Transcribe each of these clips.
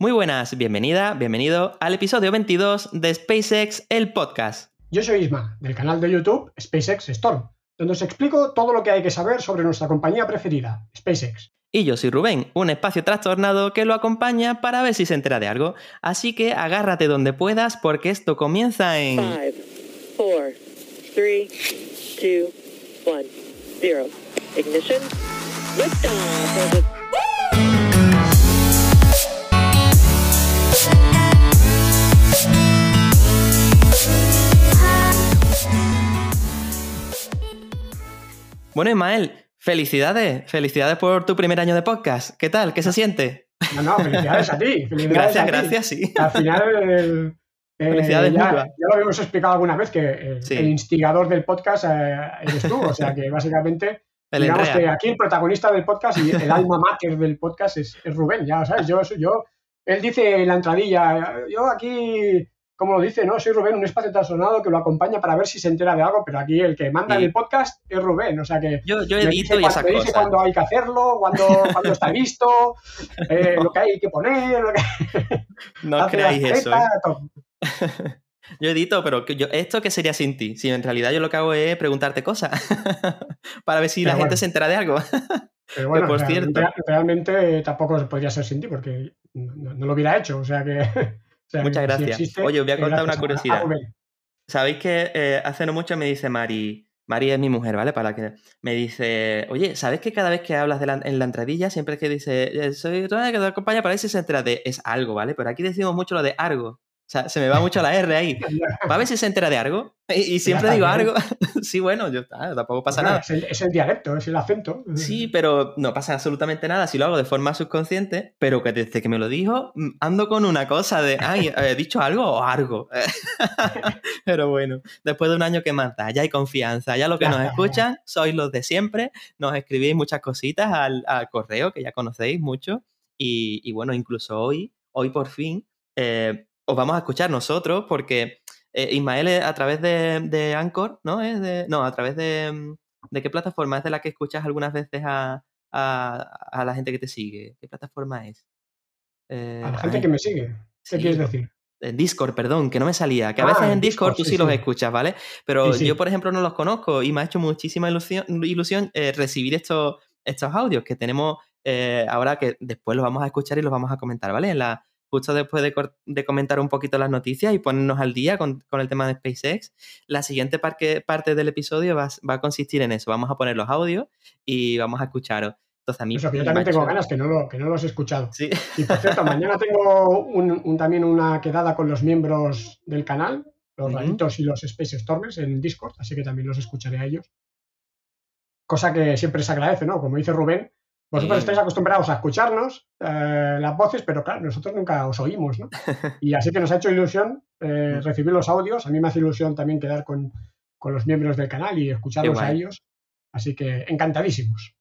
Muy buenas, bienvenida, bienvenido al episodio 22 de SpaceX, el podcast. Yo soy Isma, del canal de YouTube SpaceX Storm, donde os explico todo lo que hay que saber sobre nuestra compañía preferida, SpaceX. Y yo soy Rubén, un espacio trastornado que lo acompaña para ver si se entera de algo. Así que agárrate donde puedas porque esto comienza en... 5, 4, 3, 2, 1, 0. Ignition. Liftoff. Bueno, Ismael, felicidades, felicidades por tu primer año de podcast. ¿Qué tal? ¿Qué se siente? No, no, felicidades a ti. Felicidades Gracias, a ti. gracias, sí. Al final, el- eh, Felicidades ya, ya lo habíamos explicado alguna vez que eh, Sí. el instigador del podcast eh, eres tú. O sea que básicamente, El digamos enrea. que aquí el protagonista del podcast y el alma mater del podcast es, es Rubén, ya sabes. Yo, yo, él dice en la entradilla, yo aquí, como lo dice, ¿no? Soy Rubén, un espacio trastornado que lo acompaña para ver si se entera de algo, pero aquí el que manda Sí. el podcast es Rubén. O sea que Yo, yo me edito dice, y cuando, me dice cuándo hay que hacerlo, cuándo, cuándo está listo, eh, lo que hay que poner, lo que No creáis eso. ¿eh? Yo edito, pero yo, ¿esto qué sería sin ti? Si en realidad yo lo que hago es preguntarte cosas para ver si Pero la gente se entera de algo. Pero bueno, por real- cierto. real- realmente tampoco podría ser sin ti porque no, no lo hubiera hecho. O sea que. Sea, Muchas si gracias. existe, Oye, os voy a eh, contar una curiosidad. Sabéis que eh, hace no mucho me dice Mari, Mari es mi mujer, ¿vale? Para que me dice, oye, ¿sabes que cada vez que hablas de la- en la entradilla, siempre que dice, eh, soy otra que te acompaña para ver si se entera de es algo, ¿vale? Pero aquí decimos mucho lo de algo. O sea, se me va mucho la R ahí. ¿Va a ver si se entera de algo? Y, y siempre digo algo. sí, bueno, yo está, tampoco pasa Bueno, nada. Es el, es el dialecto, es el acento. Sí, pero no pasa absolutamente nada si lo hago de forma subconsciente, pero que desde que me lo dijo, mm, ando con una cosa de, ay, ¿he dicho algo o algo? pero bueno, después de un año que más da, ya hay confianza, ya lo que nos escuchan sois los de siempre, nos escribís muchas cositas al, al correo, que ya conocéis mucho, y, y bueno, incluso hoy, hoy por fin, eh, os vamos a escuchar nosotros, porque eh, Ismael a través de, de Anchor, ¿no? Es de, no, a través de... mm, ¿De qué plataforma es de la que escuchas algunas veces a, a, a la gente que te sigue? ¿Qué plataforma es? Eh, A la gente ay, que me sigue. ¿Qué sí, quieres decir? en Discord, perdón, que no me salía. Que a Ah, veces en Discord, Discord, tú sí, sí, los sí. escuchas, ¿vale? Pero yo, por ejemplo, no los conozco y me ha hecho muchísima ilusión, ilusión eh, recibir estos, estos audios que tenemos eh, ahora que después los vamos a escuchar y los vamos a comentar, ¿vale? En la, justo después de, comentar un poquito las noticias y ponernos al día con, con el tema de SpaceX, la siguiente parque- parte del episodio va, a s- va a consistir en eso. Vamos a poner los audios y vamos a escucharos. Entonces a mí Eso, que yo también tengo ganas, que no, lo, que no los he escuchado. Sí. Y por cierto, mañana tengo un- un- también una quedada con los miembros del canal, los Ujú. raritos y los Space Stormers en Discord, así que también los escucharé a ellos. Cosa que siempre se agradece, ¿no? Como dice Rubén, vosotros Sí. estáis acostumbrados a escucharnos eh, las voces, pero claro, nosotros nunca os oímos, ¿no? Y así que nos ha hecho ilusión eh, Mm. recibir los audios. A mí me hace ilusión también quedar con, con los miembros del canal y escucharlos a ellos. Así que encantadísimos.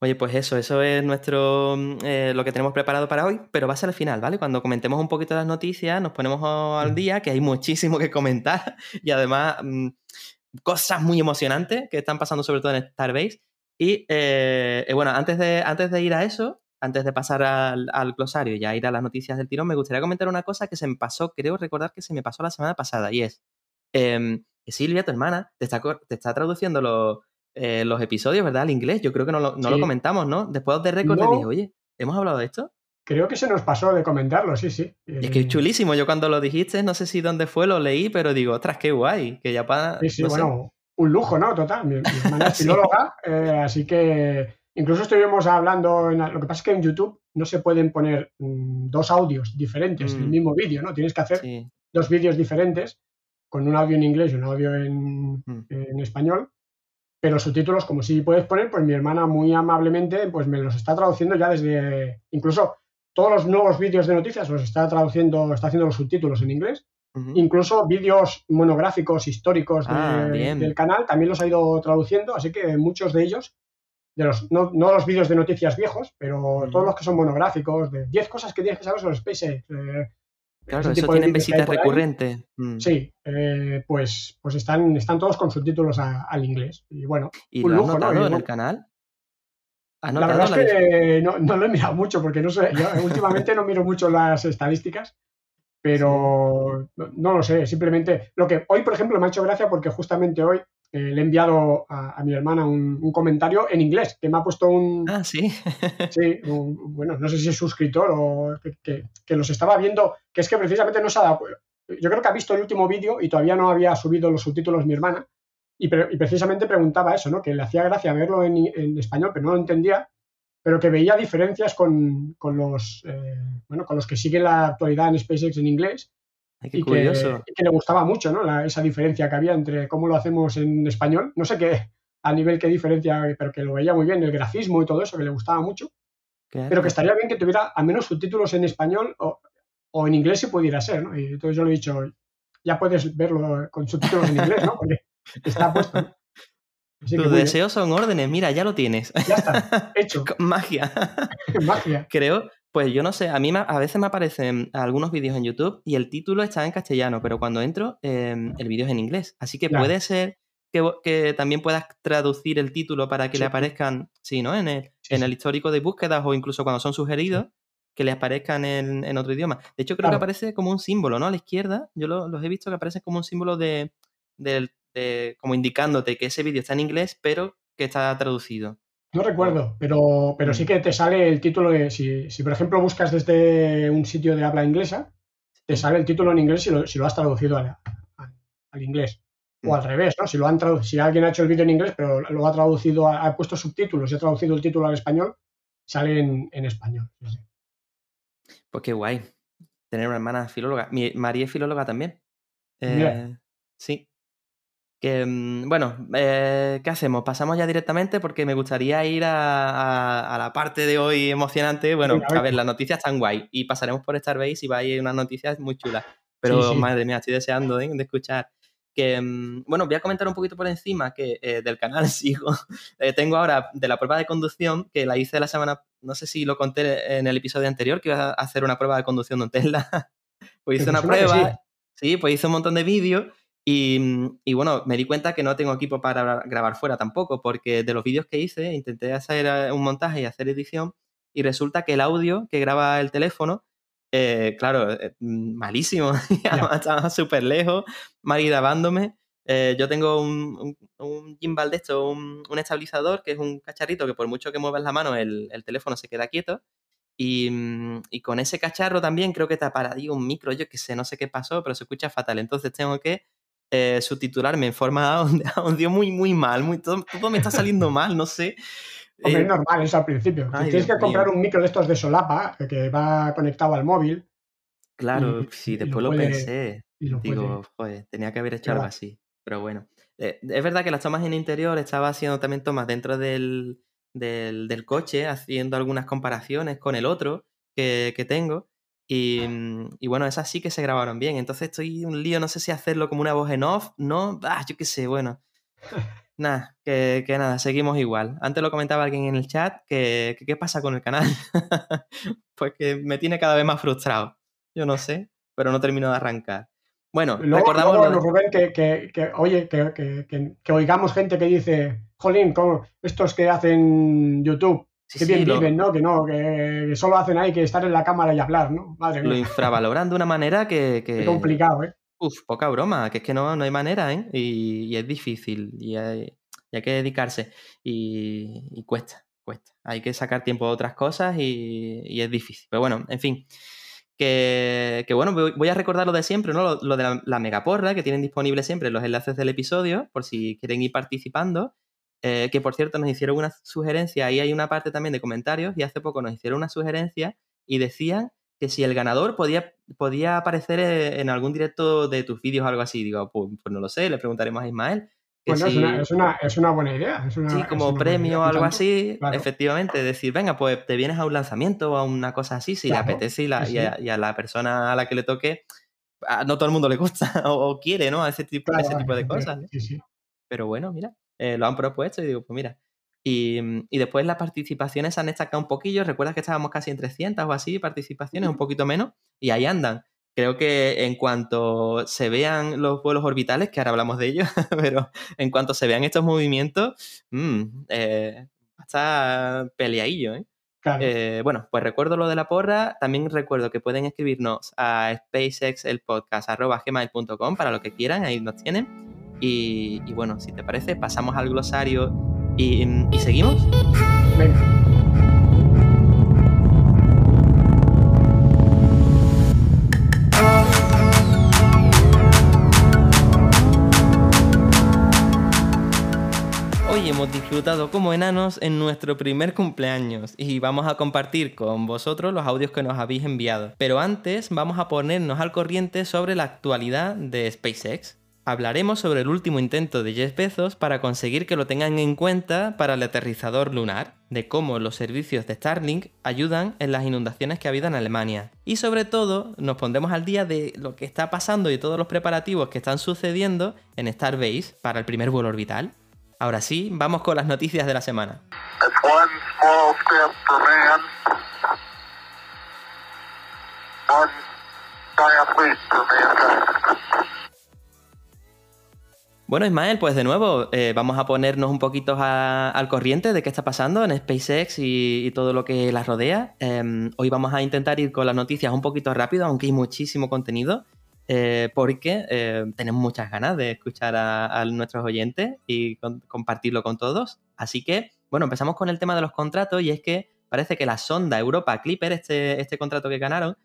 Oye, pues eso, eso es nuestro mm, eh, lo que tenemos preparado para hoy, pero va a ser al final, ¿vale? Cuando comentemos un poquito las noticias, nos ponemos al Mm. día, que hay muchísimo que comentar y además cosas muy emocionantes que están pasando sobre todo en Starbase. Y eh, eh, bueno, antes de, antes de ir a eso, antes de pasar al, al glosario y ya ir a las noticias del tirón, me gustaría comentar una cosa que se me pasó, creo recordar que se me pasó la semana pasada, y es em, que Silvia, tu hermana, te está, te está traduciendo los, eh, los episodios, ¿verdad? Al inglés. Yo creo que no lo, no lo comentamos, ¿no? Después de récord le No. dije, oye, ¿hemos hablado de esto? Creo que se nos pasó de comentarlo, sí, sí. Y es que es Eh, chulísimo. Yo cuando lo dijiste, no sé si dónde fue, lo leí, pero digo, ostras, qué guay. Que ya para. Sí, sí, no bueno, un lujo, ¿no? Total. Mi, mi hermana es Sí. filóloga, eh, así que incluso estuvimos hablando. En lo que pasa es que en YouTube no se pueden poner mm, dos audios diferentes del Mm. mismo vídeo, ¿no? Tienes que hacer Sí. dos vídeos diferentes con un audio en inglés y un audio en, Mm. en español. Pero subtítulos, como sí puedes poner, pues mi hermana muy amablemente pues me los está traduciendo ya desde. Incluso todos los nuevos vídeos de noticias los está traduciendo, está haciendo los subtítulos en inglés. Incluso vídeos monográficos históricos Ah, del canal también los ha ido traduciendo, así que muchos de ellos, de los, no, no los vídeos de noticias viejos, pero todos los que son monográficos, de 10 cosas que tienes que saber sobre SpaceX. eh, Claro, eso tienen visitas recurrentes. Mm. Sí, eh, pues, pues están, están todos con subtítulos a- al inglés. Y bueno, ¿Y un lo has lujo, ¿no? notado Y en el canal? ¿Has La verdad la es que no, no lo he mirado mucho porque no sé, yo últimamente no miro mucho las estadísticas, pero no, no lo sé, simplemente lo que hoy, por ejemplo, me ha hecho gracia porque justamente hoy eh, le he enviado a, a mi hermana un, un comentario en inglés que me ha puesto un, Ah, sí. sí, un- bueno, no sé si es suscriptor o que, que- que los estaba viendo, que es que precisamente no se ha dado, yo creo que ha visto el último vídeo y todavía no había subido los subtítulos mi hermana y, pre- y precisamente preguntaba eso, ¿no? Que le hacía gracia verlo en, en español, pero no lo entendía, pero que veía diferencias con, con los, eh, bueno, con los que siguen la actualidad en SpaceX en inglés Ay, qué y que, curioso. y que le gustaba mucho, ¿no? La- esa diferencia que había entre cómo lo hacemos en español. No sé qué, a nivel qué diferencia, pero que lo veía muy bien, el grafismo y todo eso, que le gustaba mucho. Pero que estaría bien que tuviera al menos subtítulos en español o, o en inglés si pudiera ser, ¿no? Y entonces yo le he dicho, ya puedes verlo con subtítulos en inglés, ¿no? Porque está puesto. ¿no? Así Tus deseos son órdenes, mira, ya lo tienes. Ya está, hecho. Magia. Magia. Creo, pues yo no sé, a mí a veces me aparecen algunos vídeos en YouTube y el título está en castellano, pero cuando entro eh, el vídeo es en inglés. Así que puede ser que, también puedas traducir el título para que Sí. le aparezcan, sí, ¿no? En el, Sí, en sí. el histórico de búsquedas o incluso cuando son sugeridos, que le aparezcan en, en otro idioma. De hecho, creo que aparece como un símbolo, ¿no? A la izquierda, yo lo- los he visto que aparece como un símbolo de, del- de- como indicándote que ese vídeo está en inglés, pero que está traducido. No recuerdo, pero, pero sí Mm. que te sale el título de. Si, si, por ejemplo, buscas desde un sitio de habla inglesa, te sale el título en inglés si lo, si lo has traducido al, al- al inglés. O Mm. al revés, ¿no? Si, lo han si alguien ha hecho el vídeo en inglés, pero lo ha traducido, ha puesto subtítulos y ha traducido el título al español, sale en, en español. Pues qué guay. Tener una hermana filóloga. Mi, María es filóloga también. Eh, sí. Que, mm, bueno, eh, ¿qué hacemos? Pasamos ya directamente porque me gustaría ir a, a- a la parte de hoy emocionante. Bueno, a ver, las noticias están guay y pasaremos por Starbase y va a ir unas noticias muy chulas. Pero, Sí, sí. madre mía, estoy deseando ¿eh? de escuchar. Que, mm, bueno, voy a comentar un poquito por encima que eh, del canal sigo. Eh, tengo ahora de la prueba de conducción que la hice la semana, no sé si lo conté en el episodio anterior, que iba a hacer una prueba de conducción de un Tesla. pues hice Me una prueba, sí. pues hice un montón de vídeos y, mm, y bueno, me di cuenta que no tengo equipo para gra- grabar fuera tampoco, porque de los vídeos que hice intenté hacer eh, un montaje y hacer edición y resulta que el audio que graba el teléfono, eh, claro, eh, mm, malísimo, estaba súper lejos, mal grabándome. Eh, yo tengo un, un, un gimbal de esto, un, un estabilizador, que es un cacharrito que por mucho que muevas la mano el, el teléfono se queda quieto. Y, mm, y con ese cacharro también creo que te paradí un micro, yo que sé, no sé qué pasó, pero se escucha fatal. Entonces tengo que eh, subtitularme en forma audio, audio muy, muy mal. Muy, todo, todo me está saliendo mal, no sé. Hombre, Eh, es normal eso al principio. ay, Tienes Dios que comprar mío. un micro de estos de solapa que va conectado al móvil claro, y- sí, lo después lo, pensé. lo Digo, joder, tenía que haber hecho algo así. Pero bueno. Eh, es verdad que las tomas en interior estaba haciendo también tomas dentro del, del, del coche, haciendo algunas comparaciones con el otro que, que tengo. Y, mm, y bueno, esas sí que se grabaron bien. Entonces estoy un lío, no sé si hacerlo como una voz en off, ¿no? Ah, yo qué sé, bueno. Nada, que, que nada, seguimos igual. Antes lo comentaba alguien en el chat que, qué pasa con el canal. pues que me tiene cada vez más frustrado. Yo no sé, pero no termino de arrancar. Bueno, Luego, recordamos luego, de- Rubén, que, que- que, oye, que, oigamos gente que dice, jolín, ¿cómo- estos que hacen YouTube, Sí, que sí, bien lo- viven, ¿no? Que no, que, que solo hacen ahí que estar en la cámara y hablar, ¿no? Madre lo mía, infravaloran de una manera que, que- qué complicado, ¿eh? uf, poca broma, que es que no, no hay manera, ¿eh? Y, y es difícil, y hay, y hay que dedicarse, y, y cuesta, cuesta. Hay que sacar tiempo de otras cosas y, y es difícil. Pero bueno, en fin, que, que bueno, voy a recordar lo de siempre, ¿no? Lo, lo de la, la megaporra, que tienen disponibles siempre los enlaces del episodio, por si quieren ir participando. Eh, que por cierto nos hicieron una sugerencia, ahí hay una parte también de comentarios, y hace poco nos hicieron una sugerencia y decían que si el ganador podía, podía aparecer eh, en algún directo de tus vídeos o algo así. Digo, pues, pues no lo sé, le preguntaremos a Ismael. Bueno, es, una, es, una, es una buena idea. Es una, Sí, como premio o algo tanto. así, claro. efectivamente, decir, venga, pues te vienes a un lanzamiento o a una cosa así, si Claro, le apetece y, la- sí, y a, y a la persona a la que le toque, a no todo el mundo le gusta o, o quiere, ¿no? Ese tipo, Claro, ese tipo de cosas. ¿no? Sí, sí. Pero bueno, mira, eh, lo han propuesto y digo, pues mira. Y, mm, y después las participaciones se han destacado un poquillo. Recuerdas que estábamos casi en 300 o así, participaciones, un poquito menos, y ahí andan. Creo que en cuanto se vean los vuelos orbitales, que ahora hablamos de ellos, pero en cuanto se vean estos movimientos, mm, eh, estar peleadillo, ¿eh? Claro. Eh, bueno, pues recuerdo lo de la porra. También recuerdo que pueden escribirnos a spacexelpodcast.gmail.com para lo que quieran, ahí nos tienen. Y, y bueno, si te parece, pasamos al glosario y, y seguimos. Venga. Hoy hemos disfrutado como enanos en nuestro primer cumpleaños y vamos a compartir con vosotros los audios que nos habéis enviado. Pero antes vamos a ponernos al corriente sobre la actualidad de SpaceX. Hablaremos sobre el último intento de Jeff Bezos para conseguir que lo tengan en cuenta para el aterrizador lunar, de cómo los servicios de Starlink ayudan en las inundaciones que ha habido en Alemania. Y sobre todo nos pondremos al día de lo que está pasando y todos los preparativos que están sucediendo en Starbase para el primer vuelo orbital. Ahora sí, vamos con las noticias de la semana. Bueno, Ismael, pues de nuevo eh, vamos a ponernos un poquito al corriente de qué está pasando en SpaceX y, y todo lo que la rodea. Em, hoy vamos a intentar ir con las noticias un poquito rápido, aunque hay muchísimo contenido, eh, porque eh, tenemos muchas ganas de escuchar a, nuestros oyentes y compartirlo con todos. Así que, bueno, empezamos con el tema de los contratos y es que parece que la sonda Europa Clipper, este, este contrato que ganaron,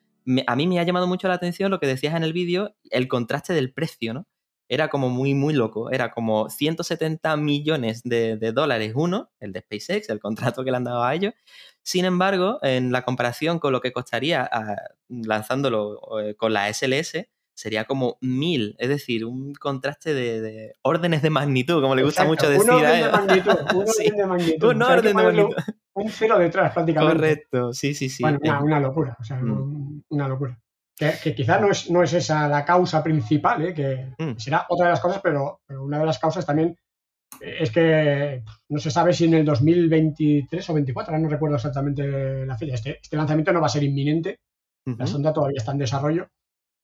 a mí me ha llamado mucho la atención lo que decías en el vídeo, el contraste del precio, ¿no? Era como muy, muy loco. Era como 170 millones de, de dólares uno, el de SpaceX, el contrato que le han dado a ellos. Sin embargo, en la comparación con lo que costaría ah, lanzándolo eh, con la SLS, sería como mil. Es decir, un contraste de, de órdenes de magnitud, como le gusta Exacto, mucho decir un a orden de él. magnitud, un Sí, orden de magnitud. un O sea, orden de magnitud. Un, cero detrás prácticamente. Correcto, sí, sí, sí. Bueno, una, Eh, una locura, o sea, Mm. un- una locura. Que, que quizá no es, no es esa la causa principal, ¿eh? que Mm. será otra de las cosas, pero, pero una de las causas también es que no se sabe si en el 2023 o 24, ahora no recuerdo exactamente la fecha. Este, este lanzamiento no va a ser inminente, la ujú. sonda todavía está en desarrollo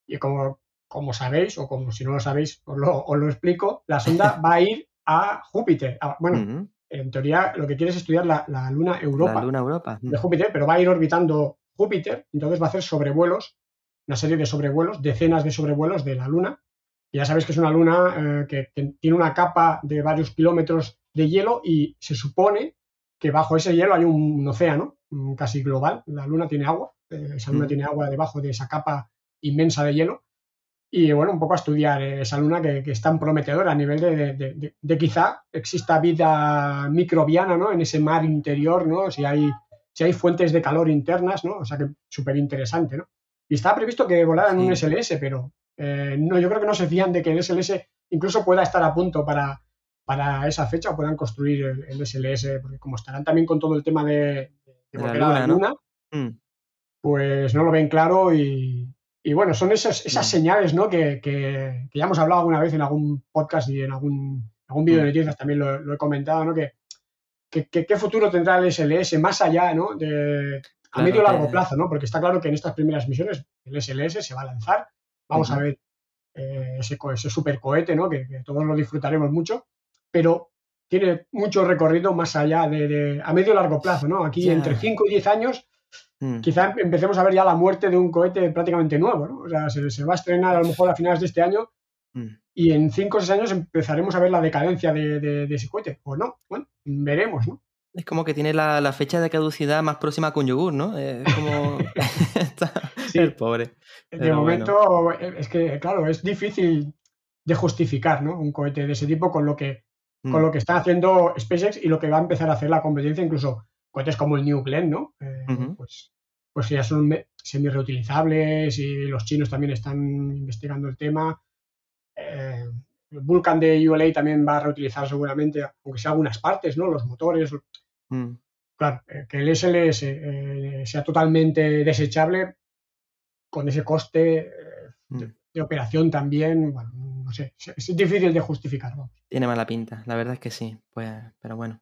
y como, como sabéis, o como si no lo sabéis, os lo, os lo explico, la sonda va a ir a Júpiter. Ah, bueno, Ujú. en teoría lo que quiere es estudiar la, la luna Europa La Luna Europa. de Júpiter, pero va a ir orbitando Júpiter, entonces va a hacer sobrevuelos, una serie de sobrevuelos, decenas de sobrevuelos de la Luna. Y ya sabéis que es una luna eh, que, tiene una capa de varios kilómetros de hielo y se supone que bajo ese hielo hay un, océano mm, casi global. La Luna tiene agua, eh, esa Luna Mm. tiene agua debajo de esa capa inmensa de hielo. Y bueno, un poco a estudiar eh, esa luna que, que es tan prometedora a nivel de, de- de- de- de quizá exista vida microbiana ¿no? en ese mar interior, ¿no? si, hay, si hay fuentes de calor internas, ¿no? o sea que súper interesante. ¿no? Y estaba previsto que volaran un Sí. SLS, pero eh, no, yo creo que no se fían de que el SLS incluso pueda estar a punto para, para esa fecha o puedan construir el, el SLS, porque como estarán también con todo el tema de, de De la volver a la luna, ¿no? luna, Mm. pues no lo ven claro y, y bueno, son esas, esas Mm. señales ¿no? que, que- que ya hemos hablado alguna vez en algún podcast y en algún, algún vídeo de Mm. noticias también lo, lo he comentado, ¿no? que- qué futuro tendrá el SLS más allá ¿no? de, a medio largo plazo, ¿no? porque está claro que en estas primeras misiones el SLS se va a lanzar, vamos a ver eh, ese, co- ese supercohete, ¿no? que, que todos lo disfrutaremos mucho, pero tiene mucho recorrido más allá de, de- a medio largo plazo, ¿no? Aquí entre 5 y 10 años Mm. quizá empecemos a ver ya la muerte de un cohete prácticamente nuevo, ¿no? O sea, se, se va a estrenar a lo mejor a finales de este año Mm. y en 5 o 6 años empezaremos a ver la decadencia de, de- de ese cohete. O no, bueno, veremos, ¿no? Es como que tiene la, la fecha de caducidad más próxima con yogur, ¿no? Eh, Es como. Sí. el pobre. De Pero momento, eh, es que, claro, es difícil de justificar, ¿no? Un cohete de ese tipo con lo que, Mm. con lo que está haciendo SpaceX y lo que va a empezar a hacer la competencia, incluso cohetes como el New Glenn, ¿no? Eh, pues, pues ya son semi reutilizables y los chinos también están investigando el tema. Eh, el Vulcan de ULA también va a reutilizar seguramente, aunque sea algunas partes, ¿no? Los motores. Mm. Claro, eh, que el SLS eh, sea totalmente desechable con ese coste eh, de, Mm. de operación también, bueno, no sé, es, difícil de justificar. vamos. Tiene mala pinta, la verdad es que sí. Pues, pero bueno.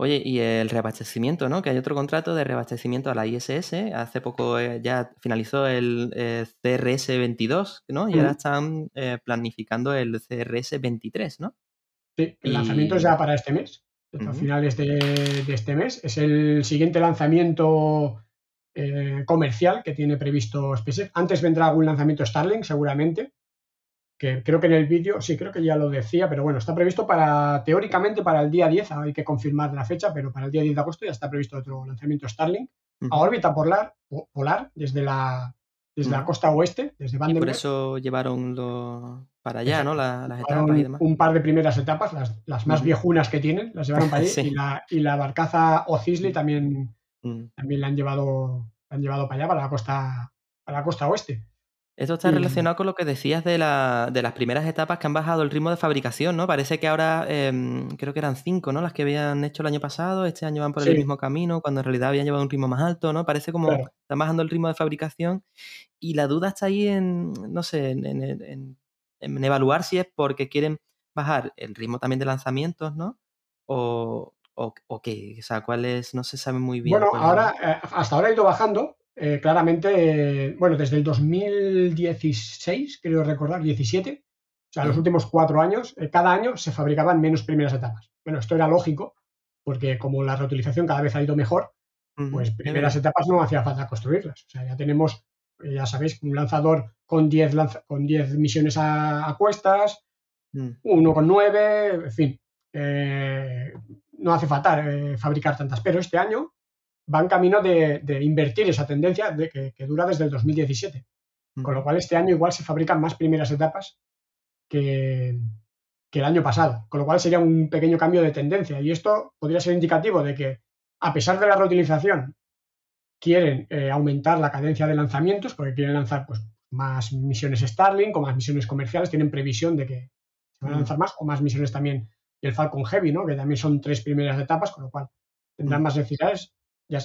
Oye, y el reabastecimiento, ¿no? Que hay otro contrato de reabastecimiento a la ISS. Hace poco ya finalizó el eh, CRS-22, ¿no? Y ahora están planificando el CRS-23, ¿no? Sí, el Y- lanzamiento es ya para este mes. A Ujú. finales de, de este mes. Es el siguiente lanzamiento eh, comercial que tiene previsto SpaceX. Antes vendrá algún lanzamiento Starlink, seguramente. Que creo que en el vídeo, sí, creo que ya lo decía, pero bueno, está previsto para, teóricamente, para el día 10, hay que confirmar la fecha, pero para el día 10 de agosto ya está previsto otro lanzamiento Starlink a órbita polar, po- polar desde la, desde la costa oeste, desde Y por Vandenberg. eso llevaron lo... para allá, ¿no? La- las etapas Llevaron y demás. un par de primeras etapas, las, las más viejunas que tienen, las llevaron para allí. Sí. y, la, y la barcaza O'Cisley también, Mm. también la han llevado, la han llevado para allá, para la costa, para la costa oeste. Esto está relacionado con lo que decías de, la- de las primeras etapas que han bajado el ritmo de fabricación, ¿no? Parece que ahora em, creo que eran cinco, ¿no? Las que habían hecho el año pasado, este año van por el mismo camino, cuando en realidad habían llevado un ritmo más alto, ¿no? Parece como Claro. están bajando el ritmo de fabricación y la duda está ahí en, no sé, en, en- en- en evaluar si es porque quieren bajar el ritmo también de lanzamientos, ¿no? O, o, o qué, o sea, cuál es, no se sabe muy bien. Bueno, ahora, eh, hasta ahora ha ido bajando. eh, claramente, eh, bueno, desde el 2016, creo recordar, 17, o sea, los últimos cuatro años, eh, cada año se fabricaban menos primeras etapas. Bueno, esto era lógico, porque como la reutilización cada vez ha ido mejor, pues es primeras etapas no hacía falta construirlas. O sea, ya tenemos, ya sabéis, un lanzador con 10 lanza- con 10 misiones a, a cuestas, Mm, uno con 9, en fin. eh, no hace falta eh, fabricar tantas, pero este año va en camino de, de invertir esa tendencia de que, que dura desde el 2017. Con lo cual este año igual se fabrican más primeras etapas que, que el año pasado. Con lo cual sería un pequeño cambio de tendencia. Y esto podría ser indicativo de que, a pesar de la reutilización, quieren eh, aumentar la cadencia de lanzamientos porque quieren lanzar pues, más misiones Starlink o más misiones comerciales. Tienen previsión de que se van a Mm. lanzar más o más misiones también del Falcon Heavy, ¿no? que también son tres primeras etapas, con lo cual tendrán Mm. más necesidades. Ya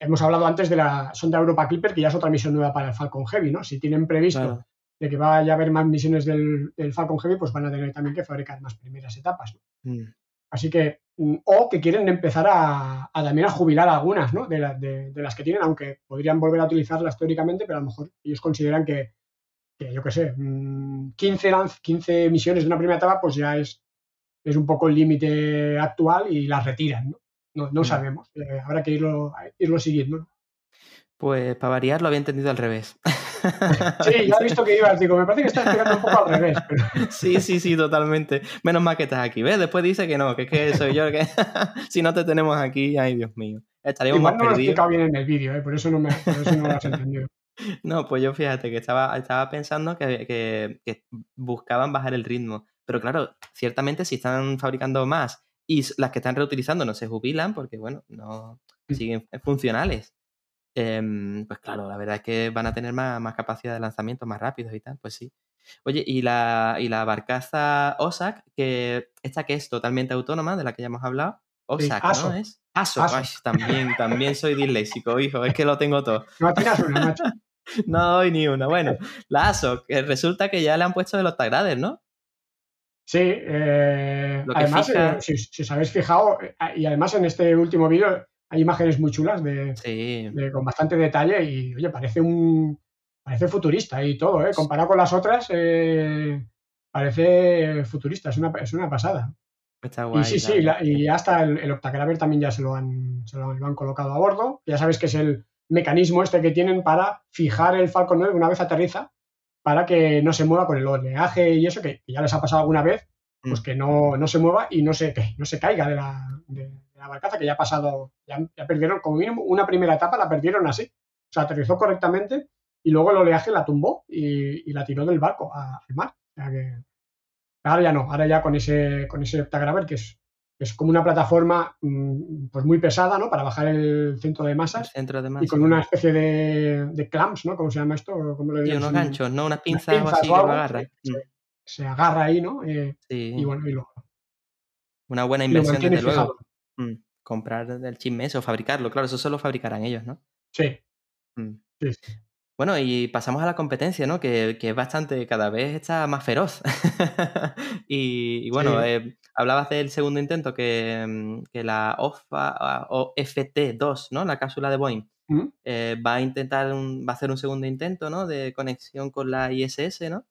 hemos hablado antes de la sonda Europa Clipper, que ya es otra misión nueva para el Falcon Heavy. ¿no? Si tienen previsto Claro. de que vaya a haber más misiones del, del Falcon Heavy, pues van a tener también que fabricar más primeras etapas. ¿no? Mm. Así que, mm, o que quieren empezar a, a también a jubilar algunas ¿no? de, la- de- de las que tienen, aunque podrían volver a utilizarlas teóricamente, pero a lo mejor ellos consideran que, que, yo qué sé, mm, 15, lanz- 15 misiones de una primera etapa, pues ya es, es un poco el límite actual y las retiran. No, no, no Mm. sabemos. Eh, habrá que irlo, irlo siguiendo. ¿No? Pues para variar lo había entendido al revés. Sí, ya he visto que ibas, digo, me parece que estás explicando un poco al revés. pero- Sí, sí, sí, totalmente. Menos mal que estás aquí, ¿ves? Después dice que no, que es que soy yo el que... si no te tenemos aquí, ay, Dios mío. Estaríamos Igual más no lo he perdidos. explicado bien en el vídeo, ¿eh? por, eso no me, por eso no lo has entendido. No, pues yo fíjate que estaba, estaba pensando que, que- que buscaban bajar el ritmo. Pero claro, ciertamente si están fabricando más y las que están reutilizando no se jubilan porque, bueno, no Mm. siguen funcionales. Em, pues claro, la verdad es que van a tener más, más capacidad de lanzamiento, más rápidos y tal, pues sí. Oye, y la, y la barcaza OSAC, que esta que es totalmente autónoma, de la que ya hemos hablado, OSAC, ¿no es? Ay, también, también soy disléxico, hijo, es que lo tengo todo. No atinas una, macho. No doy ni una. Bueno, la ASOC, que resulta que ya le han puesto el octagrader, ¿no? Sí, eh, Lo que además, fija- eh, si, si os habéis fijado, eh, y además en este último vídeo hay imágenes muy chulas de, Sí. de- con bastante detalle y, oye, parece un parece futurista y todo, ¿eh? Comparado con las otras, eh, parece futurista, es una, es una pasada. Está guay. y sí, sí, la- y hasta el, el Octagraver también ya se lo, han, se lo, han- lo han colocado a bordo. Ya sabes que es el mecanismo este que tienen para fijar el Falcon 9 una vez aterriza para que no se mueva con el oleaje y eso, que, que ya les ha pasado alguna vez, pues Mm. que no, no se mueva y no se, que no se caiga de la, de, de la barcaza, que ya ha pasado, ya, ya perdieron, como mínimo, una primera etapa la perdieron así. O sea, aterrizó correctamente y luego el oleaje la tumbó y, y la tiró del barco a- al mar. O sea que ahora ya no, ahora ya con ese, con ese Octagraver, que es, es como una plataforma mm, pues muy pesada, ¿no? Para bajar el centro de El masas centro de y masa. con una especie de, de clamps, ¿no? ¿Cómo se llama esto? ¿Cómo lo Sí, unos Un- ganchos, ¿no? Unas pinzas, pinzas o así que lo sí, Mm, Se agarra ahí, ¿no? Eh, Sí. y bueno, y lo, Una buena y inversión, desde luego. fijado. Mm, Comprar el chisme ese o fabricarlo. Claro, eso solo fabricarán ellos, ¿no? Sí, Mm. sí. Bueno, y pasamos a la competencia, ¿no? Que, que es bastante, cada vez está más feroz. y, y bueno, Sí. eh, hablabas del segundo intento que, mm, que la OFA, OFT2, ¿no? La cápsula de Boeing, eh, va a intentar, un- va a hacer un segundo intento, ¿no? De conexión con la ISS, ¿no?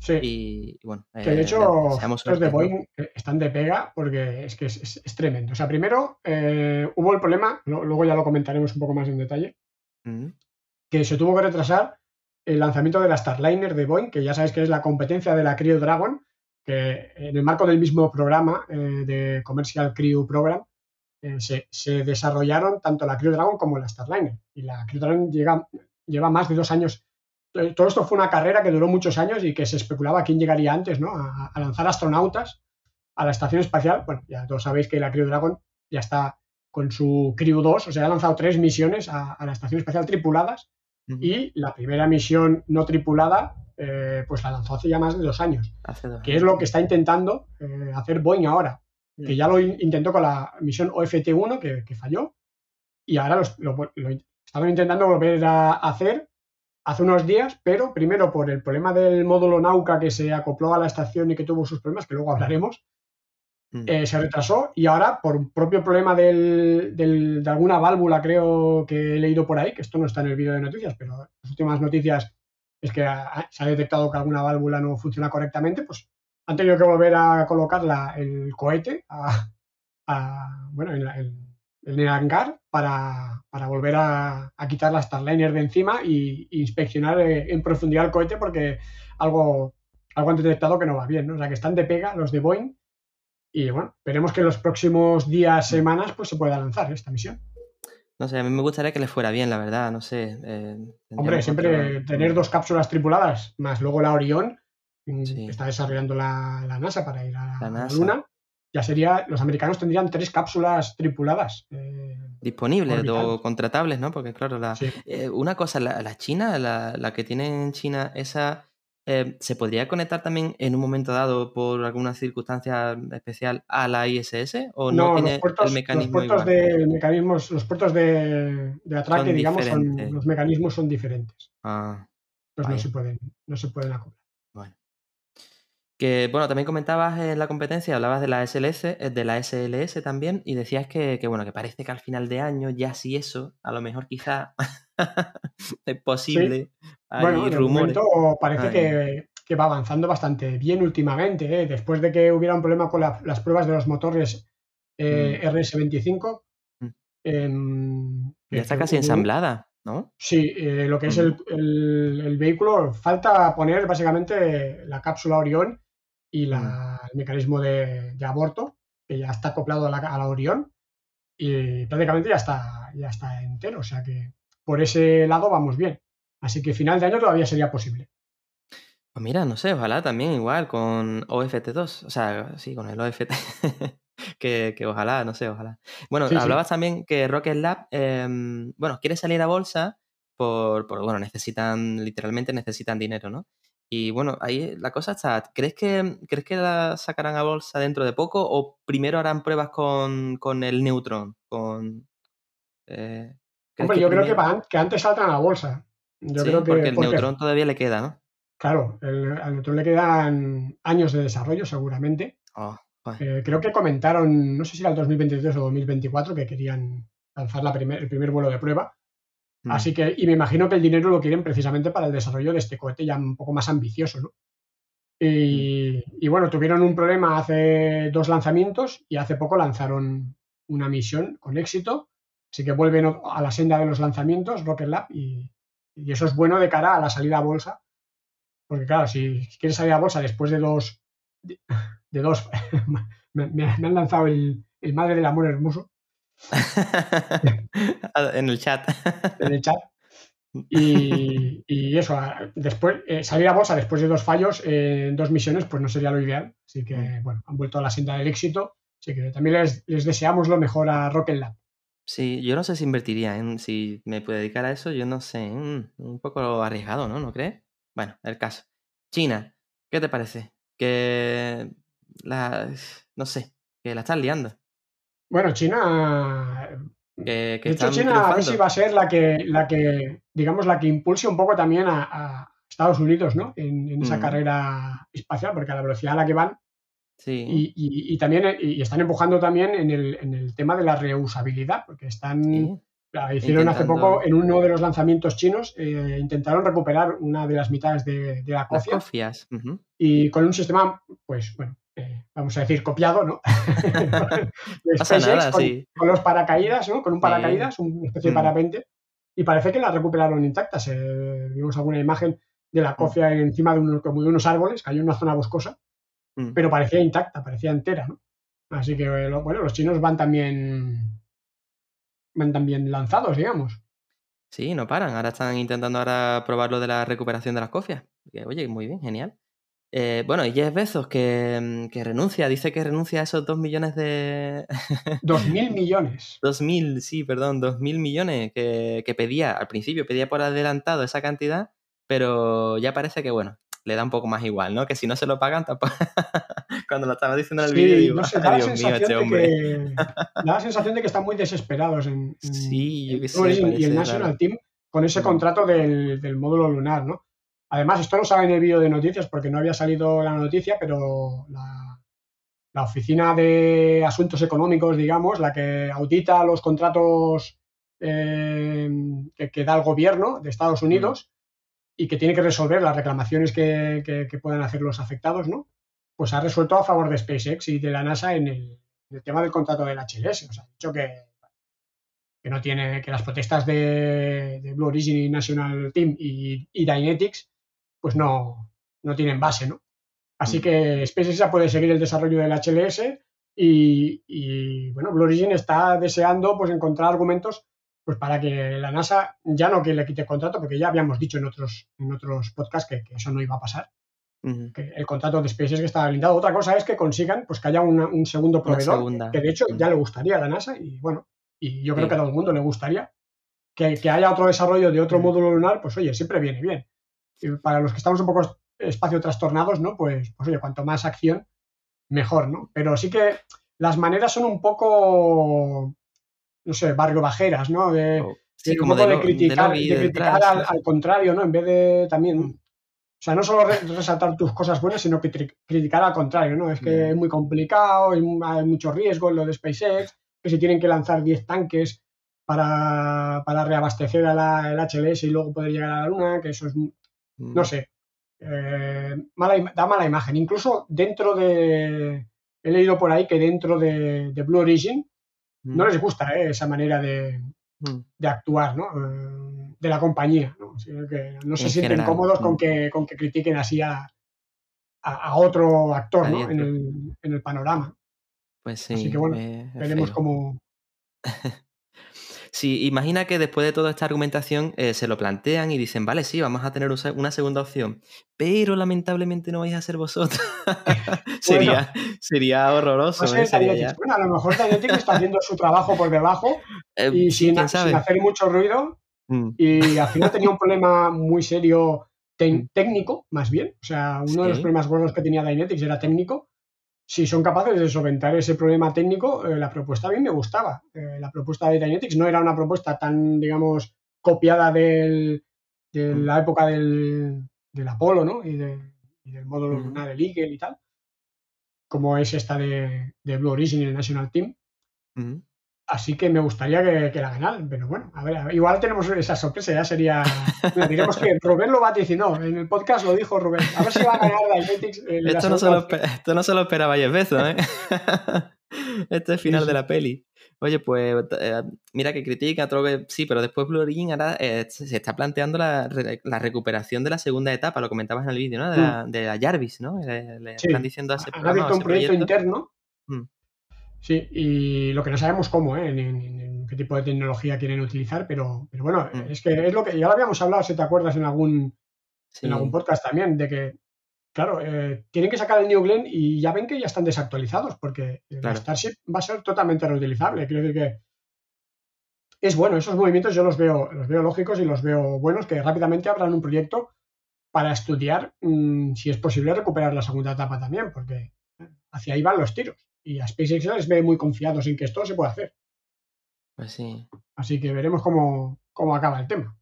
Sí. Y, y bueno, Que de eh, hecho, estos de. Boeing están de pega porque es que es, es- es tremendo. O sea, primero eh, hubo el problema, lo- luego ya lo comentaremos un poco más en detalle, que se tuvo que retrasar el lanzamiento de la Starliner de Boeing, que ya sabes que es la competencia de la Crew Dragon, que en el marco del mismo programa eh, de Commercial Crew Program se, se desarrollaron tanto la Crew Dragon como la Starliner. Y la Crew Dragon llega- lleva más de dos años. Eh, Todo esto fue una carrera que duró muchos años y que se especulaba quién llegaría antes ¿no? a, a lanzar astronautas a la estación espacial. Bueno, ya todos sabéis que la Crew Dragon ya está con su Crew 2, o sea, ha lanzado tres misiones a, a la estación espacial tripuladas y la primera misión no tripulada eh, pues la lanzó hace ya más de dos años, Hace dos que es lo que está intentando eh, hacer Boeing ahora, que ya lo in- intentó con la misión OFT-1 que, que falló y ahora los- lo, lo estaban intentando volver a hacer hace unos días, pero primero por el problema del módulo Nauka que se acopló a la estación y que tuvo sus problemas, que luego hablaremos, Mm. eh, se retrasó y ahora por un propio problema del- del- de alguna válvula creo que he leído por ahí, que esto no está en el vídeo de noticias, pero las últimas noticias es que ha- se ha detectado que alguna válvula no funciona correctamente, pues han tenido que volver a colocar la- el cohete a, a- bueno, en, la- en- en el hangar para, para volver a, a quitar la Starliner de encima y, y inspeccionar eh, en profundidad el cohete porque algo, algo han detectado que no va bien, ¿no? O sea, que están de pega los de Boeing y bueno, esperemos que en los próximos días, semanas, pues se pueda lanzar esta misión. No sé, a mí me gustaría que le fuera bien, la verdad, no sé. eh, Hombre, siempre tener dos cápsulas tripuladas, más luego la Orión, mm, Sí. que está desarrollando la, la NASA para ir a la, NASA. Luna, ya sería, los americanos tendrían tres cápsulas tripuladas. eh, disponibles o contratables, ¿no? Porque claro, la, sí. eh, una cosa, la, la China, la, la que tienen en China, esa eh, se podría conectar también en un momento dado por alguna circunstancia especial a la ISS o no, No, tiene los puertos, el mecanismo los puertos igual. de mecanismos, los puertos de, de atraque, Son digamos, son, los mecanismos son diferentes. Ah, Pues no se pueden, no se pueden acoplar. bueno. Que bueno, también comentabas en la competencia, hablabas de la SLS, eh, de la SLS también, y decías que, que, bueno, que parece que al final de año, ya si eso, a lo mejor quizá es posible. Hay Bueno, de rumores. momento parece que, que va avanzando bastante bien últimamente. ¿eh? Después de que hubiera un problema con la- las pruebas de los motores eh, RS25, Mm. em, Ya está casi ensamblada, ¿no? Sí, lo que es el, el- el vehículo, falta poner básicamente la cápsula Orión y la- el mecanismo de, de aborto, que ya está acoplado a la, a la Orión, y prácticamente ya está, ya está entero. O sea que por ese lado vamos bien. Así que final de año todavía sería posible. Pues mira, no sé, ojalá también igual con OFT2, o sea, sí, con el OFT, que, que ojalá, no sé, ojalá. Bueno, Sí, sí. hablabas también que Rocket Lab, em, bueno, quiere salir a bolsa por, por, bueno, necesitan, literalmente necesitan dinero, ¿no? Y bueno, ahí la cosa está, ¿crees que, ¿crees que la sacarán a bolsa dentro de poco o primero harán pruebas con, con el Neutron? Con, eh, ¿crees Hombre, yo creo que, van- que antes saltan a la bolsa. Yo Sí, creo que porque el porque, Neutron todavía le queda, ¿no? claro, el- al Neutron le quedan años de desarrollo seguramente. Oh, joder. Eh, creo que comentaron, no sé si era el 2023 o 2024, que querían lanzar la primer- el primer vuelo de prueba. Mm. Así que, y me imagino que el dinero lo quieren precisamente para el desarrollo de este cohete ya un poco más ambicioso, ¿no? Y, y bueno, tuvieron un problema hace dos lanzamientos y hace poco lanzaron una misión con éxito. Así que vuelven a la senda de los lanzamientos, Rocket Lab, y, y eso es bueno de cara a la salida a bolsa. Porque claro, si quieres salir a bolsa después de dos, de, de dos, me, me- me han lanzado el, el madre del amor hermoso en el chat. en el chat. Y, y eso, después, eh, salir a bolsa después de dos fallos eh, en dos misiones, pues no sería lo ideal. Así que, Mm. bueno, han vuelto a la senda del éxito. Así que también les, les deseamos lo mejor a Rocket Lab. Sí, yo no sé si invertiría en si me puedo dedicar a eso, yo no sé, un poco arriesgado, ¿no? ¿No crees? Bueno, el caso. China, ¿qué te parece? Que la, no sé, que la están liando, Bueno, China. que, que De hecho, China a ver si va a ser la que, la que, digamos, la que impulse un poco también a, a Estados Unidos, ¿no? En, en esa Mm. carrera espacial, porque a la velocidad a la que van Sí, y, y- y también eh, y están empujando también en el, en el tema de la reusabilidad, porque están sí. La hicieron hace poco en uno de los lanzamientos chinos, eh, intentaron recuperar una de las mitades de, de la Las cofia cofias. y con un sistema, pues bueno, vamos a decir copiado, ¿no? de SpaceX, nada, con, sí. con los paracaídas, ¿no? Con un Sí. paracaídas, una especie de Mm. parapente, y parece que la recuperaron intactas. Eh, vimos alguna imagen de Mm. la cofia encima de, como de unos árboles, cayó en una zona boscosa, Mm. pero parecía intacta, parecía entera, ¿no? Así que, eh, bueno, los chinos van también van también lanzados, digamos. Sí, no paran. Ahora están intentando ahora probar lo de la recuperación de las cofias. Oye, muy bien, genial. Eh, bueno, y Jeff Bezos que, que renuncia, dice que renuncia a esos dos millones de... Dos mil millones. Dos mil, sí, perdón, dos mil millones que, que pedía al principio, pedía por adelantado esa cantidad, pero ya parece que, bueno, le da un poco más igual, ¿no? Que si no se lo pagan, tampoco... Cuando lo estaba diciendo en el vídeo, digo, no sé, "Ay, da la, Dios mío, sensación este de hombre. que, da la sensación de que están muy desesperados en, en- Sí, yo en qué sé, Origin y el National raro. Team con ese contrato del, del módulo lunar, ¿no? Además, esto no sale en el vídeo de noticias porque no había salido la noticia, pero la, la Oficina de Asuntos Económicos, digamos, la que audita los contratos eh, que, que da el gobierno de Estados Unidos y que tiene que resolver las reclamaciones que, que- que puedan hacer los afectados, ¿no? Pues ha resuelto a favor de SpaceX y de la NASA en el, en el tema del contrato del HLS. O sea, ha dicho que, que no tiene, que las protestas de, de Blue Origin y National Team y, y Dynetics, pues no, no tienen base, ¿no? Así Mm. que SpaceX ya puede seguir el desarrollo del HLS y, y, bueno, Blue Origin está deseando pues encontrar argumentos pues para que la NASA ya no que le quite contrato, porque ya habíamos dicho en otros, en otros podcasts que, que eso no iba a pasar, que el contrato de SpaceX estaba blindado. Otra cosa es que consigan pues que haya una- un segundo proveedor, que de hecho Mm. ya le gustaría a la NASA y bueno, y yo creo Sí. que a todo el mundo le gustaría que, que haya otro desarrollo de otro Mm. módulo lunar, pues oye, siempre viene bien. Para los que estamos un poco es- espacio trastornados, ¿no? Pues, pues oye, cuanto más acción, mejor, ¿no? Pero sí que las maneras son un poco, no sé, barrio bajeras, ¿no? De, Oh, sí, de un como poco de, criticar, de criticar al, contrario, ¿no? En vez de también. Mm. O sea, no solo re- resaltar tus cosas buenas, sino que criticar al contrario, ¿no? Es que Ya. es muy complicado, hay, hay mucho riesgo en lo de SpaceX, que se tienen que lanzar 10 tanques para, para reabastecer a la, el HLS y luego poder llegar a la Luna, que eso es, Mm. No sé, eh, mala, da mala imagen. Incluso dentro de, he leído por ahí que dentro de, de Blue Origin no les gusta ¿eh? esa manera de, Mm. de actuar, ¿no? Eh, de la compañía, ¿no? Así que no se En sienten general, cómodos con mm. que, con que critiquen así a, a, a otro actor, ¿no? En el, en el panorama. Pues sí, Así que bueno, Veremos feo. cómo. Sí, imagina que después de toda esta argumentación eh, se lo plantean y dicen, vale, sí, vamos a tener un una segunda opción, pero lamentablemente no vais a ser vosotros. sería, sería horroroso. No sé, ¿eh? Sería ya- Bueno, a lo mejor Dynetics está haciendo su trabajo por debajo Eh, y sin, hacer mucho ruido Mm, y al final tenía un problema muy serio Mm. técnico, más bien. O sea, uno de los problemas gordos que tenía Dynetics era técnico. Si son capaces de solventar ese problema técnico, eh, la propuesta a mí me gustaba. Eh, la propuesta de Dynetics no era una propuesta tan, digamos, copiada del- de Mm. la época del, del Apolo, ¿no? Y, de- y del módulo Mm. lunar, el Eagle y tal, como es esta de, de Blue Origin y el National Team. mm. Así que me gustaría que, que la ganaran, pero bueno, a ver, a ver, igual tenemos esa sorpresa, ya sería. Diremos que Rubén lo vaticinó, en el podcast lo dijo Rubén. A ver si va a ganar la Esto, no se lo, esto no se lo esperaba Jeff Bezos, ¿eh? este es el final sí. de la peli. Oye, pues eh, mira que critica, que sí, pero después Blue Origin ahora eh, se está planteando la, re- la recuperación de la segunda etapa, lo comentabas en el vídeo, ¿no? De la, de la Jarvis, ¿no? Le, le Mm. Sí. están diciendo a ese Han abierto un proyecto. interno. Mm. Sí, y lo que no sabemos cómo, ¿eh? ni qué tipo de tecnología quieren utilizar, pero, pero bueno, Mm. es que es lo que ya lo habíamos hablado, si te acuerdas, en algún, Sí. en algún podcast también, de que, claro, eh, tienen que sacar el New Glenn y ya ven que ya están desactualizados, porque Claro. Starship va a ser totalmente reutilizable. Quiero decir que es bueno, esos movimientos yo los veo, los veo lógicos y los veo buenos, que rápidamente abran un proyecto para estudiar mm, si es posible recuperar la segunda etapa también, porque hacia ahí van los tiros. Y a SpaceX les ve muy confiados en que esto se puede hacer. Pues sí, Así que veremos cómo, cómo acaba el tema.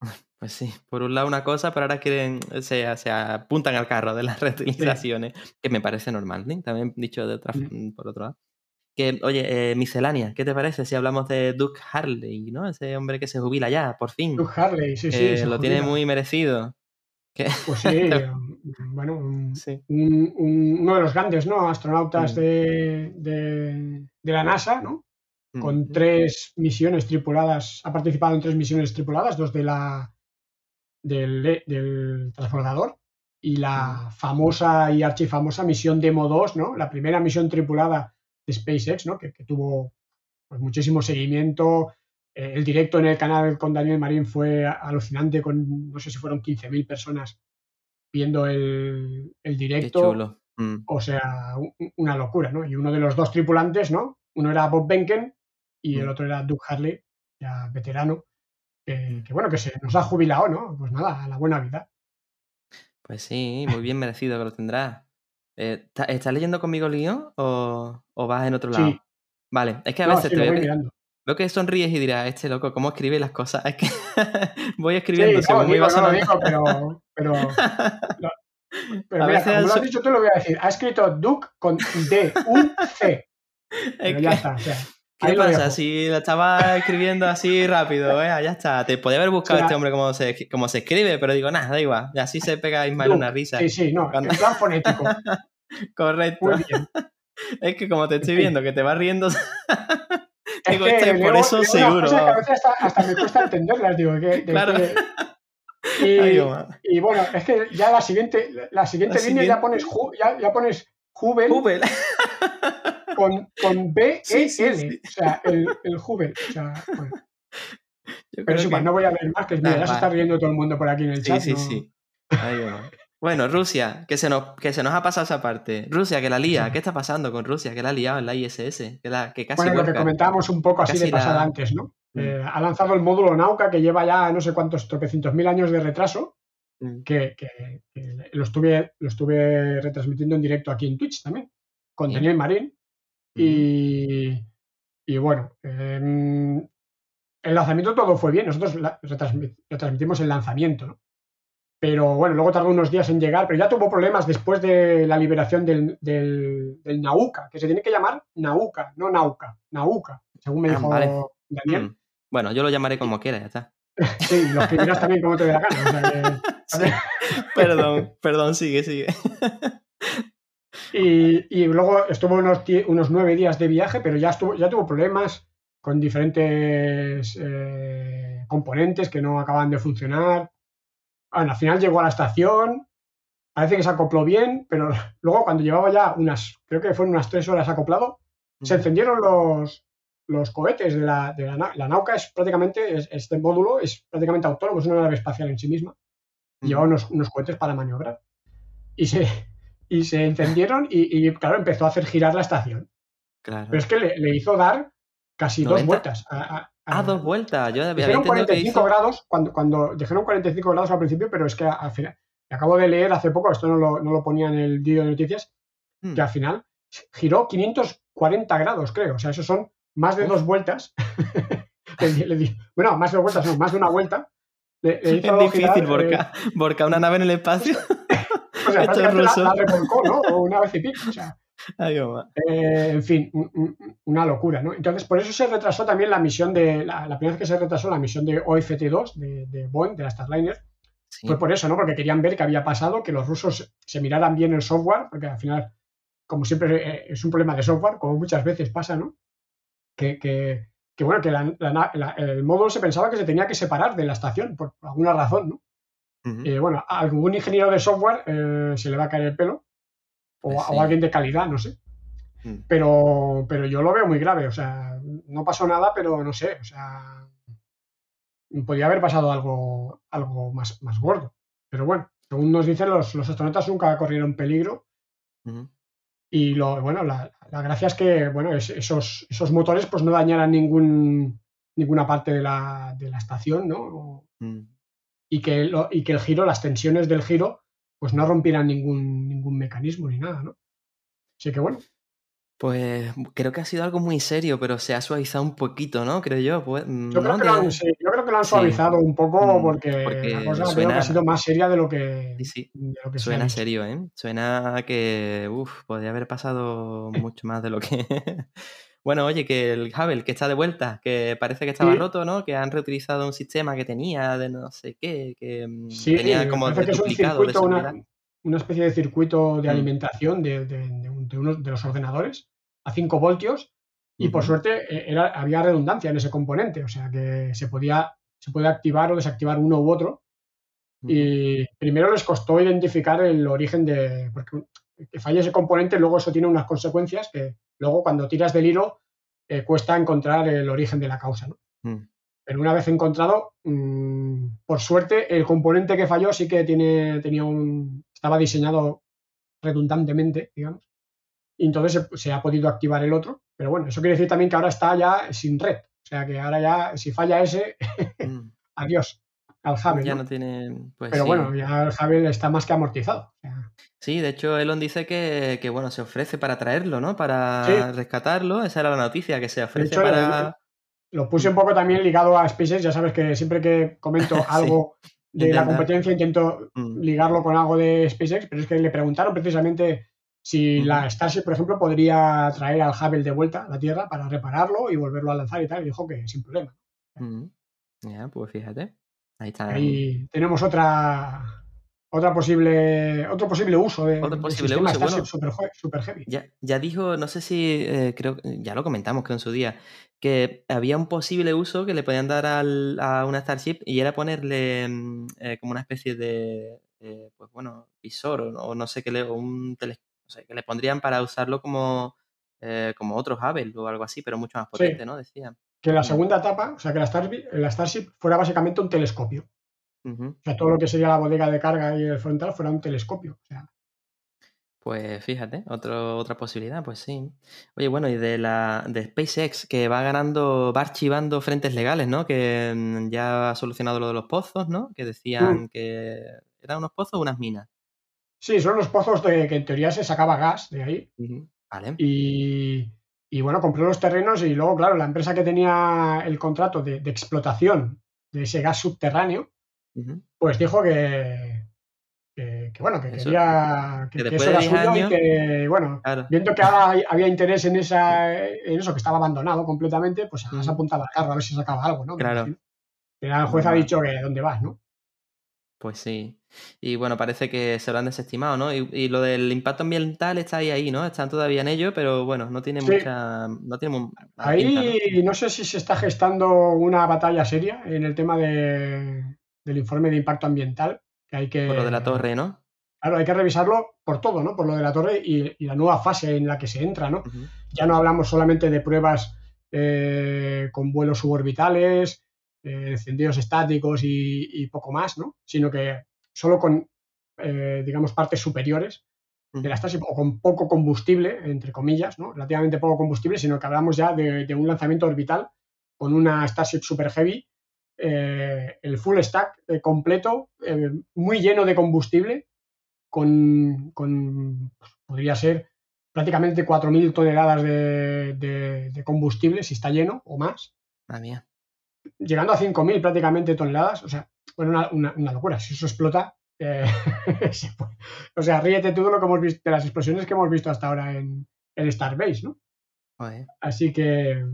pues sí. Por un lado una cosa, pero ahora quieren, se, se apuntan al carro de las reutilizaciones, que me parece normal, ¿no? También dicho de otra, Mm. por otro lado. Que, oye, eh, miscelánea, ¿qué te parece si hablamos de Duke Harley, ¿no? Ese hombre que se jubila ya, por fin. Doug Harley, sí, sí. se lo tiene muy merecido. Pues sí, bueno, un- sí. un- un- uno de los grandes, ¿no? Astronautas Mm. de, de- de la NASA, ¿no? Con Mm. tres misiones tripuladas, ha participado en tres misiones tripuladas, dos de la del, del transbordador y la famosa y archifamosa misión Demo 2, ¿no? La primera misión tripulada de SpaceX, ¿no? Que, que tuvo pues, muchísimo seguimiento. Eh, el directo en el canal con Daniel Marín fue alucinante, con no sé si fueron 15.000 personas viendo el, el Qué directo. chulo. Mm. O sea, una locura, ¿no? Y uno de los dos tripulantes, ¿no? Uno era Bob Benken y el Mm. otro era Doug Harley, ya veterano, que, que, bueno, que se nos ha jubilado, ¿no? Pues nada, a la buena vida. Pues sí, muy bien merecido que lo tendrás. Eh, ¿está- ¿Estás leyendo conmigo el guion o, o vas en otro lado? Sí. Vale, es que a No, veces sí, te voy. Veo que sonríes y dirás, este loco, ¿cómo escribe las cosas? Es que voy Sí, escribiendo no, según me digo, no lo sonando. digo, pero, pero, pero A mira, como lo has dicho tú, lo voy a decir. Ha escrito Duke con D-U-C. Ya está. O sea, ¿Qué pasa? Si la estaba escribiendo así rápido, ¿eh? ya está. Te podía haber buscado O sea, este hombre cómo se, cómo se escribe, pero digo, nada, da igual. Y así se pega Ismael Duke. una risa. Sí, sí, no, en Cuando- plan fonético. Correcto. Muy bien. Es que como te estoy viendo que te vas riendo, Es que por eso seguro. cosas que a veces hasta, hasta me cuesta entenderlas, digo. Que, de Claro. que- y, Ay, Oma. y bueno, es que ya la siguiente, la siguiente La línea ya pones, ju- ya, ya pones Hubel. con, con B-E-L. Sí, sí, sí. O sea, el, el Hubel. O sea, bueno. Pero no voy a leer más, que mira, ya se va. está riendo todo el mundo por aquí en el Sí, chat. sí, no- sí. Ay, Oma. Bueno, Rusia, que se, nos, que se nos ha pasado esa parte. Rusia, que la lía. ¿Qué está pasando con Rusia? Que la ha liado en la ISS. Que, la, que casi Bueno, lo que comentábamos un poco así Casi de pasada la- antes, ¿no? Mm. Eh, ha lanzado el módulo Nauka que lleva ya no sé cuántos tropecientos mil años de retraso, Mm. que, que- que lo, estuve, lo estuve retransmitiendo en directo aquí en Twitch también, con. Daniel Marín. Y, y bueno, em, el lanzamiento todo fue bien. Nosotros la- retransmi- retransmitimos el lanzamiento, ¿no? Pero bueno, luego tardó unos días en llegar, pero ya tuvo problemas después de la liberación del, del, del Nauka, que se tiene que llamar Nauka, no Nauka, Nauka, según me Ah, dijo vale. Daniel. Mm. Bueno, yo lo llamaré como quiera, ya está. Sí, lo escribirás también como te dé la gana. o sea que- Sí. Perdón, perdón, sigue, sigue. Y, y luego estuvo unos, unos nueve días de viaje, pero ya, estuvo, ya tuvo problemas con diferentes eh, componentes que no acaban de funcionar. Bueno, al final llegó a la estación, parece que se acopló bien, pero luego cuando llevaba ya unas, creo que fueron unas tres horas acoplado, se encendieron los, los cohetes de la, de la, la Nauka. Es prácticamente, es- este módulo es prácticamente autónomo, es una nave espacial en sí misma. llevaba unos, unos cohetes para maniobrar. Y se, y se encendieron y, y, claro, empezó a hacer girar la estación. Claro. Pero es que le, le hizo dar casi dos 90. vueltas. a- Ah, dos vueltas. Yo había Dijeron entendido que 45 hizo... grados, cuando, cuando dijeron 45 grados al principio, pero es que al final, acabo de leer hace poco, esto no lo, no lo ponía en el vídeo de noticias, Mm. que al final giró 540 grados, creo. O sea, eso son más de dos vueltas. Le le bueno, más de dos vueltas, no, más de una vuelta. Le- Es difícil girar, eh, volcar una nave en el espacio. o sea, prácticamente la revolcó, ¿no? O una vez y pico. O sea, Ay, eh, en fin, un- un- una locura, ¿no? Entonces, por eso se retrasó también la misión de. La, la primera vez que se retrasó la misión de OFT-2 de, de Boeing, de la Starliner, Sí. fue por eso, ¿no? Porque querían ver qué había pasado, que los rusos se miraran bien el software, porque al final, como siempre, eh, es un problema de software, como muchas veces pasa, ¿no? Que, que- que, bueno, que la- la el módulo se pensaba que se tenía que separar de la estación, por alguna razón, ¿no? Eh, bueno, a algún ingeniero de software se le va a caer el pelo, o, Pues o sí. alguien de calidad, no sé. Mm. Pero, pero yo lo veo muy grave, o sea, no pasó nada, pero no sé, o sea, podría haber pasado algo, algo más, más gordo. Pero bueno, según nos dicen, los, los astronautas nunca corrieron peligro y lo, bueno, la, la gracia es que bueno, es- esos, esos motores pues no dañaran ningún, ninguna parte de la, de la estación, ¿no? Mm. Y que, lo- y que el giro, las tensiones del giro, pues no rompieran ningún, ningún mecanismo ni nada, ¿no? Así que bueno, Pues creo que ha sido algo muy serio, pero se ha suavizado un poquito, ¿no? Creo yo. Pues, mm, Yo creo, que lo han, De- sí, yo creo que lo han Sí. suavizado un poco Mm, porque, porque la cosa suena- creo que ha sido más seria de lo que, Sí, de lo que Suena serio, ¿eh? Suena a que, uff, podría haber pasado mucho más de lo que... Bueno, oye, que el Hubble que está de vuelta, que parece que estaba Sí. roto, ¿no? Que han reutilizado un sistema que tenía de no sé qué, que mm, Sí, tenía como que es un de circuito, una, una especie de circuito de Mm. alimentación de, de- de de unos de los ordenadores a 5 voltios y por suerte eh, era, había redundancia en ese componente, o sea que se podía se puede activar o desactivar uno u otro. Y primero les costó identificar el origen de. Porque que falle ese componente, luego eso tiene unas consecuencias que luego cuando tiras del hilo eh, cuesta encontrar el origen de la causa. ¿no? Mm. Pero una vez encontrado, mm, por suerte, el componente que falló sí que tiene, tenía un. estaba diseñado redundantemente, digamos. Y entonces se, se ha podido activar el otro. Pero bueno, eso quiere decir también que ahora está ya sin red. O sea que ahora ya, si falla ese, Mm. adiós al Hubble. Ya ¿no? no tiene. Pues Pero sí. bueno, ya el Hubble está más que amortizado. Sí, de hecho, Elon dice que, que, bueno, se ofrece para traerlo, ¿no? Para Sí. rescatarlo. Esa era la noticia, que se ofrece hecho, para. Lo puse un poco también ligado a SpaceX, ya sabes que siempre que comento algo de la competencia intento Mm. ligarlo con algo de SpaceX, pero es que le preguntaron precisamente si la Starship, por ejemplo, podría traer al Hubble de vuelta a la Tierra para repararlo y volverlo a lanzar y tal, y dijo que sin problema. Mm. Ya, pues fíjate. Ahí está. Ahí tenemos otra otra posible otro posible uso de, Otro posible sistema uso, bueno. super, heavy. Ya, ya dijo, no sé si, eh, creo, ya lo comentamos creo en su día, que había un posible uso que le podían dar al- a una Starship y era ponerle mm, eh, como una especie de, eh, pues bueno, visor o, no- o no sé qué, le, o un tele- no sé, que le pondrían para usarlo como, eh, como otro Hubble o algo así, pero mucho más Sí. potente, ¿no? Decían. Que la segunda etapa, o sea, que la Starship, la Starship fuera básicamente un telescopio. O sea, todo lo que sería la bodega de carga y el frontal fuera un telescopio. O sea, Pues fíjate, otro, otra posibilidad, pues sí. Oye, bueno, y de la de SpaceX, que va ganando, va archivando frentes legales, ¿no? Que mm, ya ha solucionado lo de los pozos, ¿no? Que decían Mm. que eran unos pozos o unas minas. sí, son los pozos de que en teoría se sacaba gas de ahí. Vale. Y, y, bueno, compró los terrenos y luego, claro, la empresa que tenía el contrato de, de explotación de ese gas subterráneo, pues dijo que, que, que, bueno, que Eso, quería que, eso era 10 suyo años- y que, bueno, Claro. viendo que ahora había interés en, esa, en eso, que estaba abandonado completamente, pues Ujú. se apuntaba al carro a ver si sacaba algo, ¿no? Claro. el juez ha dicho que dónde vas, ¿no? Pues sí. Y bueno, parece que se lo han desestimado, ¿no? Y, y lo del impacto ambiental está ahí, ahí, ¿no? Están todavía en ello, pero bueno, no tiene Sí. mucha. No tiene. Ahí no sé si se está gestando una batalla seria en el tema de- del informe de impacto ambiental, que hay que... Por lo de la torre, ¿no? Claro, hay que revisarlo por todo, ¿no? Por lo de la torre y, y la nueva fase en la que se entra, ¿no? Ya no hablamos solamente de pruebas eh, con vuelos suborbitales, eh, encendidos estáticos y, y poco más, ¿no? Sino que solo con, eh, digamos, partes superiores de la Starship o con poco combustible, entre comillas, ¿no? Relativamente poco combustible, sino que hablamos ya de, de un lanzamiento orbital con una Starship Super Heavy, eh, el full stack eh, completo, eh, muy lleno de combustible, con, con, pues, podría ser prácticamente 4.000 toneladas de, de- de combustible si está lleno o más, Madre mía. Llegando a 5.000 prácticamente toneladas, o sea, bueno, una, una- una locura, si eso explota, eh, se puede- o sea, ríete todo lo que hemos visto, de las explosiones que hemos visto hasta ahora en, en Starbase, ¿no? Así que,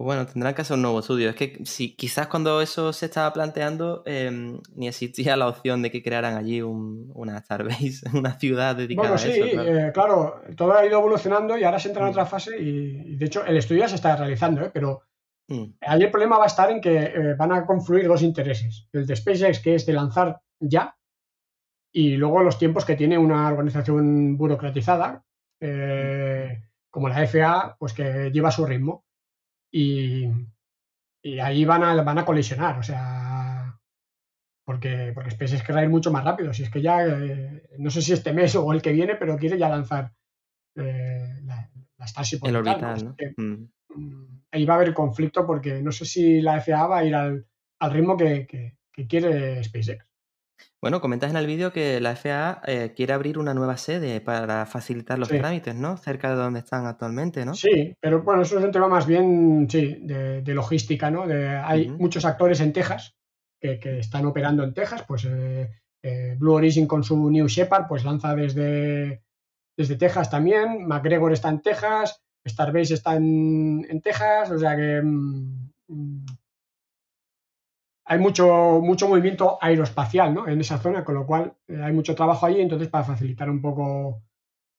bueno, tendrán que hacer un nuevo estudio. Es que si quizás cuando eso se estaba planteando, em, ni existía la opción de que crearan allí un- una Starbase, una ciudad dedicada bueno, a sí, eso. claro. eh, claro, todo ha ido evolucionando y ahora se entra en Mm. otra fase y, y, de hecho el estudio ya se está realizando, ¿eh? pero Mm, ahí el problema va a estar en que eh, van a confluir dos intereses. El de SpaceX, que es de lanzar ya, y luego los tiempos que tiene una organización burocratizada, eh, como la FAA, pues que lleva su ritmo. Y, y ahí van a, van a colisionar, o sea, porque, porque SpaceX querrá ir mucho más rápido. Si es que ya, eh, no sé si este mes o el que viene, pero quiere ya lanzar eh, la, la Starship el orbital, Mm. Mm, ahí va a haber conflicto porque no sé si la FAA va a ir al, al ritmo que, que- que quiere SpaceX. Bueno, comentas en el vídeo que la FAA eh, quiere abrir una nueva sede para facilitar los Sí. trámites, ¿no? Cerca de donde están actualmente, ¿no? Sí, pero bueno, eso es un tema más bien, sí, de, de logística, ¿no? De- hay muchos actores en Texas que, que están operando en Texas, pues eh, eh, Blue Origin con su New Shepard, pues lanza desde, desde Texas también, McGregor está en Texas, Starbase está en, en Texas, o sea que mm, mm, hay mucho, mucho movimiento aeroespacial ¿no? en esa zona, con lo cual eh, hay mucho trabajo allí, entonces para facilitar un poco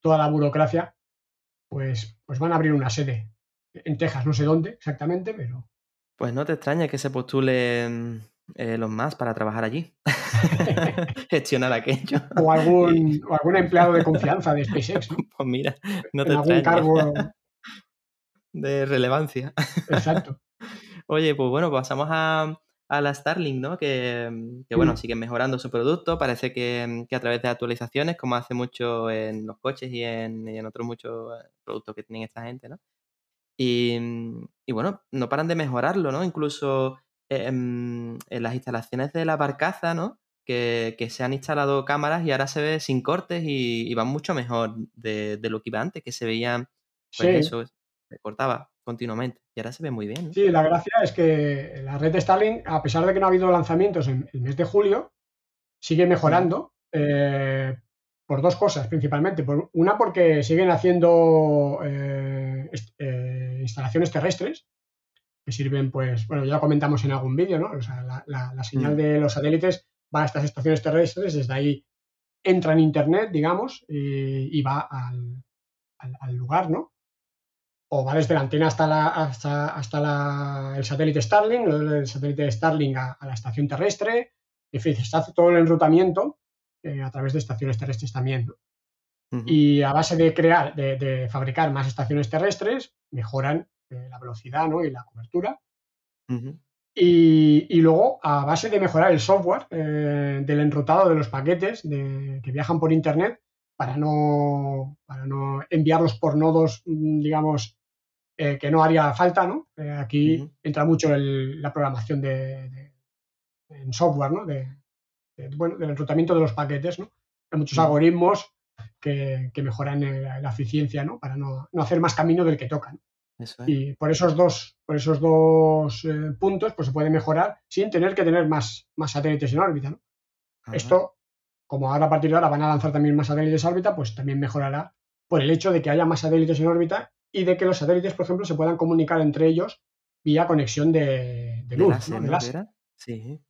toda la burocracia, pues, pues van a abrir una sede en Texas, no sé dónde exactamente, pero Pues no te extraña que se postulen eh, los más para trabajar allí. Gestionar aquello. o algún, o algún empleado de confianza de SpaceX, ¿no? Pues mira, no te en algún extraña. cargo De relevancia. exacto. Oye, pues bueno, pasamos a, a la Starlink, ¿no? Que, mm, que, bueno, Mm. siguen mejorando su producto. Parece que, mm, que a través de actualizaciones, como hace mucho en los coches y en, y en otros muchos eh, productos que tienen esta gente, ¿no? Y, mm, y bueno, no paran de mejorarlo, ¿no? Incluso eh, en las instalaciones de la barcaza, ¿no? Que, que se han instalado cámaras y ahora se ve sin cortes y, y van mucho mejor de, de lo que iba antes, que se veían, pues Sí, eso, se cortaba continuamente. Y ahora se ve muy bien, ¿no? sí, la gracia es que la red de Starlink, a pesar de que no ha habido lanzamientos en el mes de julio, sigue mejorando eh, por dos cosas principalmente. Por, una, porque siguen haciendo eh, eh, instalaciones terrestres que sirven, pues, bueno, ya lo comentamos en algún vídeo, ¿no? O sea, la, la- la señal Mm. de los satélites va a estas estaciones terrestres, desde ahí entra en Internet, digamos, y, y va al, al- al lugar, ¿no? O va desde la antena hasta, la, hasta, hasta la- el satélite Starlink, del satélite Starlink a, a la estación terrestre, en fin, se hace todo el enrutamiento eh, a través de estaciones terrestres también. Y a base de crear, de, de fabricar más estaciones terrestres, mejoran eh, la velocidad ¿no? y la cobertura. Y, y luego, a base de mejorar el software eh, del enrutado de los paquetes de- que viajan por Internet para no, para no enviarlos por nodos, mm, digamos, eh, que no haría falta, ¿no? Eh, aquí entra mucho el- la programación de, de- en software, ¿no? De, de- bueno, del enrutamiento de los paquetes, ¿no? Hay muchos algoritmos que, que mejoran eh, la, eficiencia, ¿no? Para no, no hacer más camino del que tocan. Eso. Y por esos dos, por esos dos puntos, pues se puede mejorar sin tener que tener más, más satélites en órbita. ¿no? Esto, como ahora a partir de ahora van a lanzar también más satélites en órbita, pues también mejorará por el hecho de que haya más satélites en órbita y de que los satélites, por ejemplo, se puedan comunicar entre ellos vía conexión de, de luz. De ¿no? Sí.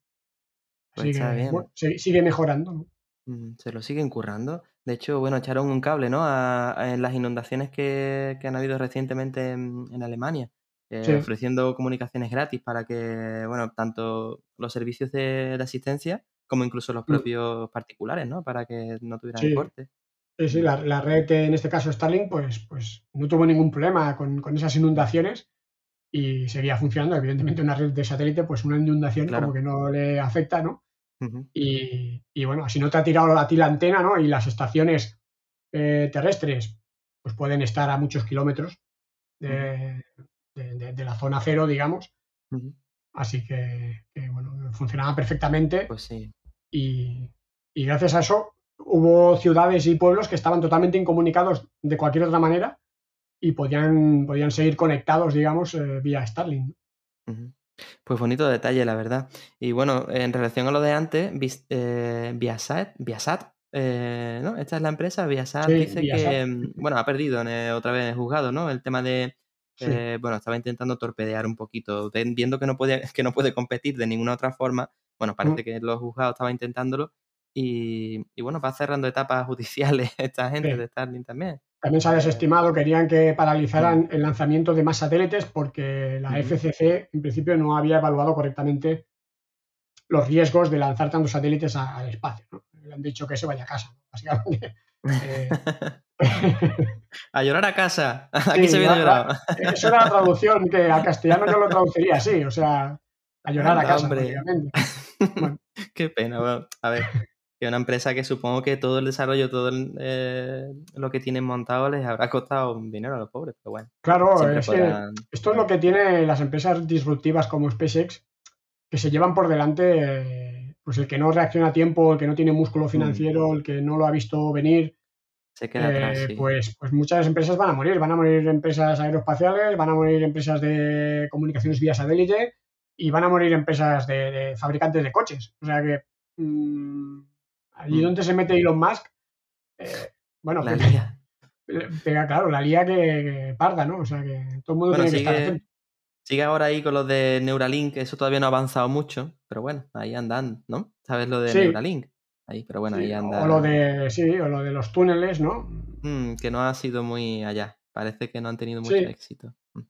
Pues está bien. bueno, sigue mejorando. ¿no? Mm, Se lo siguen currando. De hecho, bueno, echaron un cable, ¿no? A, a- en las inundaciones que, que han habido recientemente en, en Alemania, eh, Sí. ofreciendo comunicaciones gratis para que, bueno, tanto los servicios de, de asistencia como incluso los Mm. propios particulares, ¿no? Para que no tuvieran Sí. cortes. Sí, sí, la, la red, en este caso Starlink, pues, pues no tuvo ningún problema con, con esas inundaciones y seguía funcionando. Evidentemente, una red de satélite, pues una inundación Claro. como que no le afecta, ¿no? Y, y bueno, si no te ha tirado a ti la antena, ¿no? Y las estaciones eh, terrestres, pues pueden estar a muchos kilómetros de, de- de- de la zona cero, digamos. Así que, que, bueno, funcionaba perfectamente Pues sí. y, y gracias a eso hubo ciudades y pueblos que estaban totalmente incomunicados de cualquier otra manera y podían, podían seguir conectados, digamos, eh, vía Starlink. Pues bonito detalle, la verdad. Y bueno, en relación a lo de antes, eh, Viasat, Viasat eh, ¿no? Esta es la empresa, Viasat Sí, dice Viasat. que, mm, bueno, ha perdido en, otra vez en el juzgado, ¿no? El tema de, Sí. eh, bueno, estaba intentando torpedear un poquito, viendo que no, podía, que no puede competir de ninguna otra forma, bueno, parece que los juzgados estaban intentándolo y, y bueno, va cerrando etapas judiciales esta gente Sí. de Starlink también. También se ha desestimado, querían que paralizaran el lanzamiento de más satélites porque la. FCC en principio no había evaluado correctamente los riesgos de lanzar tantos satélites al espacio. ¿no? Le han dicho que se vaya a casa, ¿no? básicamente. Eh, a llorar a casa. Aquí Sí, se viene llorado. Eso era la traducción que al castellano yo lo traduciría así, o sea, a llorar a casa, hombre. Bueno. Qué pena, bueno, a ver, que una empresa que supongo que todo el desarrollo, todo el, eh, lo que tienen montado les habrá costado un dinero a los pobres, pero bueno, Claro, es que esto es lo que tiene las empresas disruptivas como SpaceX, que se llevan por delante pues el que no reacciona a tiempo, el que no tiene músculo financiero, el que no lo ha visto venir, Se queda atrás, eh, sí. pues, pues muchas empresas van a morir. Van a morir empresas aeroespaciales, van a morir empresas de comunicaciones vía satélite y van a morir empresas de, de fabricantes de coches. O sea que mm, allí Mm. donde se mete Elon Musk, eh, bueno, La pues, lía. pega, claro, la lía que, que parda, ¿no? O sea, que todo el mundo Bueno, tiene que estar sigue, atento. sigue ahora ahí con los de Neuralink, eso todavía no ha avanzado mucho, pero bueno, ahí andan, ¿no? ¿Sabes lo de Sí. Neuralink? Ahí, pero bueno, Sí, ahí anda. o lo de, sí, o lo de los túneles, ¿no? Mm, que no ha sido muy allá. Parece que no han tenido mucho Sí. éxito. Mm.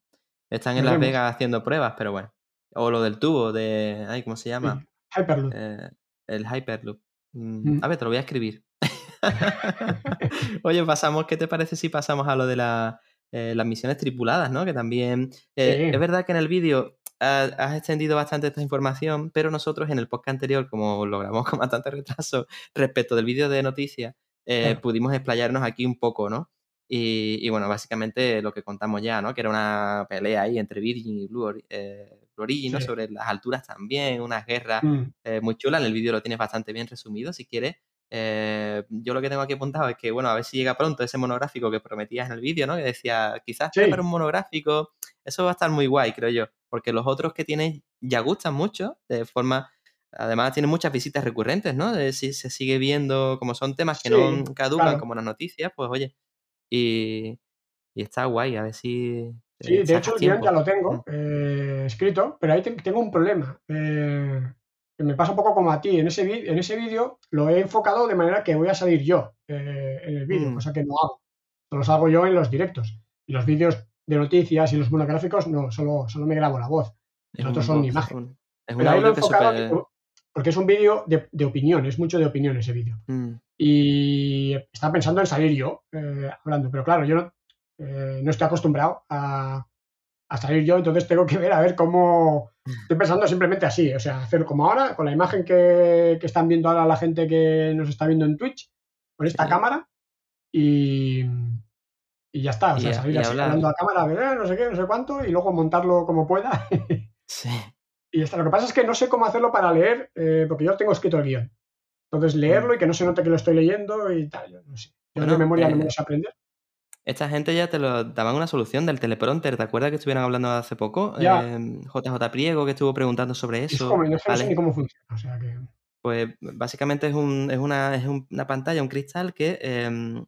Están en Las. Vegas haciendo pruebas, pero bueno. O lo del tubo de. Ay, ¿cómo se llama? Hyperloop. Eh, el Hyperloop. Mm, Mm. A ver, te lo voy a escribir. Oye, pasamos, ¿qué te parece si pasamos a lo de la, eh, las misiones tripuladas, ¿no? Que también. eh, Sí. Es verdad que en el vídeo has extendido bastante esta información, pero nosotros en el podcast anterior, como lo grabamos con bastante retraso respecto del vídeo de noticias, eh, Claro. pudimos explayarnos aquí un poco, ¿no? Y, y bueno, básicamente lo que contamos ya, ¿no? Que era una pelea ahí entre Virgin y Blue, Ori- Blue Origin, ¿no? Sí. Sobre las alturas también, unas guerras Mm, eh, muy chula. En el vídeo lo tienes bastante bien resumido, si quieres. Eh, yo lo que tengo aquí apuntado es que, bueno, a ver si llega pronto ese monográfico que prometías en el vídeo, ¿no? Que decía, quizás Sí. para un monográfico. Eso va a estar muy guay, creo yo. Porque los otros que tienes ya gustan mucho, de forma. Además, tienen muchas visitas recurrentes, ¿no? De si se sigue viendo, como son temas que Sí, no caducan, claro. como las noticias, pues oye. Y, y está guay, a ver si. Sí, eh, de hecho el guion ya lo tengo Mm. eh, escrito, pero ahí te- tengo un problema. eh, que me pasa un poco como a ti. En ese, en ese vídeo lo he enfocado de manera que voy a salir yo eh, en el vídeo, Mm. cosa que no hago. Solo los hago yo en los directos. Y los vídeos de noticias y los monográficos no, solo, solo me grabo la voz. Los otros son imagen. es Pero ahí lo he que enfocado porque es un vídeo de, de opinión, es mucho de opinión ese vídeo. Mm. Y estaba pensando en salir yo hablando, pero claro, yo no, eh, no estoy acostumbrado a, a salir yo, entonces tengo que ver a ver cómo. Estoy pensando simplemente así, o sea, hacer como ahora, con la imagen que, que están viendo ahora la gente que nos está viendo en Twitch, con esta Sí. cámara y, y ya está, o sea, a- salir y así hablar. hablando a cámara, ver, eh, no sé qué, no sé cuánto, y luego montarlo como pueda. Sí. Y ya está. Lo que pasa es que no sé cómo hacerlo para leer, eh, porque yo tengo escrito el guion. Entonces, leerlo y que no se note que lo estoy leyendo y tal, yo no sé. Yo Bueno, de memoria no me lo sé aprender. Esta gente ya te lo daban una solución del teleprompter. ¿Te acuerdas que estuvieron hablando hace poco? Ya. Eh, JJ Priego que estuvo preguntando sobre Es eso. es no sé ¿vale? ni cómo funciona. O sea que. Pues básicamente es, un- es una, es un- una pantalla, un cristal que em,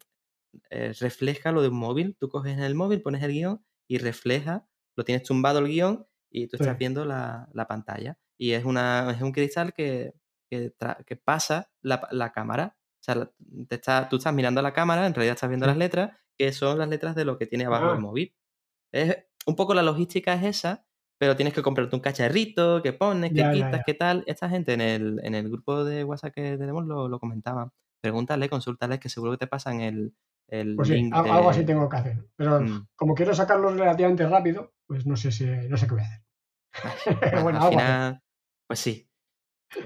eh, refleja lo de un móvil. Tú coges el móvil, pones el guion y refleja, lo tienes tumbado el guion y tú estás viendo la, la pantalla. Y es, una, es un cristal que, que, pasa la, la cámara. O sea, te está, tú estás mirando a la cámara, en realidad estás viendo Sí. las letras, que son las letras de lo que tiene abajo Ah. el móvil. Es, un poco la logística es esa, pero tienes que comprarte un cacharrito, que pones, que Ya, quitas, qué tal. Esta gente en el, en el grupo de WhatsApp que tenemos lo, lo comentaban. Pregúntale, consúltales, que seguro que te pasan el, el Pues sí, algo así tengo que hacer. Pero Mm. como quiero sacarlos relativamente rápido, pues no sé si no sé qué voy a hacer. Bueno, al final, pues sí.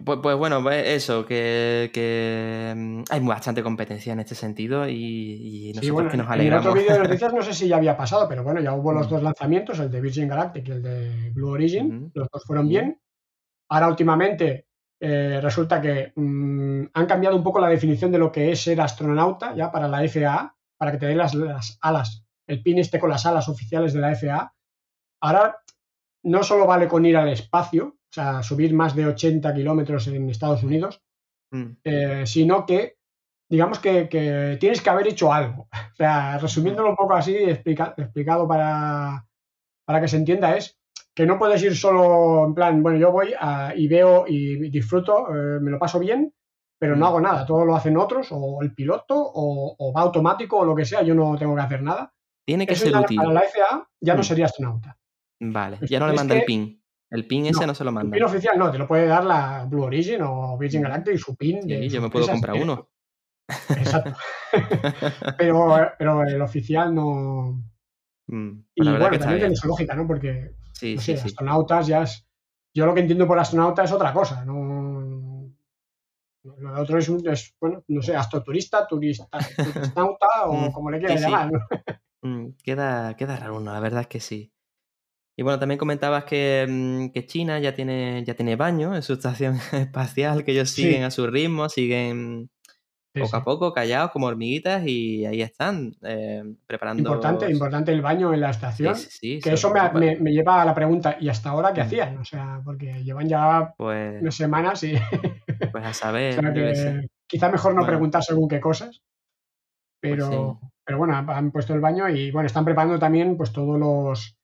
Pues, pues bueno, pues eso, que, que mm, hay bastante competencia en este sentido y, y Sí, nosotros bueno, que nos en el otro alegramos. vídeo de noticias no sé si ya había pasado, pero bueno, ya hubo los Mm. dos lanzamientos, el de Virgin Galactic y el de Blue Origin. Los dos fueron Sí. bien. Ahora últimamente eh, resulta que mm, han cambiado un poco la definición de lo que es ser astronauta ya para la FAA, para que te den las, las alas, el pin esté con las alas oficiales de la FAA. Ahora no solo vale con ir al espacio, o sea, subir más de 80 kilómetros en Estados Unidos, Mm, eh, sino que digamos que, que tienes que haber hecho algo. O sea, resumiéndolo un poco así, explica- explicado para, para que se entienda, es que no puedes ir solo en plan, bueno, yo voy a- y veo y disfruto, eh, me lo paso bien, pero no Mm. hago nada. Todo lo hacen otros, o el piloto, o, o va automático, o lo que sea, yo no tengo que hacer nada. Tiene que Eso ser útil. para la FAA ya no Mm. sería astronauta. Vale, ya no le manda el que- pin. El pin ese No, no se lo manda. pin oficial no, te lo puede dar la Blue Origin o Virgin Mm. Galactic y su pin. de Sí, yo me puedo comprar directo. uno. Exacto. pero, pero el oficial no. Mm, Y pues la verdad bueno, que también tiene su lógica, ¿no? Porque, Sí, no sí, sé, sí. astronautas ya es. Yo lo que entiendo por astronauta es otra cosa, no. Lo otro es, es bueno, no sé, astroturista, turista, turisnauta o Mm, como le quieras llamar. ¿no? Mm, queda, queda raro uno, la verdad es que sí. Y bueno, también comentabas que, mm, que China ya tiene, ya tiene baño en su estación espacial, que ellos Sí. siguen a su ritmo, siguen Sí, poco sí. a poco, callados como hormiguitas y ahí están, eh, preparando... Importante, importante el baño en la estación. sí, sí. que eso me, me- me lleva a la pregunta, ¿y hasta ahora qué Mm. hacían? O sea, porque llevan ya Pues, unas semanas y. pues a o saber, sea que quizá mejor no Bueno. preguntar según qué cosas. pero, pero bueno, han puesto el baño y bueno, están preparando también pues todos los,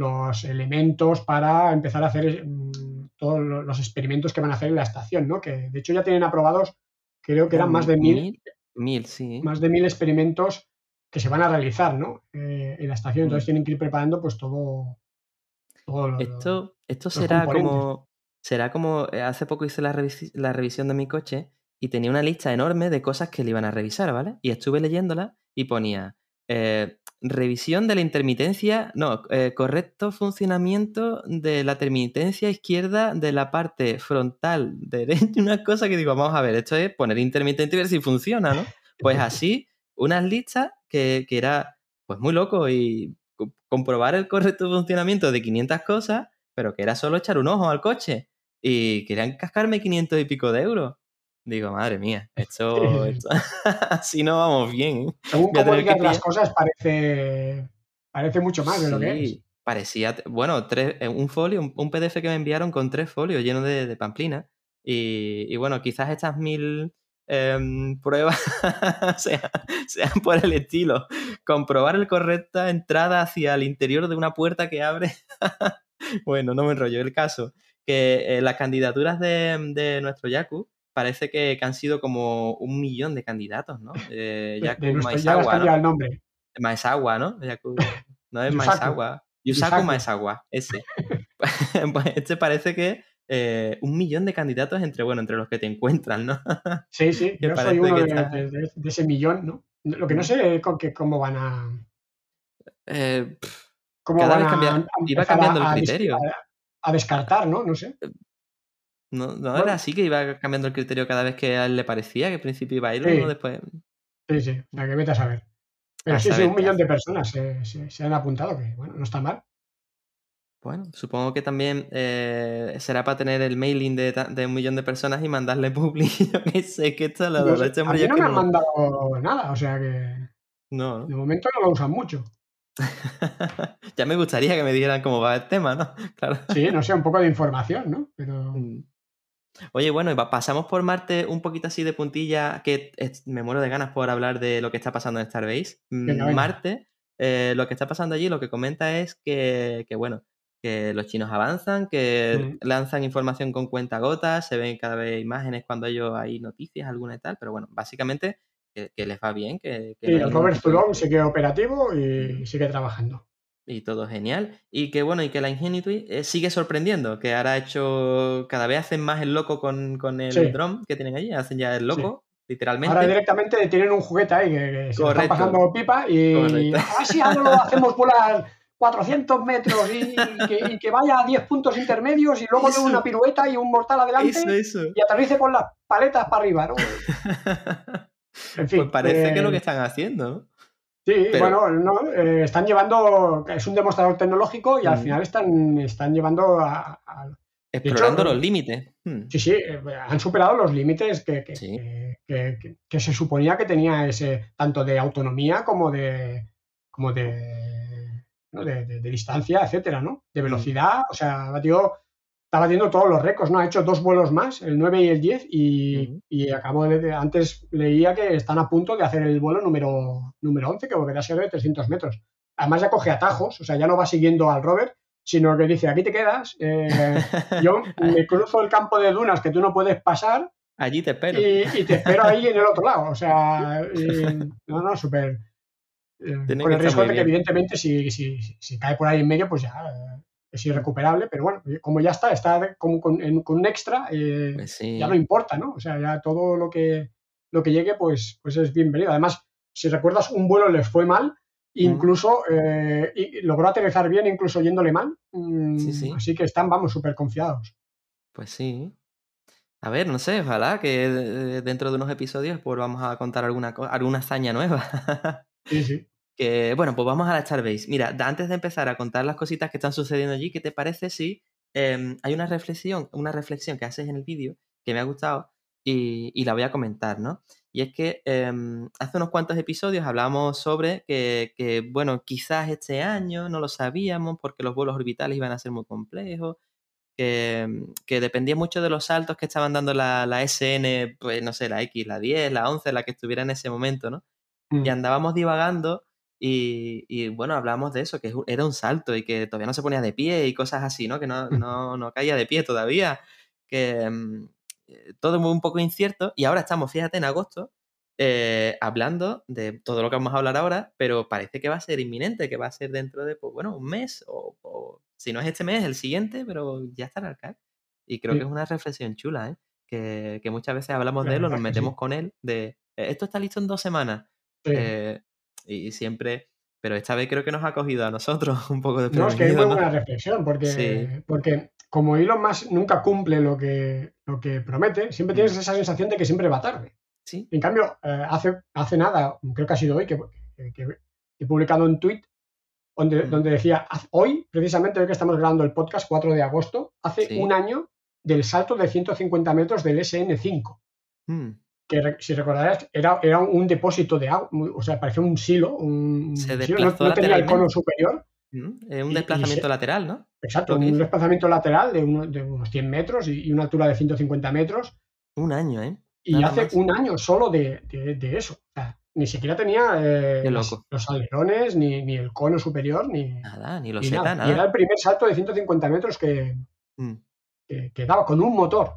los elementos para empezar a hacer mm, todos lo- los experimentos que van a hacer en la estación, ¿no? Que de hecho ya tienen aprobados, creo que eran más de mil, Mil, mil, sí. más de mil experimentos que se van a realizar, ¿no? Eh, en la estación. Entonces Mm. tienen que ir preparando pues todo, todo lo- Esto, esto será como. Será como. eh, Hace poco hice la, revisi- la revisión de mi coche y tenía una lista enorme de cosas que le iban a revisar, ¿vale? Y estuve leyéndola y ponía. eh, revisión de la intermitencia. No, eh, correcto funcionamiento de la intermitencia izquierda de la parte frontal derecha. Una cosa que digo, vamos a ver, esto es poner intermitente y ver si funciona, ¿no? Pues así, unas listas que, que era pues muy loco y co- comprobar el correcto funcionamiento de 500 cosas, pero que era solo echar un ojo al coche y querían cascarme 500 y pico de euros. Digo, madre mía, esto, esto- así no vamos bien. Según tener que las cosas, parece, parece mucho más de lo que es. Parecía, bueno, tres, eh, un folio, un, un PDF que me enviaron con tres folios llenos de, de pamplina. Y, y bueno, quizás estas mil em, pruebas sean, sean por el estilo. Comprobar el correcta entrada hacia el interior de una puerta que abre. bueno, no me enrollo. El caso, que eh, las candidaturas de, de nuestro Yaku parece que, que han sido como un millón de candidatos, ¿no? Eh, De- Yaku de nuestro- ya ¿no? el nombre. Maezawa, ¿no? Yaku- no es. Maezawa. Yusaku Yusaku. Maezawa, ese. pues este parece que eh, un millón de candidatos entre, bueno, entre los que te encuentran, ¿no? Sí, sí, Que yo soy uno que de, está- de- de- de ese millón, ¿no? Lo que no sé es con que, cómo van a. Eh, pff, Cómo Cada van a- a iba cambiando el a- criterio. A, a descartar, ¿no? No sé. No, no Bueno. era así que iba cambiando el criterio cada vez que a él le parecía, que al principio iba a ir Sí. uno, después. Sí, sí, sea, que vete a saber. Pero A sí, sí, un millón de personas se, se- se han apuntado, que bueno, no está mal. Bueno, supongo que también eh, será para tener el mailing de, un millón de personas y mandarle publi. Yo qué sé, que esto lo No de sé, este a mí no me que han no- mandado nada, o sea que No, ¿no? de momento no lo usan mucho. ya me gustaría que me dijeran cómo va el tema, ¿no? Claro. Sí, no sé, un poco de información, ¿no? Pero Mm. Oye, bueno, y pasamos por Marte un poquito así de puntilla, que es- me muero de ganas por hablar de lo que está pasando en Starbase. Mm. Marte, eh, lo que está pasando allí, lo que comenta es que, que, bueno, que los chinos avanzan, que lanzan información con cuentagotas, se ven cada vez imágenes cuando ellos hay noticias, alguna y tal, pero bueno, básicamente que, que les va bien, que, que sí, no el Robert Zurong sigue operativo y sigue trabajando. Y todo genial. Y que bueno, y que la Ingenuity eh, sigue sorprendiendo, que ahora ha hecho, cada vez hacen más el loco con, con el Sí. drone que tienen allí, hacen ya el loco, literalmente. Ahora directamente tienen un juguete ahí que, que se están pasando pipa y Correcto. a ver si ahora lo hacemos volar 400 metros y, y que, y que vaya a 10 puntos intermedios y luego de una pirueta y un mortal adelante Eso, eso. y aterrice con las paletas para arriba, ¿no? En fin. pues parece que es lo eh, que están haciendo, ¿no? Sí, Pero- bueno, no, eh, están llevando, es un demostrador tecnológico y al Mm. final están, están llevando a, a- Explorando hecho, los límites. Hmm. Sí, sí, eh, han superado los límites que, que- Sí. que- se suponía que tenía ese, tanto de autonomía como de como de, ¿no? de, de- de distancia, etcétera, ¿no? De velocidad, o sea, ha batido, está batiendo todos los récords, ¿no? Ha hecho dos vuelos más, el 9 y el 10, y, y acabo de, antes leía que están a punto de hacer el vuelo número, número 11, que volverá a ser de 300 metros. Además ya coge atajos, o sea, ya no va siguiendo al rover, sino que dice, aquí te quedas, eh, yo me cruzo el campo de dunas que tú no puedes pasar Allí te espero. y, y te espero ahí en el otro lado. O sea, y- no, no, súper. eh, con el riesgo de que, evidentemente, si, si, si- si cae por ahí en medio, pues ya eh, es irrecuperable. Pero bueno, como ya está, está como con, en- con un extra, eh, Pues sí. ya no importa, ¿no? O sea, ya todo lo que, lo que llegue, pues, pues es bienvenido. Además, si recuerdas, un vuelo les fue mal. Incluso eh, y logró aterrizar bien, incluso yéndole mal. Mm, Sí, sí. Así que están, vamos, súper confiados. Pues sí. A ver, no sé, ojalá que eh, dentro de unos episodios pues vamos a contar alguna, alguna hazaña nueva. Sí, sí. Que, bueno, pues vamos a la Starbase. Mira, antes de empezar a contar las cositas que están sucediendo allí, ¿qué te parece si em, hay una reflexión, una reflexión que haces en el vídeo que me ha gustado y, y la voy a comentar, ¿no? Y es que em, hace unos cuantos episodios hablábamos sobre que, que, bueno, quizás este año no lo sabíamos porque los vuelos orbitales iban a ser muy complejos, que, que dependía mucho de los saltos que estaban dando la, la SN, pues no sé, la X, la 10, la 11, la que estuviera en ese momento, ¿no? Mm. y andábamos divagando y, y, bueno, hablábamos de eso, que era un salto y que todavía no se ponía de pie y cosas así, ¿no? Que no, Mm. no, no caía de pie todavía, que eh, todo muy un poco incierto y ahora estamos, fíjate, en agosto. eh, hablando de todo lo que vamos a hablar ahora, pero parece que va a ser inminente, que va a ser dentro de, pues bueno, un mes o, o si no es este mes, el siguiente, pero ya estará caer. Y creo Sí. que es una reflexión chula, ¿eh? Que, que muchas veces hablamos La de él o nos sí. metemos con él, de "Eh, esto está listo en dos semanas. Sí. eh, y siempre, pero esta vez creo que nos ha cogido a nosotros un poco de No, es que es muy buena reflexión, porque, Sí. porque como Elon Musk nunca cumple lo que, lo que promete, siempre tienes Mm. esa sensación de que siempre va tarde. Sí, En cambio, eh, hace, hace nada, creo que ha sido hoy, que, que- que he publicado un tweet donde, Mm. donde decía, "Haz- hoy, precisamente hoy que estamos grabando el podcast, 4 de agosto, hace Sí. un año del salto de 150 metros del SN5, Mm, que si recordarás era, era un depósito de agua, o sea, parecía un silo, un Se silo, no, no tenía el cono superior, mm, un Y- y desplazamiento se- lateral, ¿no? exacto, un desplazamiento lateral de, uno- de unos 100 metros y, y una altura de 150 metros, Un año, ¿eh? y hace más. un año solo de, de- de eso. O sea, ni siquiera tenía eh, los alerones, ni, ni el cono superior, ni, Nada, ni lo ni nada. Y era el primer salto de 150 metros que, Mm, que, que daba con un motor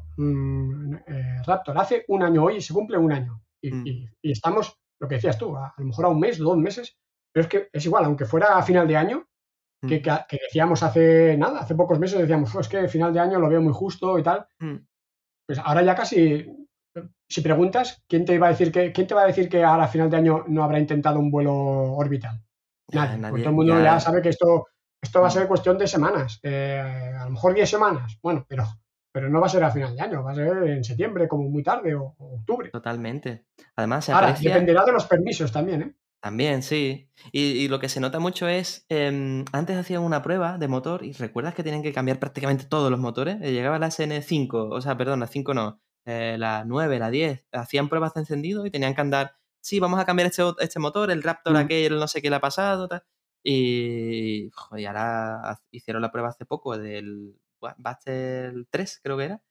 eh, Raptor. Hace un año hoy, se cumple un año. Y, Mm. y- y estamos, lo que decías tú, a, a lo mejor a un mes, dos meses, pero es que es igual, aunque fuera a final de año, que, mm, que- que decíamos hace nada, hace pocos meses decíamos, "Oh, es que final de año lo veo muy justo y tal. mm. Pues ahora ya casi, si preguntas, ¿quién te iba a decir que, quién te va a decir que ahora a final de año no habrá intentado un vuelo orbital? Ya, Nadie. nadie, Porque todo el mundo ya. ya sabe que esto, esto va a Mm. ser cuestión de semanas. eh, a lo mejor 10 semanas. Bueno, pero, pero no va a ser a final de año, va a ser en septiembre, como muy tarde, o, o octubre. Totalmente. Además, se Ahora, aprecia dependerá de los permisos también, ¿eh? también, sí. Y, y lo que se nota mucho es, em, antes hacían una prueba de motor y recuerdas que tienen que cambiar prácticamente todos los motores. Eh, Llegaba la SN5, o sea, perdón, la 5 no, eh, la 9, la 10, hacían pruebas de encendido y tenían que andar, sí, vamos a cambiar este, este motor, el Raptor Mm. aquel, no sé qué le ha pasado, tal. Y, joder, ahora hicieron la prueba hace poco del Ba- Buster 3, creo que era.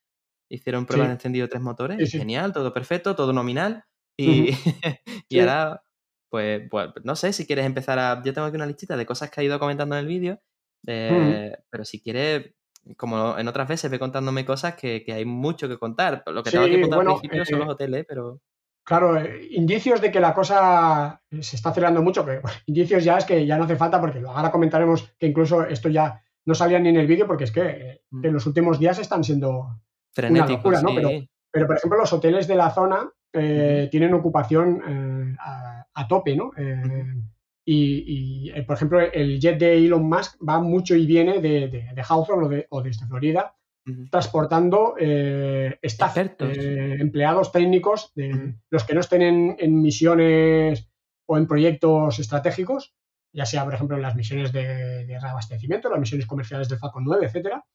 Hicieron pruebas Sí. de encendido tres motores, Sí, y sí. genial, todo perfecto, todo nominal. Y, y ahora, pues, pues, no sé si quieres empezar a. Yo tengo aquí una listita de cosas que ha ido comentando en el vídeo, eh, pero si quieres, como en otras veces, ve contándome cosas que, que hay mucho que contar. Lo que tengo que contar bueno, al principio son eh, los hoteles, pero. Claro, eh, indicios de que la cosa se está acelerando mucho, que bueno, indicios ya es que ya no hace falta, porque ahora comentaremos que incluso esto ya no salía ni en el vídeo, porque es que, eh, Mm. que en los últimos días están siendo Frenético, locura, ¿no? sí. Pero- Pero, por ejemplo, los hoteles de la zona eh, tienen ocupación eh, a, a tope, ¿no? Eh. Y, y, eh, por ejemplo, el jet de Elon Musk va mucho y viene de, de, de Hawthorne o, de, o desde Florida, Transportando eh, staff, eh, empleados técnicos, de, los que no estén en, en misiones o en proyectos estratégicos, ya sea, por ejemplo, en las misiones de, de reabastecimiento, las misiones comerciales del Falcon 9, etcétera,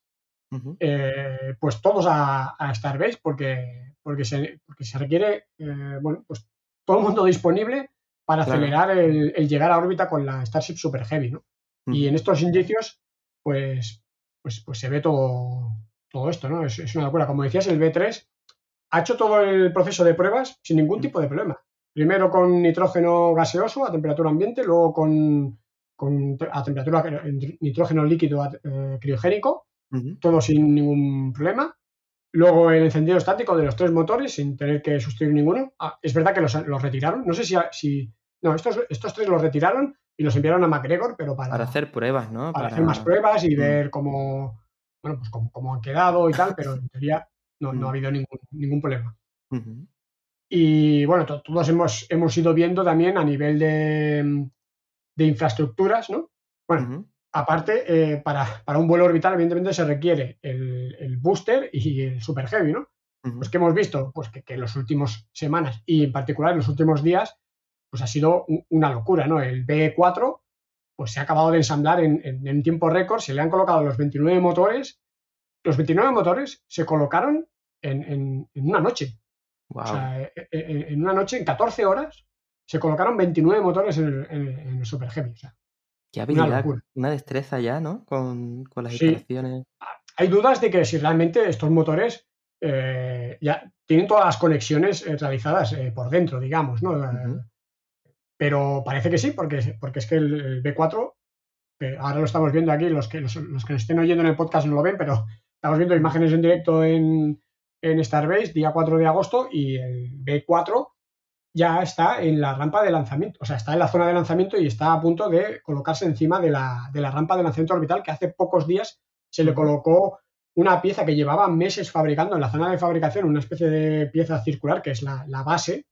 eh, pues todos a, a Starbase porque, porque, se, porque se requiere, eh, bueno, pues todo el mundo disponible para Claro. acelerar el, el llegar a órbita con la Starship Super Heavy, ¿no? Y en estos indicios, pues, pues, pues se ve todo, todo esto, ¿no? Es, es una locura. Como decías, el B3 ha hecho todo el proceso de pruebas sin ningún Mm. tipo de problema. Primero con nitrógeno gaseoso a temperatura ambiente, luego con, con a temperatura nitrógeno líquido eh, criogénico, todo sin ningún problema. Luego el encendido estático de los tres motores sin tener que sustituir ninguno. Ah, es verdad que los, los retiraron. No sé si, si no, estos, estos tres los retiraron y los enviaron a McGregor, pero para, Para hacer pruebas, ¿no? para hacer más pruebas y Mm. ver cómo, bueno, pues cómo, cómo han quedado y tal, pero en teoría no, no ha Mm. habido ningún, ningún problema. Y bueno, to- todos hemos, hemos ido viendo también a nivel de, de infraestructuras, ¿no? Bueno, aparte, eh, para, para un vuelo orbital, evidentemente se requiere el, el booster y el super heavy, ¿no? Pues que hemos visto, pues que, que en las últimas semanas y en particular en los últimos días, pues ha sido una locura, ¿no? El B4, pues se ha acabado de ensamblar en, en, en tiempo récord, se le han colocado los 29 motores. Los 29 motores se colocaron en, una noche. Guau. O sea, e- e- e- en una noche, en 14 horas, se colocaron 29 motores en el, en- el Super Heavy. O sea, Qué habilidad, una destreza ya, ¿no? Con, con las Sí. instalaciones. hay dudas de que si realmente estos motores eh, ya tienen todas las conexiones eh, realizadas eh, por dentro, digamos, ¿no? Pero parece que sí, porque, porque es que el, el B4, que ahora lo estamos viendo aquí, los que, los, los que nos estén oyendo en el podcast no lo ven, pero estamos viendo imágenes en directo en, en Starbase, día 4 de agosto, y el B4 ya está en la rampa de lanzamiento, o sea, está en la zona de lanzamiento y está a punto de colocarse encima de la, de la rampa de lanzamiento orbital que hace pocos días se le colocó una pieza que llevaba meses fabricando en la zona de fabricación, una especie de pieza circular que es la, la base.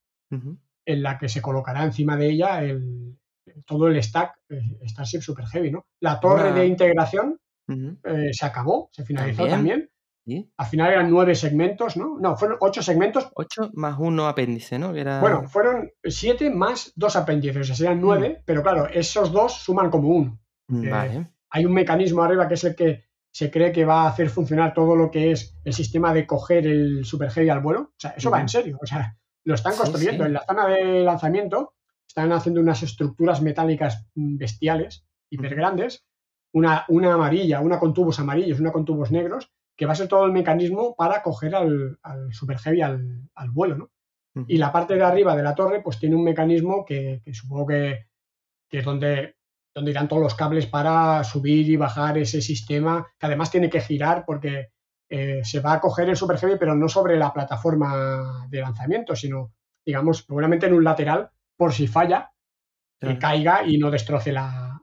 En la que se colocará encima de ella el, todo el stack eh, Starship Super Heavy, ¿no? La torre de integración eh, se acabó, se finalizó También. también. ¿Sí? Al final eran nueve segmentos, ¿no? No, fueron ocho segmentos. 8 más uno apéndice, ¿no? Era... Bueno, fueron siete más dos apéndices, o sea, serían nueve, pero claro, esos dos suman como uno. Mm, eh, Vale. Hay un mecanismo arriba que es el que se cree que va a hacer funcionar todo lo que es el sistema de coger el Super Heavy al vuelo. O sea, eso va en serio. O sea, lo están construyendo. sí. En la zona de lanzamiento están haciendo unas estructuras metálicas mm, bestiales, hiper grandes, una, una amarilla, una con tubos amarillos, una con tubos negros, que va a ser todo el mecanismo para coger al, al Super Heavy al, al vuelo, ¿no? Y la parte de arriba de la torre, pues tiene un mecanismo que, que supongo que, que es donde, donde irán todos los cables para subir y bajar ese sistema, que además tiene que girar porque eh, se va a coger el Super Heavy, pero no sobre la plataforma de lanzamiento, sino, digamos, seguramente en un lateral, por si falla, que caiga y no destroce la,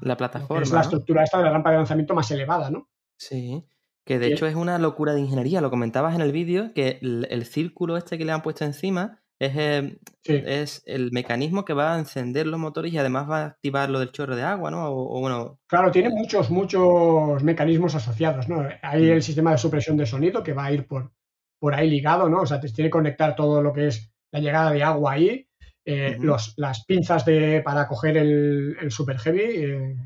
la, plataforma. es la ¿no? estructura esta de la rampa de lanzamiento más elevada, ¿no? Sí, que de Y- hecho es una locura de ingeniería. Lo comentabas en el vídeo, que el, el círculo este que le han puesto encima es, eh, Sí. es el mecanismo que va a encender los motores y además va a activar lo del chorro de agua, ¿no? O, o bueno, Claro, tiene muchos, muchos mecanismos asociados, ¿no? Hay Mm. el sistema de supresión de sonido que va a ir por, por ahí ligado, ¿no? O sea, te tiene que conectar todo lo que es la llegada de agua ahí, eh, los, las pinzas de, para coger el, el Super Heavy eh,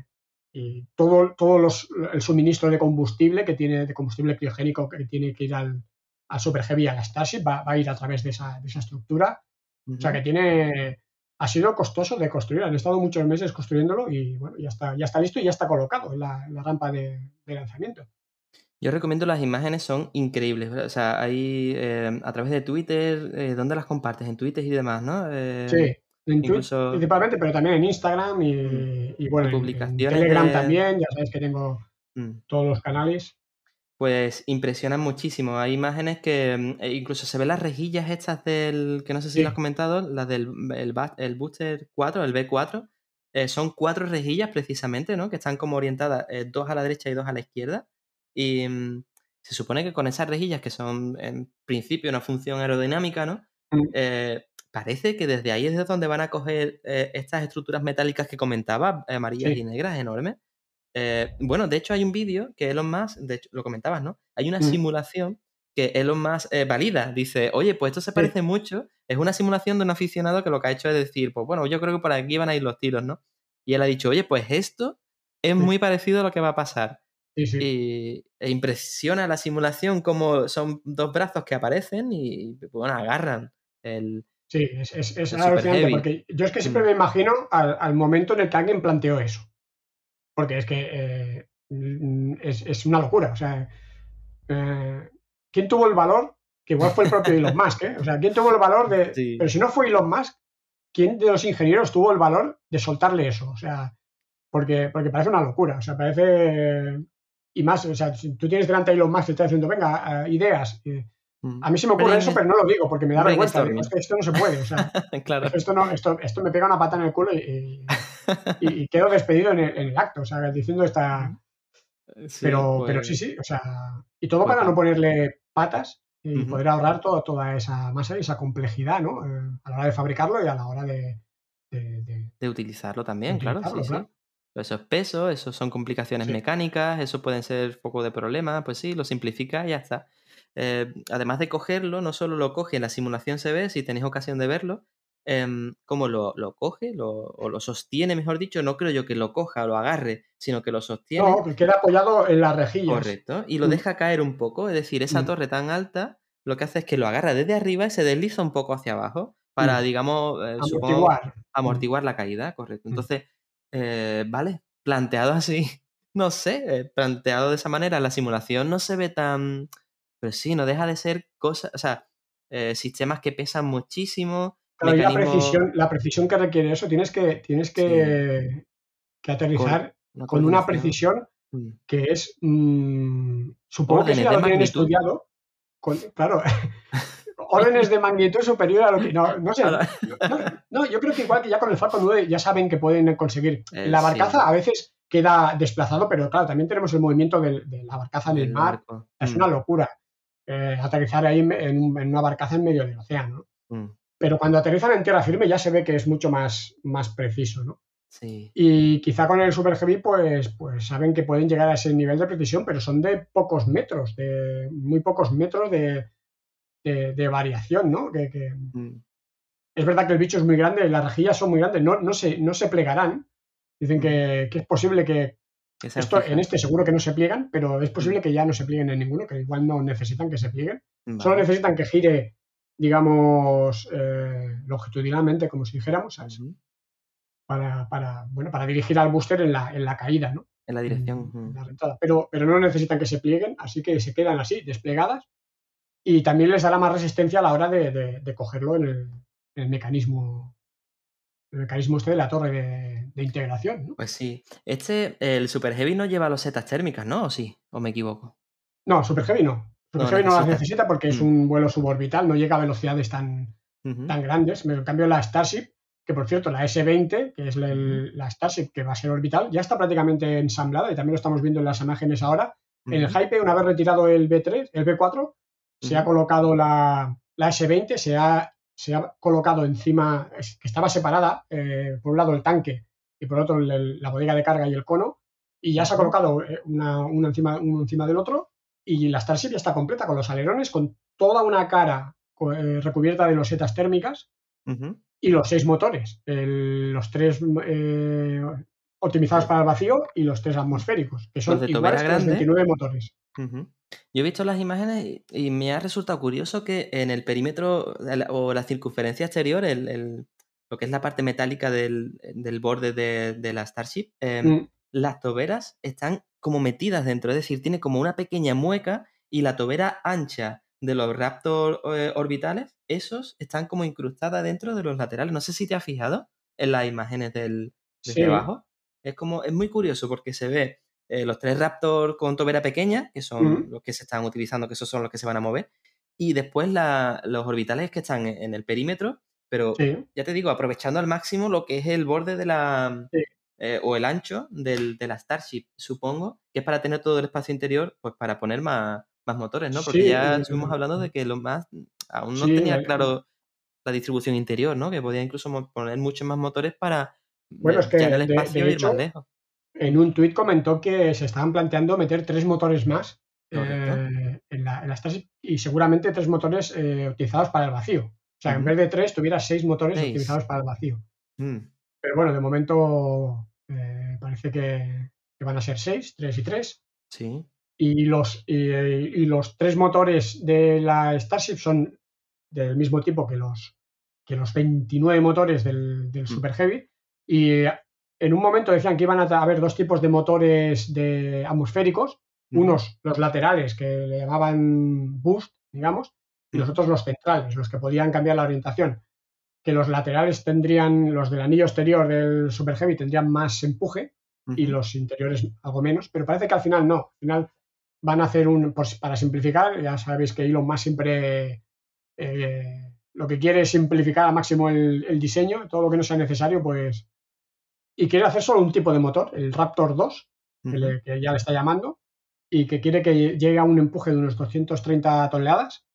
y todo, todo los, el suministro de combustible que tiene, de combustible criogénico que tiene que ir al, al Super Heavy, a la Starship, va, va a ir a través de esa, de esa estructura. O sea, que tiene... Ha sido costoso de construir, han estado muchos meses construyéndolo y bueno, ya está, ya está listo y ya está colocado en la, en la rampa de, de lanzamiento. Yo recomiendo las imágenes, son increíbles. ¿verdad? O sea, ahí eh, a través de Twitter, eh, ¿dónde las compartes? En Twitter y demás, ¿no? Eh, Sí, en incluso- principalmente, pero también en Instagram y, Mm. y bueno, en- Telegram de- también, ya sabéis que tengo mm. todos los canales. Pues impresionan muchísimo. Hay imágenes que mm, e incluso se ven las rejillas estas del, que no sé si Sí. lo has comentado, las del el, Booster 4, el B4. eh, son cuatro rejillas precisamente, ¿no? Que están como orientadas eh, dos a la derecha y dos a la izquierda. Y mm, se supone que con esas rejillas, que son en principio una función aerodinámica, ¿no? Mm. Eh, parece que desde ahí es de donde van a coger estas estructuras metálicas que comentaba, amarillas Sí. y negras, enormes. Eh, bueno, de hecho hay un vídeo que Elon Musk, de hecho lo comentabas, ¿no? Hay una Mm. simulación que Elon Musk eh, valida. Dice, oye, pues esto se Sí. parece mucho. Es una simulación de un aficionado que lo que ha hecho es decir, pues bueno, yo creo que por aquí van a ir los tiros, ¿no? Y él ha dicho, oye, pues esto es Sí. muy parecido a lo que va a pasar. Sí, sí. Y e impresiona la simulación como son dos brazos que aparecen y, bueno, agarran el... Sí, es, es, es Es alucinante porque yo es que siempre Mm. me imagino al, al momento en el que alguien planteó eso. Porque es que eh, es, es una locura. O sea, eh, ¿quién tuvo el valor? Que igual fue el propio Elon Musk, ¿eh? O sea, ¿quién tuvo el valor de. Sí. Pero si no fue Elon Musk, ¿quién de los ingenieros tuvo el valor de soltarle eso? O sea, porque, porque parece una locura. O sea, parece. Y más, o sea, si tú tienes delante a Elon Musk y te está diciendo, venga, ideas. eh, Mm. a mí se me ocurre eso, pero no lo digo porque me da vergüenza. Digo, es que esto no se puede. O sea, claro. esto, no, esto, esto me pega una pata en el culo y, y- y- y quedo despedido en el, en el acto, o sea, diciendo esta... Sí, Pero, pero pues- sí, sí, o sea, y todo para no ponerle patas y poder ahorrar todo, toda esa masa y esa complejidad, ¿no? Eh, a la hora de fabricarlo y a la hora de... de- de- de utilizarlo también, claro, sí, sí. claro. Eso es peso, eso son complicaciones Sí. mecánicas, eso pueden ser foco de problemas, pues sí, lo simplifica y ya está. Eh, además de cogerlo, no solo lo coge, en la simulación se ve, si tenéis ocasión de verlo, em, cómo lo, lo coge lo, o lo sostiene, mejor dicho, no creo yo que lo coja o lo agarre, sino que lo sostiene. No, que queda apoyado en las rejillas. Correcto. Y lo Mm. deja caer un poco. Es decir, esa Mm. torre tan alta lo que hace es que lo agarra desde arriba y se desliza un poco hacia abajo para, Mm. digamos, eh, supongo, Amortiguar. amortiguar la caída, correcto. Entonces, eh, vale, planteado así, no sé, eh, planteado de esa manera, la simulación no se ve tan... Pero sí, no deja de ser cosas, o sea, eh, sistemas que pesan muchísimo, Claro, la precisión, la precisión que requiere eso, tienes que, tienes que, que aterrizar una con una precisión Mm. que es, mm, supongo que eso ya lo tienen magnitud. estudiado. con- claro, órdenes de magnitud superior a lo que. No, no sé. No, no, yo creo que igual que ya con el Falcon 9 ya saben que pueden conseguir. Eh, la sí. barcaza a veces queda desplazado, pero claro, también tenemos el movimiento de, la barcaza en el mar. barco. Es Mm, una locura eh, aterrizar ahí en, en- en una barcaza en medio del océano. ¿no? mm, Pero cuando aterrizan en tierra firme ya se ve que es mucho más, más preciso. ¿no? Sí. Y quizá con el Super Heavy, pues, pues saben que pueden llegar a ese nivel de precisión, pero son de pocos metros, de muy pocos metros de, de- de variación, ¿no? Que, que- Mm, es verdad que el bicho es muy grande, las rejillas son muy grandes, no, no, se, no se plegarán. Dicen que, que es posible que esto, en este seguro que no se pliegan, pero es posible que ya no se plieguen en ninguno, que igual no necesitan que se plieguen. Solo necesitan que gire, digamos, eh, longitudinalmente, como si dijéramos, ¿sabes? Ujú. para, para, bueno, para dirigir al booster en la, en la caída, ¿no? En la dirección. en la rentada. Pero, pero no necesitan que se plieguen, así que se quedan así, desplegadas. Y también les dará más resistencia a la hora de, de- de cogerlo en el, en el mecanismo. El mecanismo este de la torre de, de integración, ¿no? Pues sí. Este, el Super Heavy no lleva losetas térmicas, ¿no? ¿O sí? ¿O me equivoco? No, Super Heavy no. Super No, no las necesita. porque es Mm. un vuelo suborbital, no llega a velocidades tan, tan grandes. En cambio, la Starship, que por cierto, la S-20, que es la, Starship que va a ser orbital, ya está prácticamente ensamblada y también lo estamos viendo en las imágenes ahora. En el. Hype, una vez retirado el B3, el B4, se ha colocado la, la S20, se ha, se ha colocado encima, que estaba separada, eh, por un lado el tanque y por otro el- la bodega de carga y el cono, y ya se ha colocado eh, una, una encima, uno encima del otro, y la Starship ya está completa con los alerones, con toda una cara eh, recubierta de losetas térmicas y los seis motores, el- los tres eh, optimizados para el vacío y los tres atmosféricos, que son de iguales que los grande. 29 motores. Yo he visto las imágenes y, me ha resultado curioso que en el perímetro o la circunferencia exterior, el, el- lo que es la parte metálica del, del borde de, de la Starship, eh, Mm. las toberas están como metidas dentro, es decir, tiene como una pequeña mueca y la tobera ancha de los Raptor eh, orbitales, esos están como incrustadas dentro de los laterales. No sé si te has fijado en las imágenes del, desde Sí. abajo. Es como, es muy curioso porque se ve eh, los tres Raptor con tobera pequeña, que son los que se están utilizando, que esos son los que se van a mover, y después la- los orbitales que están en, en el perímetro, pero Sí. ya te digo, aprovechando al máximo lo que es el borde de la. Sí. Eh, o el ancho del- de la Starship, supongo, que es para tener todo el espacio interior, pues para poner más, más motores, ¿no? Porque Sí, ya estuvimos hablando de que los más. Aún no Sí, tenía claro la distribución interior, ¿no? Que podía incluso poner muchos más motores para Bueno, eh, es que, llenar el espacio de ir más lejos. En un tuit comentó que se estaban planteando meter tres motores más eh, en, la, en la Starship y seguramente tres motores eh, utilizados para el vacío. O sea, en vez de tres, tuviera seis motores Seis. utilizados para el vacío. Mm, Pero bueno, de momento eh, parece que, que van a ser seis, tres y tres. sí. Y los, y, y los tres motores de la Starship son del mismo tipo que los, que los 29 motores del, del Mm. Super Heavy. Y en un momento decían que iban a haber dos tipos de motores de atmosféricos, unos los laterales que le llamaban boost, digamos, y los Ujú. otros los centrales, los que podían cambiar la orientación. Que los laterales tendrían, los del anillo exterior del Super Heavy tendrían más empuje y los interiores algo menos, pero parece que al final no. Al final van a hacer un, pues para simplificar, ya sabéis que Elon Musk siempre eh, lo que quiere es simplificar al máximo el, el diseño, todo lo que no sea necesario, pues... Y quiere hacer solo un tipo de motor, el Raptor 2, que, Ujú. le- que ya le está llamando, y que quiere que llegue a un empuje de unos 230 toneladas.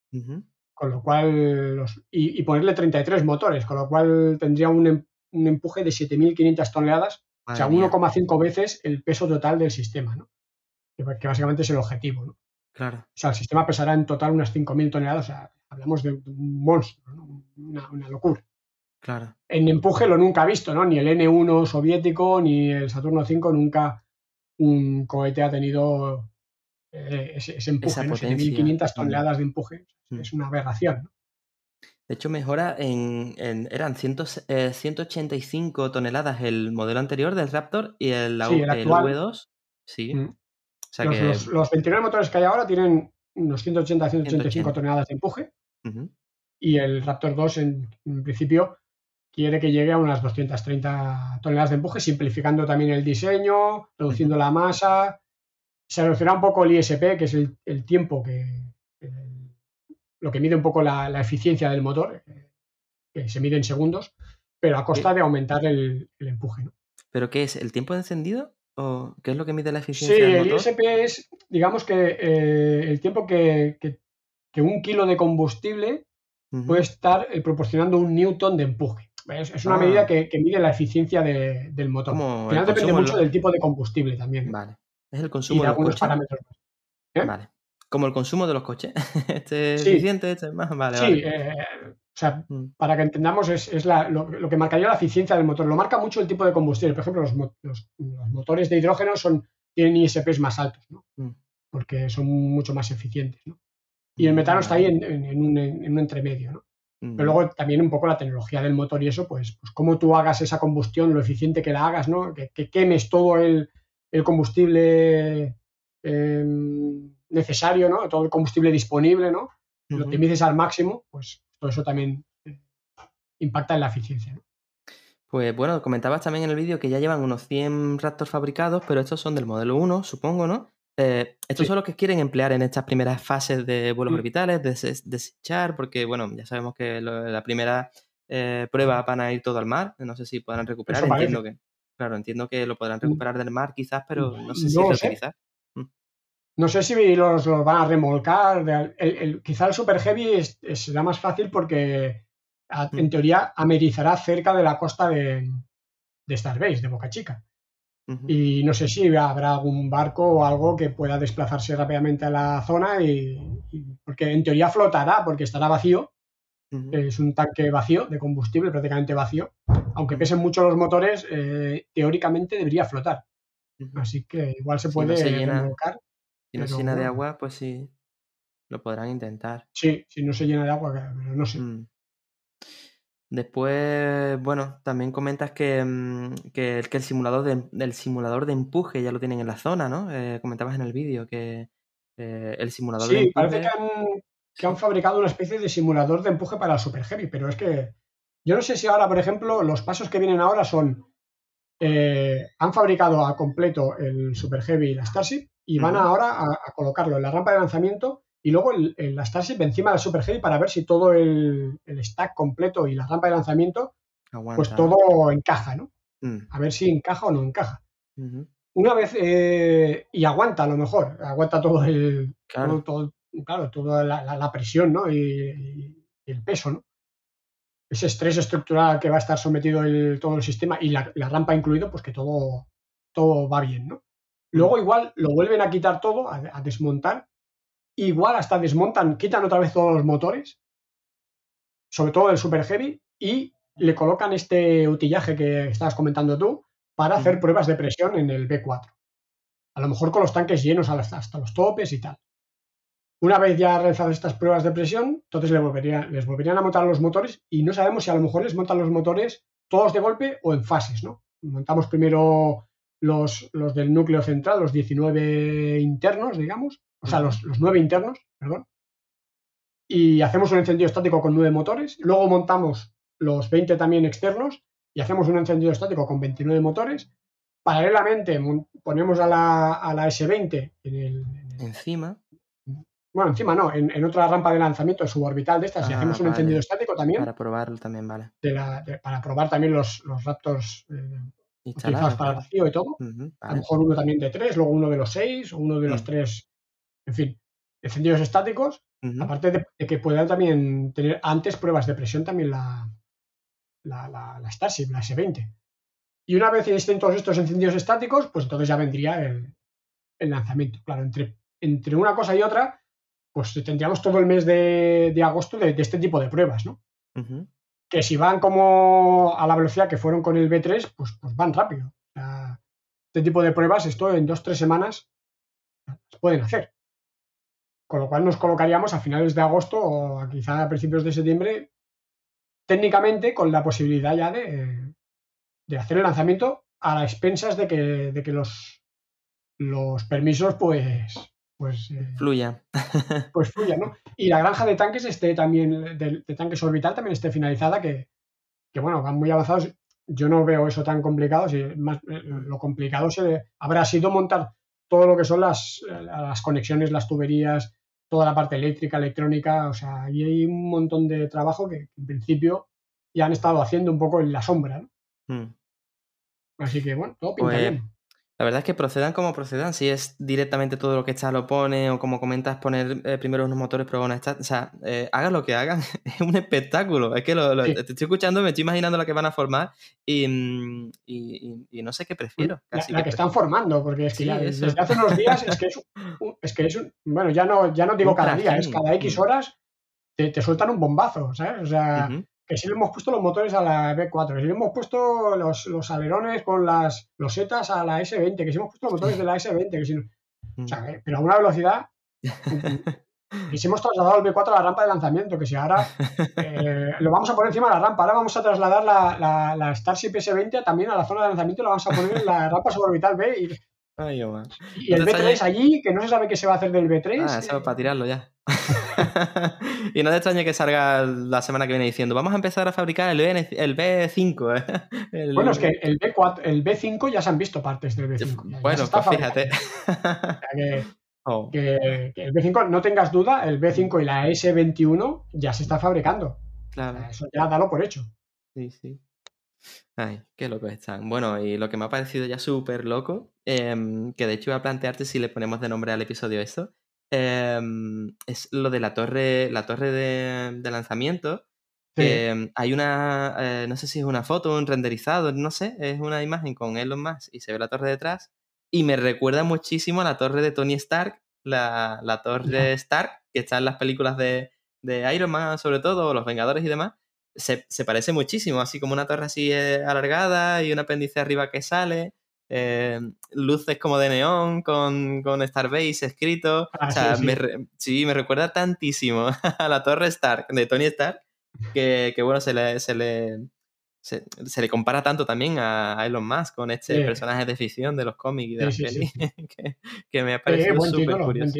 Con lo cual... Los, y, y ponerle 33 motores, con lo cual tendría un, em- un empuje de 7.500 toneladas o sea, Madre mía. 1,5 veces el peso total del sistema, ¿no? Que, que básicamente es el objetivo, ¿no? O Claro. sea, el sistema pesará en total unas 5.000 toneladas, o sea, hablamos de un monstruo, ¿no? Una, una locura. Claro. En empuje lo nunca visto, ¿no? Ni el N1 soviético, ni el Saturno 5, nunca un cohete ha tenido eh, ese, ese empuje, ¿no? potencia. 7.500 Mm. toneladas de empuje. Mm. Es una aberración, ¿no? De hecho, mejora en. en- eran 100, eh, 185 toneladas el modelo anterior del Raptor y el, Sí, el el actual. V2. Sí. Mm. O sea Los, que. los- los 29 motores que hay ahora tienen unos 180-185 180. toneladas de empuje. Ujú. y el Raptor 2 en, en principio quiere que llegue a unas 230 toneladas de empuje, simplificando también el diseño, reduciendo la masa. Se reducirá un poco el ISP, que es el, el tiempo que, el- lo que mide un poco la, la eficiencia del motor, eh, que se mide en segundos, pero a costa de aumentar el, el empuje. ¿no? ¿Pero qué es? ¿El tiempo de encendido? ¿O qué es lo que mide la Sí, eficiencia del el? ISP es, digamos que eh, el tiempo que, que- que un kilo de combustible puede estar eh, proporcionando un newton de empuje. Es, una Ah. medida que, que mide la eficiencia de- del motor. Al final depende mucho lo- del tipo de combustible también. Vale. Es el Y consumo de de los algunos coches. parámetros. ¿eh? Vale. Como el consumo de los coches. Este es Sí. eficiente, este es más. Vale, Sí, vale. eh, o sea, Mm. para que entendamos, es, es la- lo, lo que marcaría la eficiencia del motor. Lo marca mucho el tipo de combustible. Por ejemplo, los, mo- los- los motores de hidrógeno son, tienen ISPs más altos, ¿no? Mm. porque son mucho más eficientes. ¿no? Y el metano está ahí en, en- en un, en un entremedio. ¿no? Mm. Pero luego también un poco la tecnología del motor y eso, pues, pues cómo tú hagas esa combustión, lo eficiente que la hagas, ¿no? Que, que quemes todo el, el combustible eh, necesario, ¿no? Todo el combustible disponible, ¿no? Lo Ujú. optimices al máximo, pues todo eso también eh, impacta en la eficiencia. ¿no? Pues bueno, comentabas también en el vídeo que ya llevan unos 100 Raptors fabricados, pero estos son del modelo 1, supongo, ¿no? Eh, estos Sí. son los que quieren emplear en estas primeras fases de vuelos Mm. orbitales, de des- desechar, porque bueno, ya sabemos que lo- la primera eh, prueba van a ir todo al mar. No sé si podrán recuperar, entiendo que. Claro, entiendo que lo podrán Mm. recuperar del mar quizás, pero no sé si No lo sé. reutilizar. No sé si los, los van a remolcar. el- el- quizá el Super Heavy es- es- será más fácil porque a- en Mm. teoría amerizará cerca de la costa de, de Starbase, de Boca Chica. Y no sé si habrá algún barco o algo que pueda desplazarse rápidamente a la zona y, y- porque en teoría flotará porque estará vacío. Es un tanque vacío de combustible, prácticamente vacío. Aunque pesen mucho los motores, eh, teóricamente debería flotar. Así que igual se Si no puede se llena-. Si no se llena de agua, pues sí, lo podrán intentar. Sí, si no se llena de agua, pero no sé. Mm. Después, bueno, también comentas que, mm, que, el- que el simulador de, del simulador de empuje ya lo tienen en la zona, ¿no? Eh, comentabas en el vídeo que eh, el simulador de Sí, parece empuje. que han, que han fabricado una especie de simulador de empuje para el Super Heavy, pero es que yo no sé si ahora, por ejemplo, los pasos que vienen ahora son, eh, han fabricado a completo el Super Heavy y la Starship y van ahora a, a colocarlo en la rampa de lanzamiento y luego el, el- la Starship encima del Super Heavy para ver si todo el, el stack completo y la rampa de lanzamiento, pues todo encaja, ¿no? Mm, A ver si encaja o no encaja. Una vez, eh, y aguanta a lo mejor, aguanta todo el, Claro. todo, todo- claro, toda la, la- la presión, ¿no? Y el peso, ¿no? Ese estrés estructural que va a estar sometido el- todo el sistema y la, la rampa incluido, pues que todo, todo va bien, ¿no? Luego igual lo vuelven a quitar todo, a, a desmontar, igual hasta desmontan, quitan otra vez todos los motores, sobre todo el Super Heavy, y le colocan este utillaje que estabas comentando tú para hacer Ujú. pruebas de presión en el B4. A lo mejor con los tanques llenos hasta los topes y tal. Una vez ya realizadas estas pruebas de presión, entonces le volvería- les volverían a montar los motores y no sabemos si a lo mejor les montan los motores todos de golpe o en fases, ¿no? Montamos primero los, los del núcleo central, los 19 internos, digamos, o sea, los, los 9 internos, perdón, y hacemos un encendido estático con 9 motores, luego montamos los 20 también externos y hacemos un encendido estático con 29 motores. Paralelamente ponemos a la, a la S20 en el, en el- Encima. Bueno, encima no, en, en otra rampa de lanzamiento suborbital de estas y Ah, hacemos un vale. encendido estático también Para probarlo también, vale. de la- de- para probar también los, los Raptors eh, utilizados para el vacío y todo. A lo mejor uno también de tres, luego uno de los seis o uno de los Mm. tres, en fin, encendidos estáticos. Ujú, Aparte de, de que pueda también tener antes pruebas de presión también la, la, la, la Starship, la S20. Y una vez estén todos estos encendidos estáticos, pues entonces ya vendría el, el lanzamiento. Claro, entre, entre una cosa y otra, pues tendríamos todo el mes de, de agosto de, de este tipo de pruebas, ¿no? Que si van como a la velocidad que fueron con el B3, pues, pues van rápido. O sea, este tipo de pruebas, esto en dos, tres semanas se pueden hacer. Con lo cual nos colocaríamos a finales de agosto o quizá a principios de septiembre, técnicamente con la posibilidad ya de, de hacer el lanzamiento a las expensas de que, de que los, los permisos pues, pues, eh, Fluya. pues fluya, ¿no? Y la granja de tanques esté también, de, de tanques orbital también esté finalizada, que, que, bueno, van muy avanzados. Yo no veo eso tan complicado. Si más, eh, lo complicado se, habrá sido montar todo lo que son las, las conexiones, las tuberías, toda la parte eléctrica, electrónica. O sea, ahí hay un montón de trabajo que en principio ya han estado haciendo un poco en la sombra, ¿no? Mm. Así que bueno, todo pinta Pues, bien. La verdad es que procedan como procedan. Si es directamente todo lo que está lo pone, o como comentas, poner eh, primero unos motores, pero bueno, está, o sea, eh, hagan lo que hagan, es un espectáculo. Es que lo, lo- Sí. te estoy escuchando, me estoy imaginando la que van a formar y, mm, y- y- y no sé qué prefiero. La, Casi la que están formando, porque es que Sí, desde hace unos días es que es, un- es que es un- bueno, ya no, ya no digo Un cada día, es cada X Mm. horas te, te sueltan un bombazo, ¿sabes? O sea. Que si le hemos puesto los motores a la B4, que si le hemos puesto los, los alerones con las losetas a la S20, que si hemos puesto los motores de la S20, que si no- Mm. o sea, eh, pero a una velocidad. Y si hemos trasladado el B4 a la rampa de lanzamiento, que si ahora eh, lo vamos a poner encima de la rampa, ahora vamos a trasladar la, la, la Starship S20 también a la zona de lanzamiento, la vamos a poner en la rampa suborbital B y, Ay, y el No te B3 extrañe- allí, que no se sabe qué se va a hacer del B3. Ah, eso eh, para tirarlo ya. y no te extrañe que salga la semana que viene diciendo, vamos a empezar a fabricar el, BN el B5. ¿eh? El- Bueno, es que el, B4, el B5 ya se han visto partes del B5. ya- ya se Bueno, pues fíjate. O sea que- Oh, que, que el B5, no tengas duda, el B5 y la S21 ya se está fabricando. claro. Eso ya dalo por hecho. Sí, sí. Ay, qué locos están. Bueno, y lo que me ha parecido ya súper loco, em, que de hecho iba a plantearte si le ponemos de nombre al episodio esto, em, es lo de la torre, la torre de, de lanzamiento. Sí. em, hay una, eh, no sé si es una foto, un renderizado, no sé, es una imagen con Elon Musk y se ve la torre detrás. Y me recuerda muchísimo a la torre de Tony Stark, la, la torre Stark, que está en las películas de, de Iron Man, sobre todo, o Los Vengadores y demás. Se, se parece muchísimo, así como una torre así eh, alargada y un apéndice arriba que sale. eh, luces como de neón con, con Starbase escrito. Ah, o sea, sí, sí. Me, re- sí, me recuerda tantísimo a la torre Stark de Tony Stark que, que, bueno, se le, se le, se, se le compara tanto también a, a Elon Musk con este Sí. personaje de ficción de los cómics y de las pelis, que, que me ha Eh, parecido súper curioso.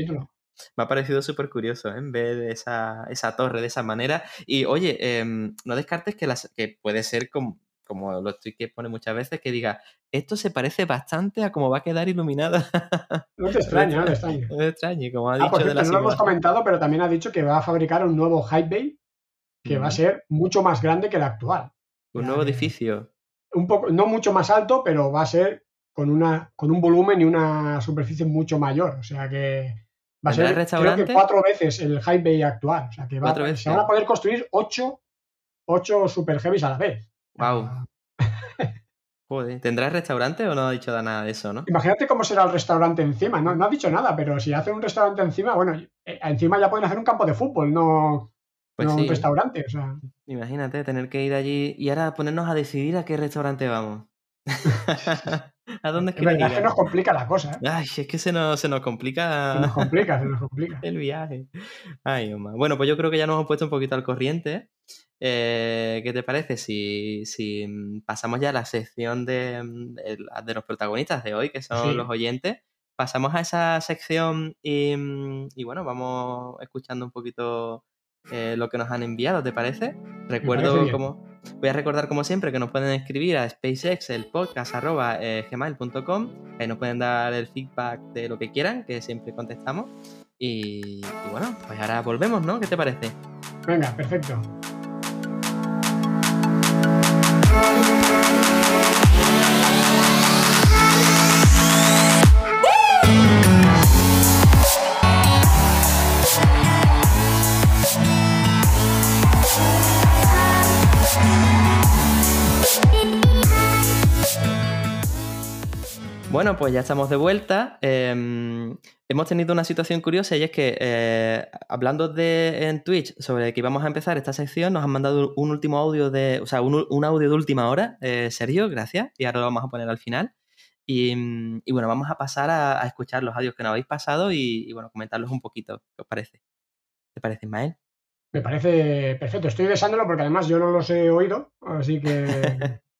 Me ha parecido súper curioso ¿eh? en ver esa, esa torre de esa manera. Y oye, em, no descartes que, las, que puede ser como, como lo estoy que pone muchas veces, que diga, esto se parece bastante a cómo va a quedar iluminada. No te extraña, no te extraña. no me extrañe, como ha Ah, dicho por de cierto, la no lo hemos comentado, pero también ha dicho que va a fabricar un nuevo Hype Bay que va a ser mucho más grande que el actual. Un Ya, nuevo edificio. Un poco, no mucho más alto, pero va a ser con, una, con un volumen y una superficie mucho mayor. O sea que va a ¿Tendrá ser creo que cuatro veces el Hype Bay actual. O sea que va- Cuatro veces. se van a poder construir ocho, ocho Super Heavies a la vez. Wow. Ah, Joder. ¿Tendrá restaurante o no ha dicho nada de eso, no? Imagínate cómo será el restaurante encima. No, no ha dicho nada, pero si hacen un restaurante encima, bueno, eh, encima ya pueden hacer un campo de fútbol, no, Pues no sí. un restaurante. O sea, Imagínate tener que ir allí y ahora ponernos a decidir a qué restaurante vamos. ¿A dónde es quieres verdad que nos complica la cosa. ¿eh? Ay, es que se nos, se nos complica Se nos complica, se nos complica. el viaje. Ay, Omar. Bueno, pues yo creo que ya nos hemos puesto un poquito al corriente. Eh, ¿Qué te parece si, si mm, pasamos ya a la sección de, mm, el- de los protagonistas de hoy, que son Sí. los oyentes? Pasamos a esa sección y, mm, y bueno, vamos escuchando un poquito eh, lo que nos han enviado, ¿te parece? Recuerdo bien. como... Voy a recordar como siempre que nos pueden escribir a SpaceX, el eh, ahí nos pueden dar el feedback de lo que quieran, que siempre contestamos. Y, y bueno, pues ahora volvemos, ¿no? ¿Qué te parece? Venga, perfecto. Bueno, pues ya estamos de vuelta. Eh, hemos tenido una situación curiosa y es que eh, hablando de, en Twitch sobre que íbamos a empezar esta sección, nos han mandado un último audio de, o sea, un, un audio de última hora. Eh, Sergio, gracias. Y ahora lo vamos a poner al final. Y, y bueno, vamos a pasar a, a escuchar los audios que nos habéis pasado y, y, bueno, comentarlos un poquito. ¿Qué os parece? ¿Te parece, Ismael? Me parece perfecto. Estoy deseándolo porque además yo no los he oído, así que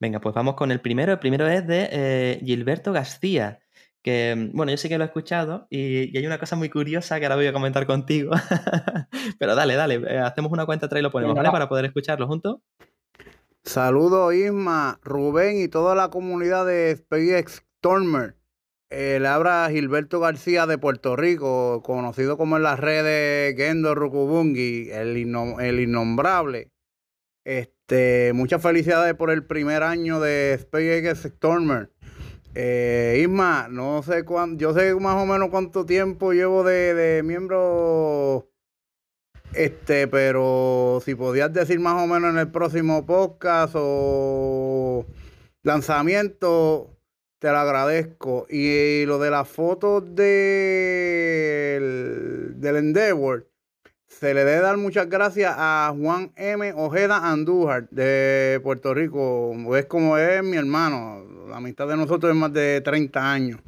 Venga, pues vamos con el primero. El primero es de eh, Gilberto García, que, bueno, yo sí que lo he escuchado y, y hay una cosa muy curiosa que ahora voy a comentar contigo. Pero dale, dale, eh, hacemos una cuenta atrás y lo ponemos, Venga, ¿vale? va. Para poder escucharlo juntos. Saludos Isma, Rubén y toda la comunidad de SpaceX Stormer. Eh, le habla Gilberto García de Puerto Rico, conocido como en las redes Gendo Rukubungi, el, innom- el innombrable. Este, muchas felicidades por el primer año de SpaceX Stormer. Eh, Isma, no sé cuánto, yo sé más o menos cuánto tiempo llevo de, miembro este, pero si podías decir más o menos en el próximo podcast o lanzamiento, te lo agradezco. Y lo de las fotos del, del Endeavor, se le debe dar muchas gracias a Juan M. Ojeda Andújar de Puerto Rico. Es como es mi hermano. La amistad de nosotros es más de 30 años.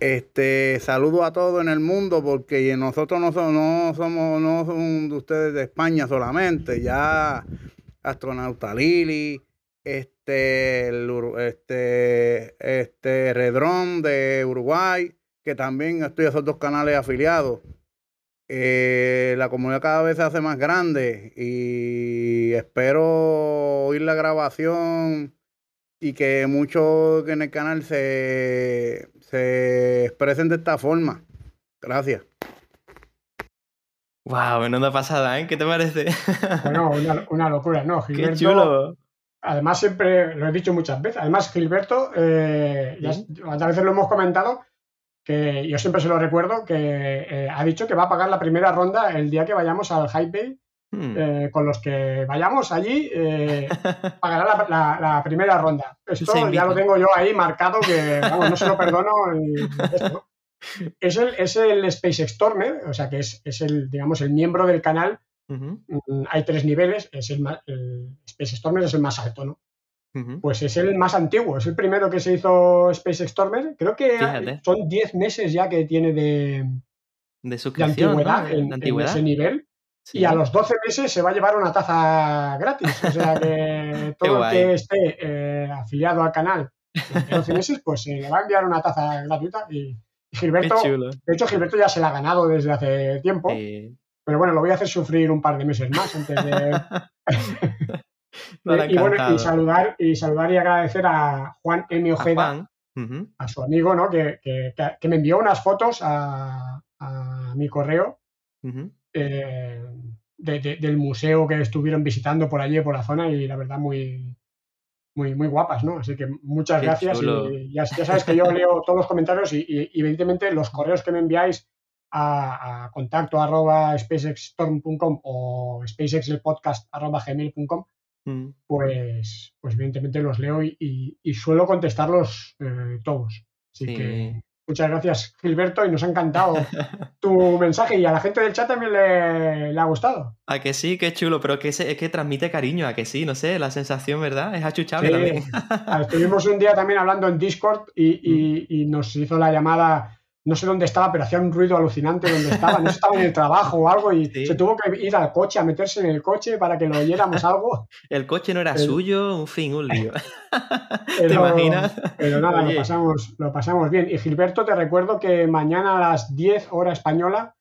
Este, saludo a todos en el mundo porque nosotros no somos, no somos, no son de ustedes de España solamente, ya Astronauta Lili, este, este, este Redrón de Uruguay, que también estoy a esos dos canales afiliados. Eh, la comunidad cada vez se hace más grande y espero oír la grabación y que muchos en el canal se, se expresen de esta forma. Gracias. Wow, menuda pasada, ¿eh? ¿Qué te parece? Bueno, una, una locura, ¿no? Qué Gilberto, chulo. Además, siempre lo he dicho muchas veces. Además, Gilberto, eh, ya tantas veces lo hemos comentado, que yo siempre se lo recuerdo, que eh, ha dicho que va a pagar la primera ronda el día que vayamos al Hype Bay. Hmm. eh, con los que vayamos allí, eh, pagará la, la- la primera ronda. Esto ya lo tengo yo ahí marcado, que vamos, no se lo perdono. y esto. Es el, es el SpaceX Stormer, o sea que es, es el, digamos, el miembro del canal. Mm, Hay tres niveles, es el, el Space Stormer es el más alto, ¿no? Pues es el más antiguo, es el primero que se hizo Space Stormer. Creo que Fíjate. son 10 meses ya que tiene de, De antigüedad, ¿no? en, De en ese nivel. Sí. Y a los 12 meses se va a llevar una taza gratis. O sea que todo el que esté eh, afiliado al canal durante 12 meses, pues se le va a enviar una taza gratuita. Y, Gilberto, de hecho, Gilberto ya se la ha ganado desde hace tiempo. Sí. Pero bueno, lo voy a hacer sufrir un par de meses más antes de. Ha y bueno, y saludar, y saludar y agradecer a Juan M. A Ojeda, a su amigo, ¿no? Que, que- me envió unas fotos a, a mi correo eh, de- de- del museo que estuvieron visitando por allí, por la zona, y la verdad muy, muy, muy guapas, ¿no? Así que muchas Qué gracias. chulo. Y ya, ya sabes que yo leo todos los comentarios y, y- y evidentemente los correos que me enviáis a, a contacto arroba spacexstorm.com o spacexelpodcast arroba gmail.com Mm. pues, pues evidentemente los leo y, y- y suelo contestarlos eh, todos. Así Sí. que muchas gracias, Gilberto, y nos ha encantado tu mensaje y a la gente del chat también le, le ha gustado. A que sí, qué chulo, pero que se- es que transmite cariño, a que sí, no sé, la sensación, ¿verdad? Es achuchable Sí. también. Ah, Estuvimos un día también hablando en Discord y, y- y nos hizo la llamada. No sé dónde estaba, pero hacía un ruido alucinante donde estaba. No sé si estaba en el trabajo o algo y Sí. se tuvo que ir al coche a meterse en el coche para que lo oyéramos algo. El coche no era El- suyo, un fin, un lío. ¿Te Pero- imaginas? Pero nada, Oye. lo pasamos, lo pasamos bien. Y Gilberto, te recuerdo que mañana a las 10 hora española,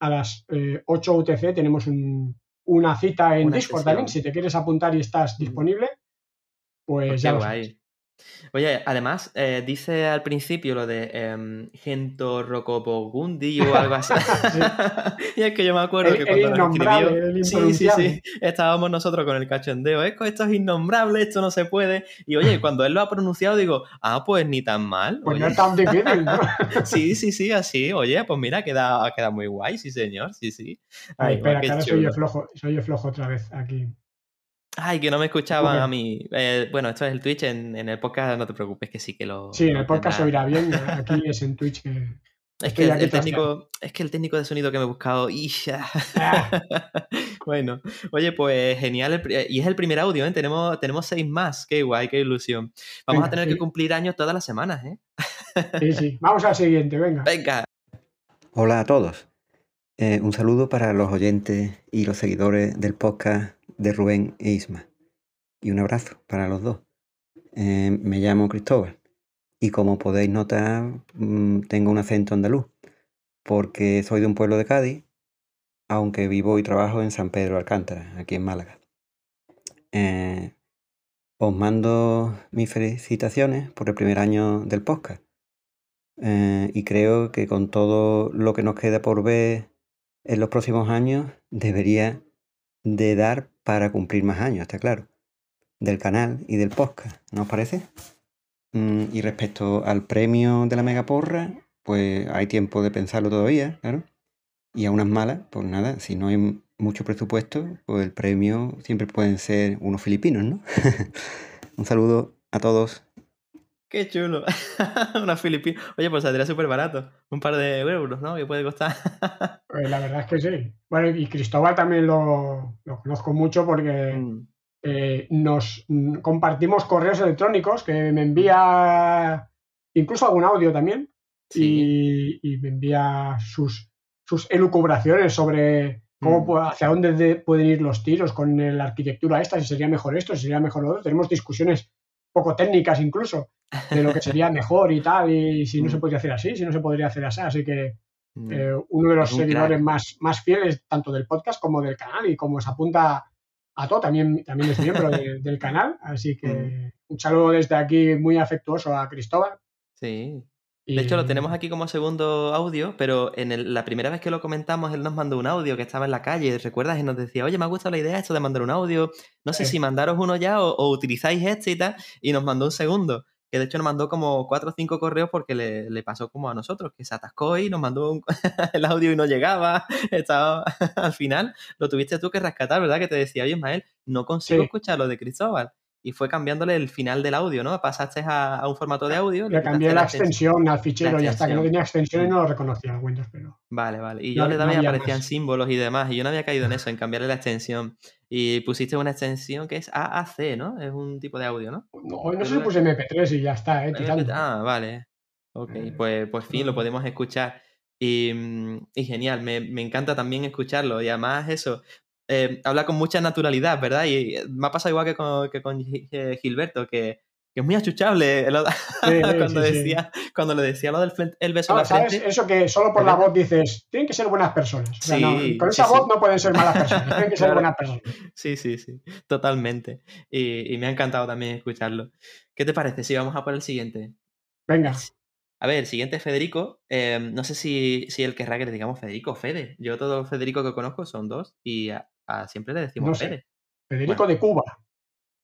a las eh, 8 UTC, tenemos un- una cita en Una Discord sesión. también. Si te quieres apuntar y estás disponible, pues, Pues ya lo sabes. Oye, además, eh, dice al principio lo de em, Gento Rocopogundi o algo así. y es que yo me acuerdo El- que cuando nos escribió, sí, sí, sí, estábamos nosotros con el cachondeo. Es que esto es innombrable, esto no se puede. Y oye, cuando él lo ha pronunciado, digo, ah, pues ni tan mal. Pues no es tan difícil, ¿no? Sí, sí, sí, así. Oye, pues mira, queda, queda muy guay, sí, señor, sí, sí. Ay, Ay, espera, que ahora soy yo flojo, soy yo flojo otra vez aquí. Ay, que no me escuchaban a mí. Eh, bueno, esto es el Twitch, en, en el podcast no te preocupes, que sí que lo. Sí, en el podcast se oirá bien. Aquí es en Twitch que. Es que el, técnico, es que el técnico de sonido que me he buscado. Ah. bueno, oye, pues genial. el y es el primer audio, ¿eh? Tenemos, tenemos seis más. Qué guay, qué ilusión. Vamos Venga, a tener sí. que cumplir años todas las semanas, ¿eh? Sí, sí. Vamos al siguiente, venga. Venga. Hola a todos. Eh, un saludo para los oyentes y los seguidores del podcast de Rubén e Isma. Y un abrazo para los dos. Eh, me llamo Cristóbal. y como podéis notar, mm, tengo un acento andaluz, porque soy de un pueblo de Cádiz, aunque vivo y trabajo en San Pedro Alcántara, aquí en Málaga. Eh, os mando mis felicitaciones por el primer año del podcast. Eh, y creo que con todo lo que nos queda por ver en los próximos años, debería de dar para cumplir más años, está claro, del canal y del podcast, ¿no os parece? Mm, y respecto al premio de la megaporra, pues hay tiempo de pensarlo todavía, claro. Y a unas malas, pues nada, si no hay mucho presupuesto, pues el premio siempre pueden ser unos filipinos, ¿no? Un saludo a todos. Qué chulo. Una filipina. Oye, pues saldría súper barato. Un par de euros, ¿no? Que puede costar. Pues la verdad es que sí. Bueno, y Cristóbal también lo, lo conozco mucho porque Mm, eh, nos mm, compartimos correos electrónicos que me envía incluso algún audio también sí. y, y me envía sus, sus elucubraciones sobre cómo Mm. hacia dónde de- pueden ir los tiros con la arquitectura esta, si sería mejor esto, si sería mejor lo otro. Tenemos discusiones poco técnicas incluso de lo que sería mejor y tal, y si no se Mm. podría hacer así, si no se podría hacer así. Así que Mm. eh, uno de los un seguidores más, más fieles tanto del podcast como del canal y como se apunta a todo, también, también es miembro de- del canal. Así que Mm. un saludo desde aquí muy afectuoso a Cristóbal. Sí. De hecho, lo tenemos aquí como segundo audio, pero en el- la primera vez que lo comentamos, él nos mandó un audio que estaba en la calle, ¿recuerdas? Y nos decía, oye, me ha gustado la idea esto de mandar un audio, no sé Sí. si mandaros uno ya o, o utilizáis este y tal, y nos mandó un segundo, que de hecho nos mandó como cuatro o cinco correos porque le, le pasó como a nosotros, que se atascó y nos mandó un- el audio y no llegaba, estaba al final, lo tuviste tú que rescatar, ¿verdad? Que te decía, oye, Ismael, no consigo Sí. escuchar lo de Cristóbal. Y fue cambiándole el final del audio, ¿no? Pasaste a, a un formato de audio. le cambié la extensión. al fichero y hasta que no tenía extensión y no lo reconocía Windows, pero Vale, vale. Y No yo le daba no aparecían más. símbolos y demás. Y yo no había caído en eso, en cambiarle la extensión. Y pusiste una extensión que es AAC, ¿no? Es un tipo de audio, ¿no? no, no sé si puse MP3 y ya está, eh. Ah, vale. Ok, Eh, pues, pues fin, lo podemos escuchar. Y, mm, y genial, me, me encanta también escucharlo. Y además eso, eh, habla con mucha naturalidad, ¿verdad? Y eh, me ha pasado igual que con, que con Gi- eh, Gilberto, que, que es muy achuchable. el- Sí, cuando, sí, sí. decía, cuando le decía lo del el beso No, la ¿sabes? frente. Eso que solo por ¿De la voz dices, tienen que ser buenas personas. O sea, no, Sí, con esa voz no pueden ser malas personas, tienen que ser Claro. buenas personas. Sí, sí, sí, totalmente. Y, y me ha encantado también escucharlo. ¿Qué te parece si vamos a por el siguiente? Venga, A ver, el siguiente es Federico. Eh, no sé si, si él querrá que le digamos Federico o Fede. Yo todo Federico que conozco son dos y a, a siempre le decimos No sé. Fede. Federico de Cuba.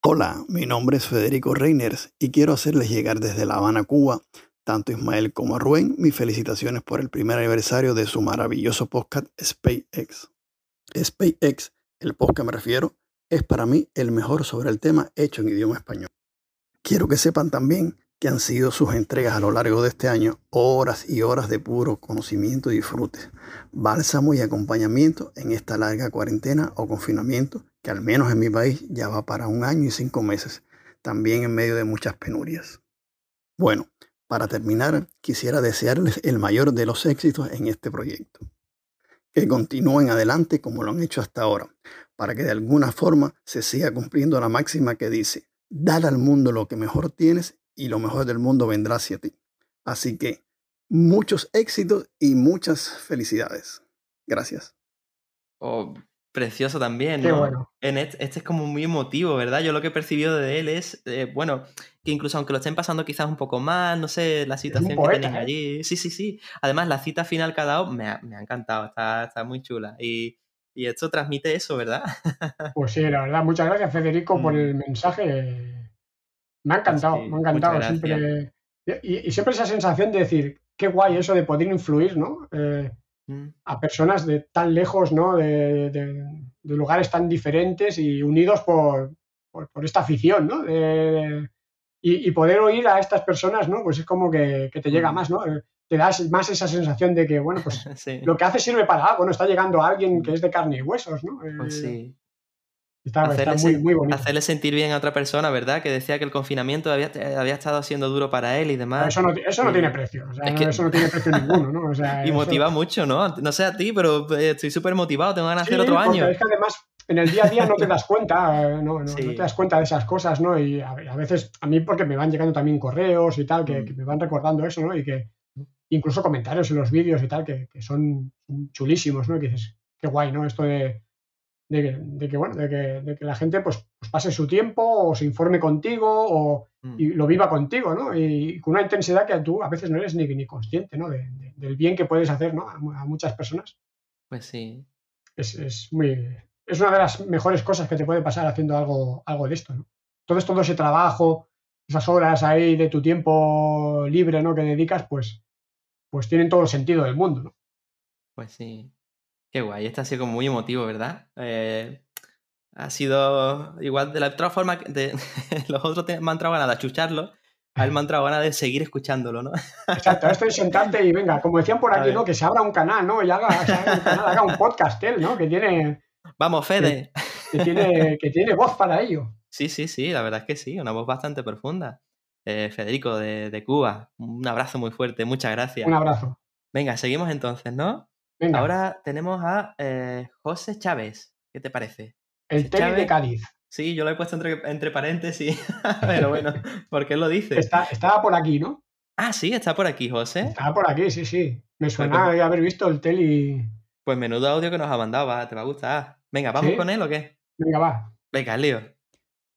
Hola, mi nombre es Federico Reiners y quiero hacerles llegar desde La Habana, Cuba, tanto a Ismael como a Rubén, mis felicitaciones por el primer aniversario de su maravilloso podcast SpaceX. SpaceX, el podcast que me refiero, es para mí el mejor sobre el tema hecho en idioma español. Quiero que sepan también que han sido sus entregas a lo largo de este año horas y horas de puro conocimiento y disfrute, bálsamo y acompañamiento en esta larga cuarentena o confinamiento que al menos en mi país ya va para un año y cinco meses, también en medio de muchas penurias. Bueno, para terminar, quisiera desearles el mayor de los éxitos en este proyecto. Que continúen adelante como lo han hecho hasta ahora, para que de alguna forma se siga cumpliendo la máxima que dice, dar al mundo lo que mejor tienes y lo mejor del mundo vendrá hacia ti. Así que, muchos éxitos y muchas felicidades. Gracias. O precioso también, Qué ¿no? bueno. En este, este es como muy emotivo, ¿verdad? Yo lo que he percibido de él es, eh, bueno, que incluso aunque lo estén pasando quizás un poco mal, no sé, la situación que tienen ¿eh? allí. Sí, sí, sí. Además, la cita final que ha dado me ha, me ha encantado, está, está muy chula. Y, y esto transmite eso, ¿verdad? Pues sí, la verdad, muchas gracias Federico por Mm. el mensaje. Me ha encantado, Sí, me ha encantado. Siempre, y, y siempre esa sensación de decir, qué guay eso de poder influir, ¿no? Eh, Mm, a personas de tan lejos, ¿no? De, de- de lugares tan diferentes y unidos por, por, por esta afición, ¿no? De- y, y poder oír a estas personas, ¿no? Pues es como que, que te llega Mm. más, ¿no? Eh, Te das más esa sensación de que, bueno, pues sí, lo que hace sirve para algo, ¿no? Está llegando a alguien que es de carne y huesos, ¿no? Eh, pues sí. Está, está Hacerle, muy, bonito. hacerle sentir bien a otra persona, ¿verdad? Que decía que el confinamiento había, había estado siendo duro para él y Pero demás. Eso no, eso no tiene precio, o sea, es no- que- eso no tiene precio ninguno, ¿no? O sea, Y eso- motiva mucho, ¿no? No sé a ti, pero eh, estoy súper motivado, tengo ganas de Sí, hacer otro año. Es que además en el día a día no te das cuenta, eh, no, no, Sí. no te das cuenta de esas cosas, ¿no? Y a, a veces, a mí porque me van llegando también correos y tal, que, Mm. que me van recordando eso, ¿no? Y que incluso comentarios en los vídeos y tal, que, que son chulísimos, ¿no? Que dices, qué guay, ¿no? Esto de, de, que- de que, bueno, de que, de que la gente pues, pues pase su tiempo o se informe contigo o, Mm. y lo viva contigo, ¿no? Y, con una intensidad que tú a veces no eres ni, ni consciente, ¿no? De- de- del bien que puedes hacer, ¿no? A muchas personas. Pues sí. Es, es muy, es una de las mejores cosas que te puede pasar haciendo algo, algo de esto, ¿no? Entonces todo ese trabajo, esas horas ahí de tu tiempo libre, ¿no? Que dedicas, pues, pues tienen todo el sentido del mundo, ¿no? Pues sí. Qué guay. Este ha sido como muy emotivo, ¿verdad? Eh, ha sido igual de la otra forma que de, los otros te- me han entrado ganas de achucharlo. A él me han entrado ganas de seguir escuchándolo, ¿no? Exacto, esto es sentarte y venga, como decían por aquí. ¿no? Que se abra un canal, ¿no? Y haga, un, canal, haga un podcast él, ¿no? Que tiene, Vamos, Fede. que tiene, que tiene voz para ello. Sí, sí, sí, la verdad es que sí, una voz bastante profunda. Eh, Federico de, de Cuba, un abrazo muy fuerte, muchas gracias. Un abrazo. Venga, seguimos entonces, ¿no? Venga, Ahora tenemos a eh, José Chávez. ¿Qué te parece? el Tele de Chávez. Cádiz. Sí, yo lo he puesto entre, entre paréntesis, pero bueno, porque él lo dice. Está, estaba por aquí, ¿no? Ah, sí, está por aquí, José. Estaba por aquí, sí, sí. Me suena Pues- haber visto el Tele. Pues menudo audio que nos ha mandado, va, te va a gustar. Venga, ¿vamos ¿Sí? con él o qué? Venga, va. Venga, lío.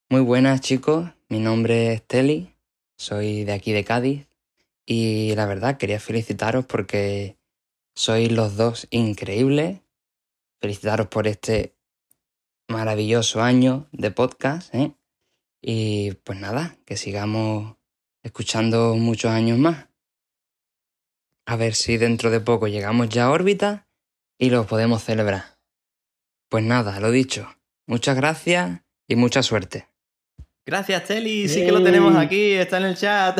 Muy buenas chicos, mi nombre es Teli, soy de aquí de Cádiz y la verdad quería felicitaros porque sois los dos increíbles. Felicitaros por este maravilloso año de podcast, ¿eh? Y pues nada, que sigamos escuchando muchos años más. A ver si dentro de poco llegamos ya a órbita y lo podemos celebrar. Pues nada, lo dicho. Muchas gracias y mucha suerte. Gracias, Teli, sí que lo tenemos aquí, está en el chat.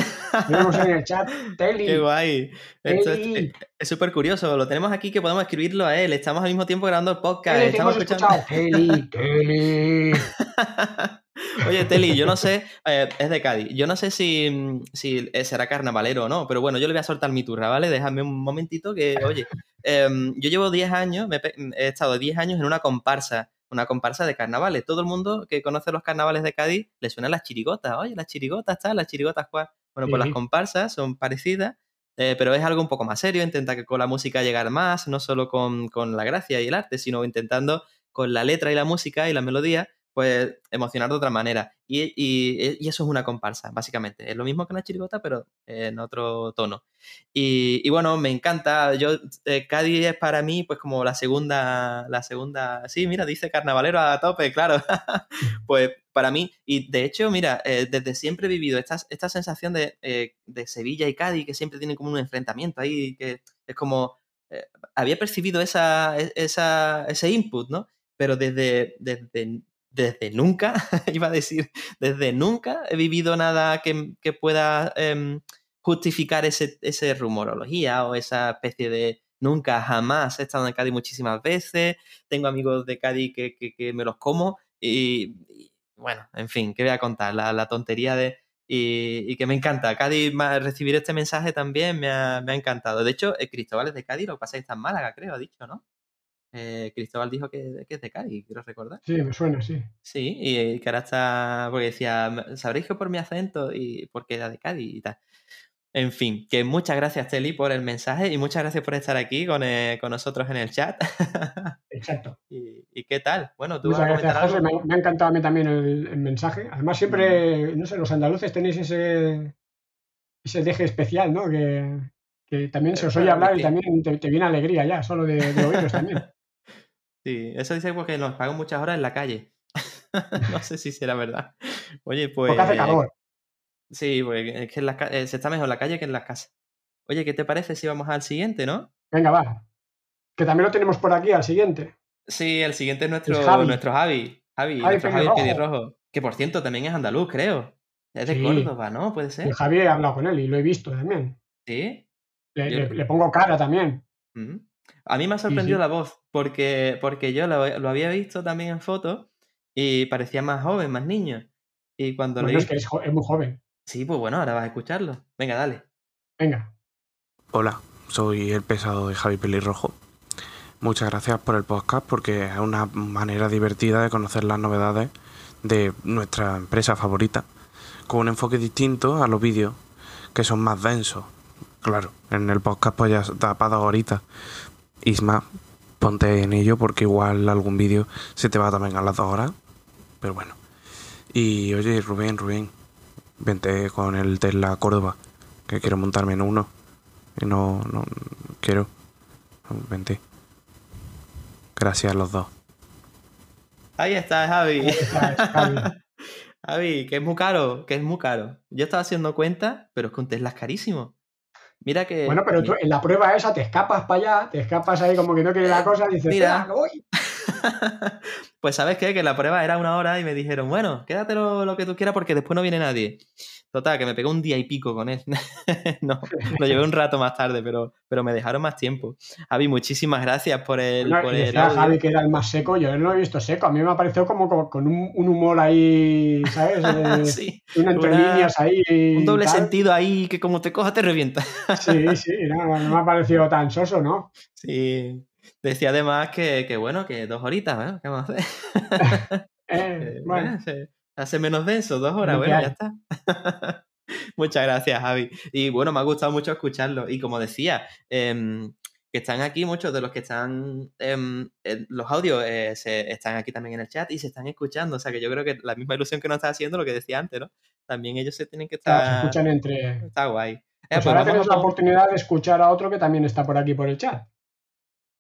Tenemos en el chat Tele. Qué guay. Esto es- Teli. es súper curioso, lo tenemos aquí que podemos escribirlo a él. Estamos al mismo tiempo grabando el podcast. Tele, te estamos escuchando-. Tele, Tele. Oye, Teli, yo no sé, eh, es de Cádiz, yo no sé si, si eh, será carnavalero o no, pero bueno, yo le voy a soltar mi turra, ¿vale? Déjame un momentito que, oye, em, yo llevo 10 años, me he estado 10 años en una comparsa, una comparsa de carnavales. Todo el mundo que conoce los carnavales de Cádiz le suenan las chirigotas, oye, las chirigotas, tal, las chirigotas, cuál. Bueno, pues las comparsas son parecidas, eh, pero es algo un poco más serio, intenta que con la música llegar más, no solo con, con la gracia y el arte, sino intentando con la letra y la música y la melodía, pues emocionar de otra manera. Y, y- y eso es una comparsa, básicamente. Es lo mismo que una chirigota, pero en otro tono. Y, y bueno, me encanta. Yo, eh, Cádiz es para mí, pues como la segunda, la segunda. Sí, mira, dice carnavalero a tope, claro. pues para mí, y de hecho, mira, eh, desde siempre he vivido esta, esta sensación de, eh, de Sevilla y Cádiz, que siempre tienen como un enfrentamiento ahí, que es como. eh, había percibido esa, e- esa, ese input, ¿no? Pero desde, desde, desde nunca, iba a decir, desde nunca he vivido nada que, que pueda em, justificar ese, ese rumorología o esa especie de nunca, jamás. He estado en Cádiz muchísimas veces, tengo amigos de Cádiz que, que- que me los como y, bueno, en fin, ¿qué voy a contar? La, la tontería de... Y, que me encanta. Cádiz, recibir este mensaje también me ha, me ha encantado. De hecho, eh, Cristóbal es de Cádiz, lo que pasa en Málaga, creo, ha dicho, ¿no? Eh, Cristóbal dijo que, que es de Cádiz, quiero recordar. Sí, me suena, sí. Sí, y que ahora está. Porque decía, sabréis que por mi acento y porque era de Cádiz y tal. En fin, que muchas gracias, Teli, por el mensaje y muchas gracias por estar aquí con, eh, con nosotros en el chat. Exacto. y, y qué tal? Bueno, tú vas Muchas a gracias, comentar José. algo. Me, me ha encantado a mí también el, el mensaje. Además, siempre, no sé, los andaluces tenéis ese, ese deje especial, ¿no? Que, que también se os oye hablar y también te, te viene alegría ya, solo de, de oíros también. Sí, eso dice porque nos pagan muchas horas en la calle. no sé si será verdad. Oye, pues. Porque hace calor. Sí, pues es que en eh, se está mejor en la calle que en las casas. Oye, ¿qué te parece si vamos al siguiente, no? Venga, va. Que también lo tenemos por aquí al siguiente. Sí, el siguiente es nuestro Es Javi. nuestro Javi. Javi, Javi nuestro Javi. Que por cierto también es andaluz, creo. Es de Sí. Córdoba, ¿no? Puede ser. El Javi he hablado con él y lo he visto también. Sí. Le, Yo- le- le pongo cara también. Mm. A mí me ha sorprendido sí. la voz, porque, porque yo lo, lo había visto también en fotos y parecía más joven, más niño. Y cuando Bueno, leí. es que es, muy joven. Sí, pues bueno, ahora vas a escucharlo. Venga, dale. Venga. Hola, soy el pesado de Javi Pelirrojo. Muchas gracias por el podcast porque es una manera divertida de conocer las novedades de nuestra empresa favorita con un enfoque distinto a los vídeos que son más densos. Claro, en el podcast pues ya está para dos horitas. Isma, ponte en ello porque igual algún vídeo se te va también a las dos horas. Pero bueno. Y oye, Rubén, Rubén, vente con el Tesla Córdoba, que quiero montarme en uno. Y no, no quiero. Vente. Gracias a los dos. Ahí está, Javi. Ahí está, Javi. Javi, que es muy caro, que es muy caro. Yo estaba haciendo cuenta, pero es que un Tesla es carísimo. Mira que. Bueno, pero tú en la prueba esa te escapas para allá, te escapas ahí como que no quiere la cosa y dices, Mira. "Espera, que voy". pues sabes qué, que la prueba era una hora y me dijeron, bueno, quédate lo, lo que tú quieras porque después no viene nadie. Total, que me pegó un día y pico con él. no, lo llevé un rato más tarde, pero, pero me dejaron más tiempo. Javi, muchísimas gracias por el, No, por el. Javi que era el más seco, yo no lo he visto seco, a mí me ha parecido como, como con un, un humor ahí, ¿sabes? Eh, Sí, una entre una- líneas ahí. un doble tal. sentido ahí que como te coja te revienta. Sí, sí, no, no me ha parecido tan soso, ¿no? Sí. Decía además que, que bueno, que dos horitas. ¿Qué vamos a hacer? Eh, Eh, bueno, bueno, se hace menos denso, dos horas, bueno, ya está. Muchas gracias, Javi. Y bueno, me ha gustado mucho escucharlo. Y como decía, em, que están aquí muchos de los que están en los audios eh, se, están aquí también en el chat y se están escuchando. O sea que yo creo que la misma ilusión que nos está haciendo lo que decía antes, ¿no? También ellos se tienen que estar. se escuchan entre... Está guay. Eh, Pues pues ahora tenemos la oportunidad de escuchar a otro que también está por aquí por el chat.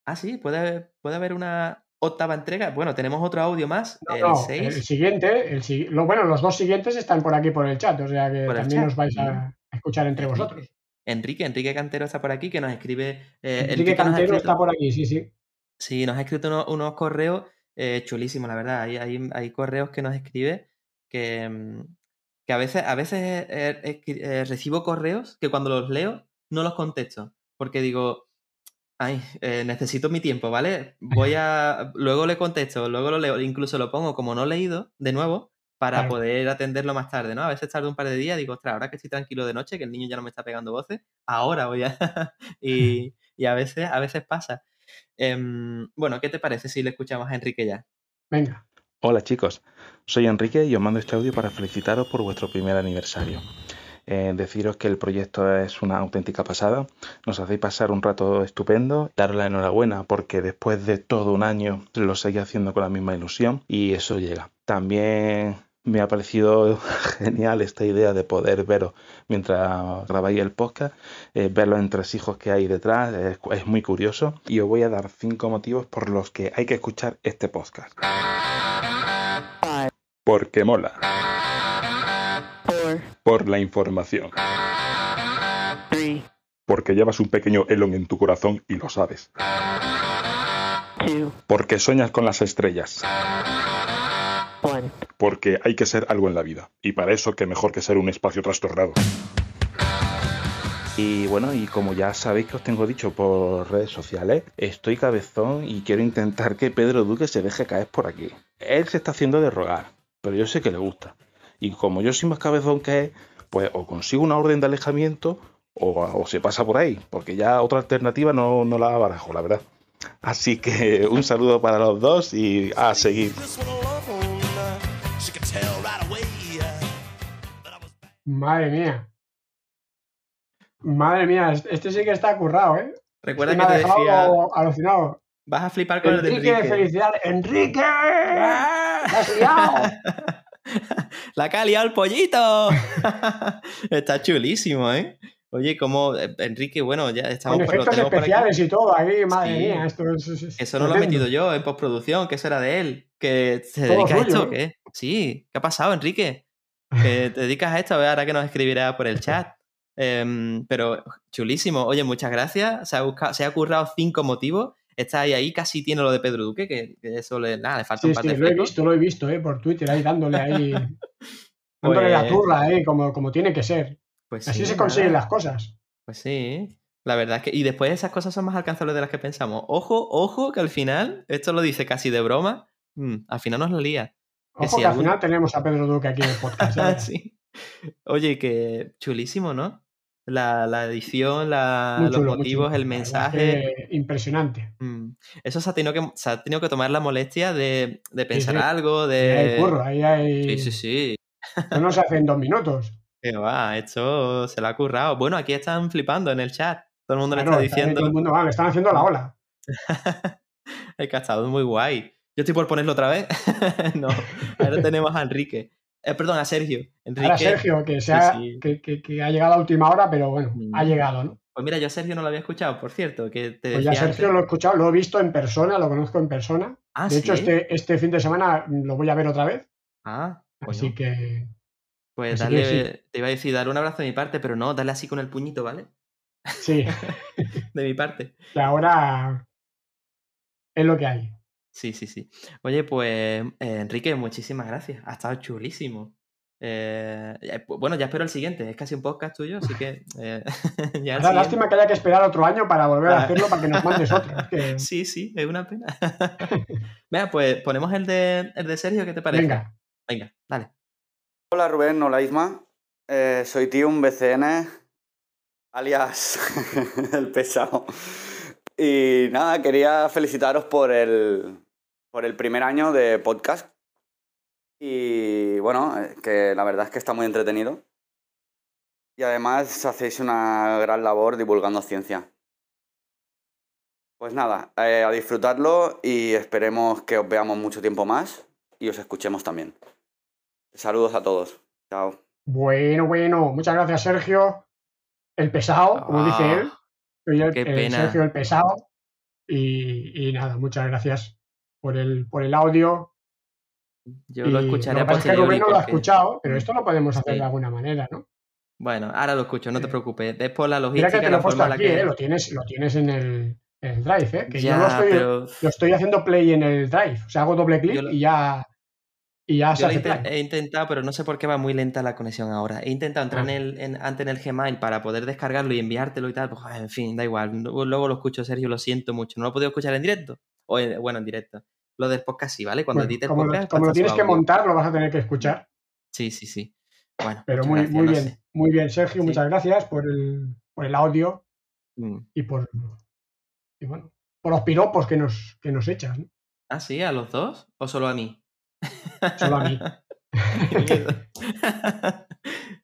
Ah, sí, puede, puede haber una octava entrega. Bueno, tenemos otro audio más, No, el no, 6. el siguiente, el, lo, bueno, los dos siguientes están por aquí por el chat, o sea que también os vais a escuchar entre vosotros. Enrique, Enrique Cantero está por aquí, que nos escribe. eh, Enrique Cantero escrito- está por aquí, sí, sí. Sí, nos ha escrito unos, unos correos eh, chulísimos, la verdad. Hay, hay, hay correos que nos escribe que, mm, que a veces, a veces eh, recibo correos que cuando los leo no los contesto. Porque digo, ay, eh, necesito mi tiempo, ¿vale? Voy a. Luego le contesto, luego lo leo, incluso lo pongo como no leído de nuevo para Claro. poder atenderlo más tarde, ¿no? A veces tarde un par de días, digo, ostras, ahora que estoy tranquilo de noche, que el niño ya no me está pegando voces, ahora voy a. y, y a veces, a veces pasa. Em, bueno, ¿qué te parece si le escuchamos a Enrique ya? Venga. Hola chicos, soy Enrique y os mando este audio para felicitaros por vuestro primer aniversario. Eh, deciros que el proyecto es una auténtica pasada, nos hacéis pasar un rato estupendo, daros la enhorabuena porque después de todo un año lo seguís haciendo con la misma ilusión y eso llega. También me ha parecido genial esta idea de poder veros mientras grabáis el podcast, eh, ver los entresijos que hay detrás, es, es muy curioso y os voy a dar cinco motivos por los que hay que escuchar este podcast. Porque mola. Por la información. Porque llevas un pequeño Elon en tu corazón y lo sabes. Porque sueñas con las estrellas. Porque hay que ser algo en la vida. Y para eso, que mejor que ser un espacio trastornado. Y bueno, y como ya sabéis que os tengo dicho por redes sociales, estoy cabezón y quiero intentar que Pedro Duque se deje caer por aquí. Él se está haciendo de rogar, pero yo sé que le gusta. Y como yo soy más cabezón que él, pues o consigo una orden de alejamiento o, o se pasa por ahí, porque ya otra alternativa no, no la barajo, la verdad. Así que un saludo para los dos y a seguir. Madre mía. Madre mía, este sí que está currado, ¿eh? Recuerda Este que me ha te dejado decía, alucinado. vas a flipar con el de Enrique, Enrique. felicidades. ¡Enrique! ¡La has liado! La que ha liado el pollito. Está chulísimo, ¿eh? Oye, como Enrique, bueno, ya estamos Con efectos especiales y todo, ahí, madre Sí. mía, esto es, es- es Eso no lo he metido yo en postproducción, que eso era de él. Que se Todo dedica a esto, ¿eh? ¿qué? Sí, ¿qué ha pasado, Enrique? Que te dedicas a esto, ahora que nos escribirá por el chat. Em, pero chulísimo. Oye, muchas gracias. Se ha, buscado, se ha currado cinco motivos. Está ahí, ahí casi tiene lo de Pedro Duque, que, que eso le, nada, le falta Sí, un par sí, de lo he visto, lo he visto, ¿eh? Por Twitter, ahí dándole ahí. dándole la Pues- turra, ¿eh? Como, como tiene que ser. Pues Así sí, se consiguen las cosas. Pues sí. La verdad es que. Y después esas cosas son más alcanzables de las que pensamos. Ojo, ojo, que al final, esto lo dice casi de broma, mm, al final nos lo lía. Que Ojo si que al final tenemos a Pedro Duque aquí en el podcast. ¿eh? sí. Oye, que chulísimo, ¿no? La, la edición, la- los chulo, motivos, el mensaje. impresionante. Mm. Eso se ha tenido que, se ha tenido que tomar la molestia de, de pensar sí. Ahí algo, hay de. curro, ahí hay. Sí, sí, sí. Esto no se hace en dos minutos. Que va, esto se lo ha currado. Bueno, aquí están flipando en el chat. Todo el mundo le Claro, está está ahí diciendo. todo el mundo, le están haciendo la ola. El que ha estado muy guay. Yo estoy por ponerlo otra vez. no, ahora tenemos a Enrique. Eh, perdón, a Sergio. Enrique. Ahora Sergio, que, se Sí, ha, sí. Que, que- que ha llegado a última hora, pero bueno, Mm. ha llegado, ¿no? Pues mira, yo a Sergio no lo había escuchado, por cierto, que te Pues ya Sergio antes. lo he escuchado, lo he visto en persona, lo conozco en persona. Ah, de hecho, este, este fin de semana lo voy a ver otra vez. Ah, Así que Pues así que dale, te iba a decir, dar un abrazo de mi parte, pero no, dale así con el puñito, ¿vale? sí, De mi parte. que ahora es lo que hay. Sí, sí, sí. Oye, pues eh, Enrique, muchísimas gracias. Ha estado chulísimo. Eh, ya- pu- bueno, ya espero el siguiente. Es casi un podcast tuyo, así que eh, ya Ahora, lástima que haya que esperar otro año para volver a hacerlo para que nos mandes otro. Que- Sí, sí, es una pena. Venga, pues ponemos el de, el de Sergio, ¿qué te parece? Venga, Venga, dale. Hola Rubén, hola Isma. Eh, soy tío, un BCN, alias el pesado. Y nada, quería felicitaros por el, por el primer año de podcast. Y bueno, eh, que la verdad es que está muy entretenido. Y además hacéis una gran labor divulgando ciencia. Pues nada, eh, a disfrutarlo y esperemos que os veamos mucho tiempo más y os escuchemos también. Saludos a todos. Chao. bueno, bueno. Muchas gracias, Sergio. El pesado, como dice Ah, él. Soy el, qué el pena. Sergio el pesado. Y, y nada, muchas gracias por el, por el audio. Yo lo escucharé lo a que que posteriori Rubén no lo ha escuchado, pero esto lo podemos hacer Sí. de alguna manera, ¿no? Bueno, ahora lo escucho, no te preocupes. Es por la Mira logística, que te lo he puesto aquí, que... ¿eh? Lo tienes, lo tienes en el, en el drive, ¿eh? Que yo Ya, lo estoy, pero lo estoy haciendo play en el drive. O sea, hago doble clic Yo lo- y ya, y ya se yo hace play. he intentado, pero no sé por qué va muy lenta la conexión ahora. He intentado entrar Ah. en el, en- antes en el Gmail para poder descargarlo y enviártelo y tal. Pues, en fin, da igual. Luego, luego lo escucho, Sergio, lo siento mucho. No lo he podido escuchar en directo. O en- bueno, en directo. Lo del podcast sí, ¿vale? Cuando Bueno, edite el como lo, como tienes que montar, lo vas a tener que escuchar. Sí, sí, sí. Bueno, Pero muy, gracias, muy no bien, sé. muy bien, Sergio. Sí. Muchas gracias por el, por el audio Mm. y por, y bueno, por los piropos que nos, que nos echas. ¿no? Ah, sí, a los dos o solo a mí. Solo a mí.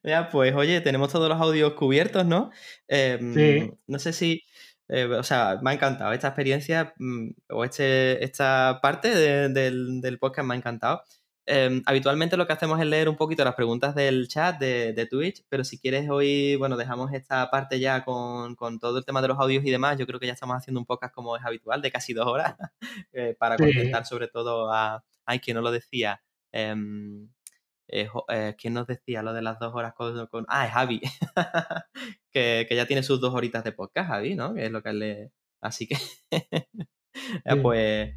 Ya, pues oye, tenemos todos los audios cubiertos, ¿no? Em, Sí. No sé si, eh, o sea, me ha encantado esta experiencia mm, o este, esta parte de- del, del podcast me ha encantado. Em, habitualmente lo que hacemos es leer un poquito las preguntas del chat de, de Twitch, pero si quieres hoy, bueno, dejamos esta parte ya con, con todo el tema de los audios y demás. Yo creo que ya estamos haciendo un podcast como es habitual, de casi dos horas, eh, para Sí. contentar sobre todo a, ay, quien no lo decía, em, eh, eh, ¿quién nos decía lo de las dos horas con... con- Ah, es Javi, que, que ya tiene sus dos horitas de podcast, Javi, ¿no? Que es lo que le... Así que, Sí. pues,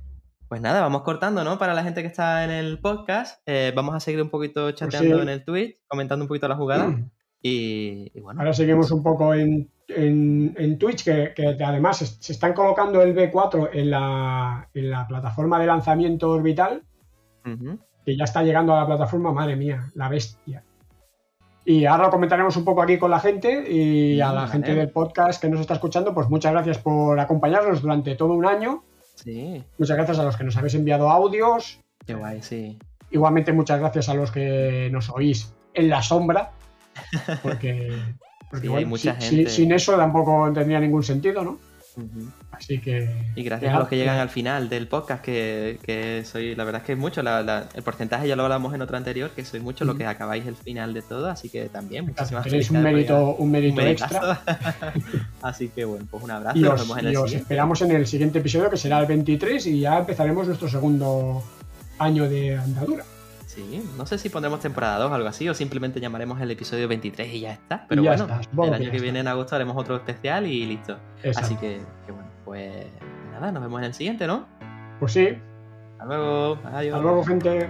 pues nada, vamos cortando, ¿no? Para la gente que está en el podcast, eh, vamos a seguir un poquito chateando Pues sí. en el Twitch, comentando un poquito la jugada y, y bueno. Ahora seguimos un poco en, en, en Twitch, que, que además se, están colocando el B4 en la, en la plataforma de lanzamiento orbital, Ujú. Que ya está llegando a la plataforma, madre mía, la bestia. Y ahora lo comentaremos un poco aquí con la gente y a la gente del podcast que nos está escuchando, pues muchas gracias por acompañarnos durante todo un año. Sí, Muchas gracias a los que nos habéis enviado audios. qué guay, sí. Igualmente muchas gracias a los que nos oís en la sombra, porque, porque, Sí, hay mucha si- si- gente. sin eso tampoco tendría ningún sentido, ¿no? Así que... Y gracias ya, a los que llegan ya. al final del podcast, que, que soy, la verdad es que es mucho, la- la- el porcentaje ya lo hablamos en otro anterior, que sois mucho los Ujú. que acabáis el final de todo, así que también muchísimas Tenéis un mérito, un mérito un extra. así que bueno, pues un abrazo, Y nos os, vemos en y el os siguiente. esperamos en el siguiente episodio, que será el 23, y ya empezaremos nuestro segundo año de andadura. Sí, no sé si pondremos temporada 2 o algo así, o simplemente llamaremos el episodio 23 y ya está. Pero bueno, el año que, viene en agosto haremos otro especial y listo. Así que, bueno, pues nada, nos vemos en el siguiente, ¿no? Pues sí. Hasta luego. Hasta luego, gente.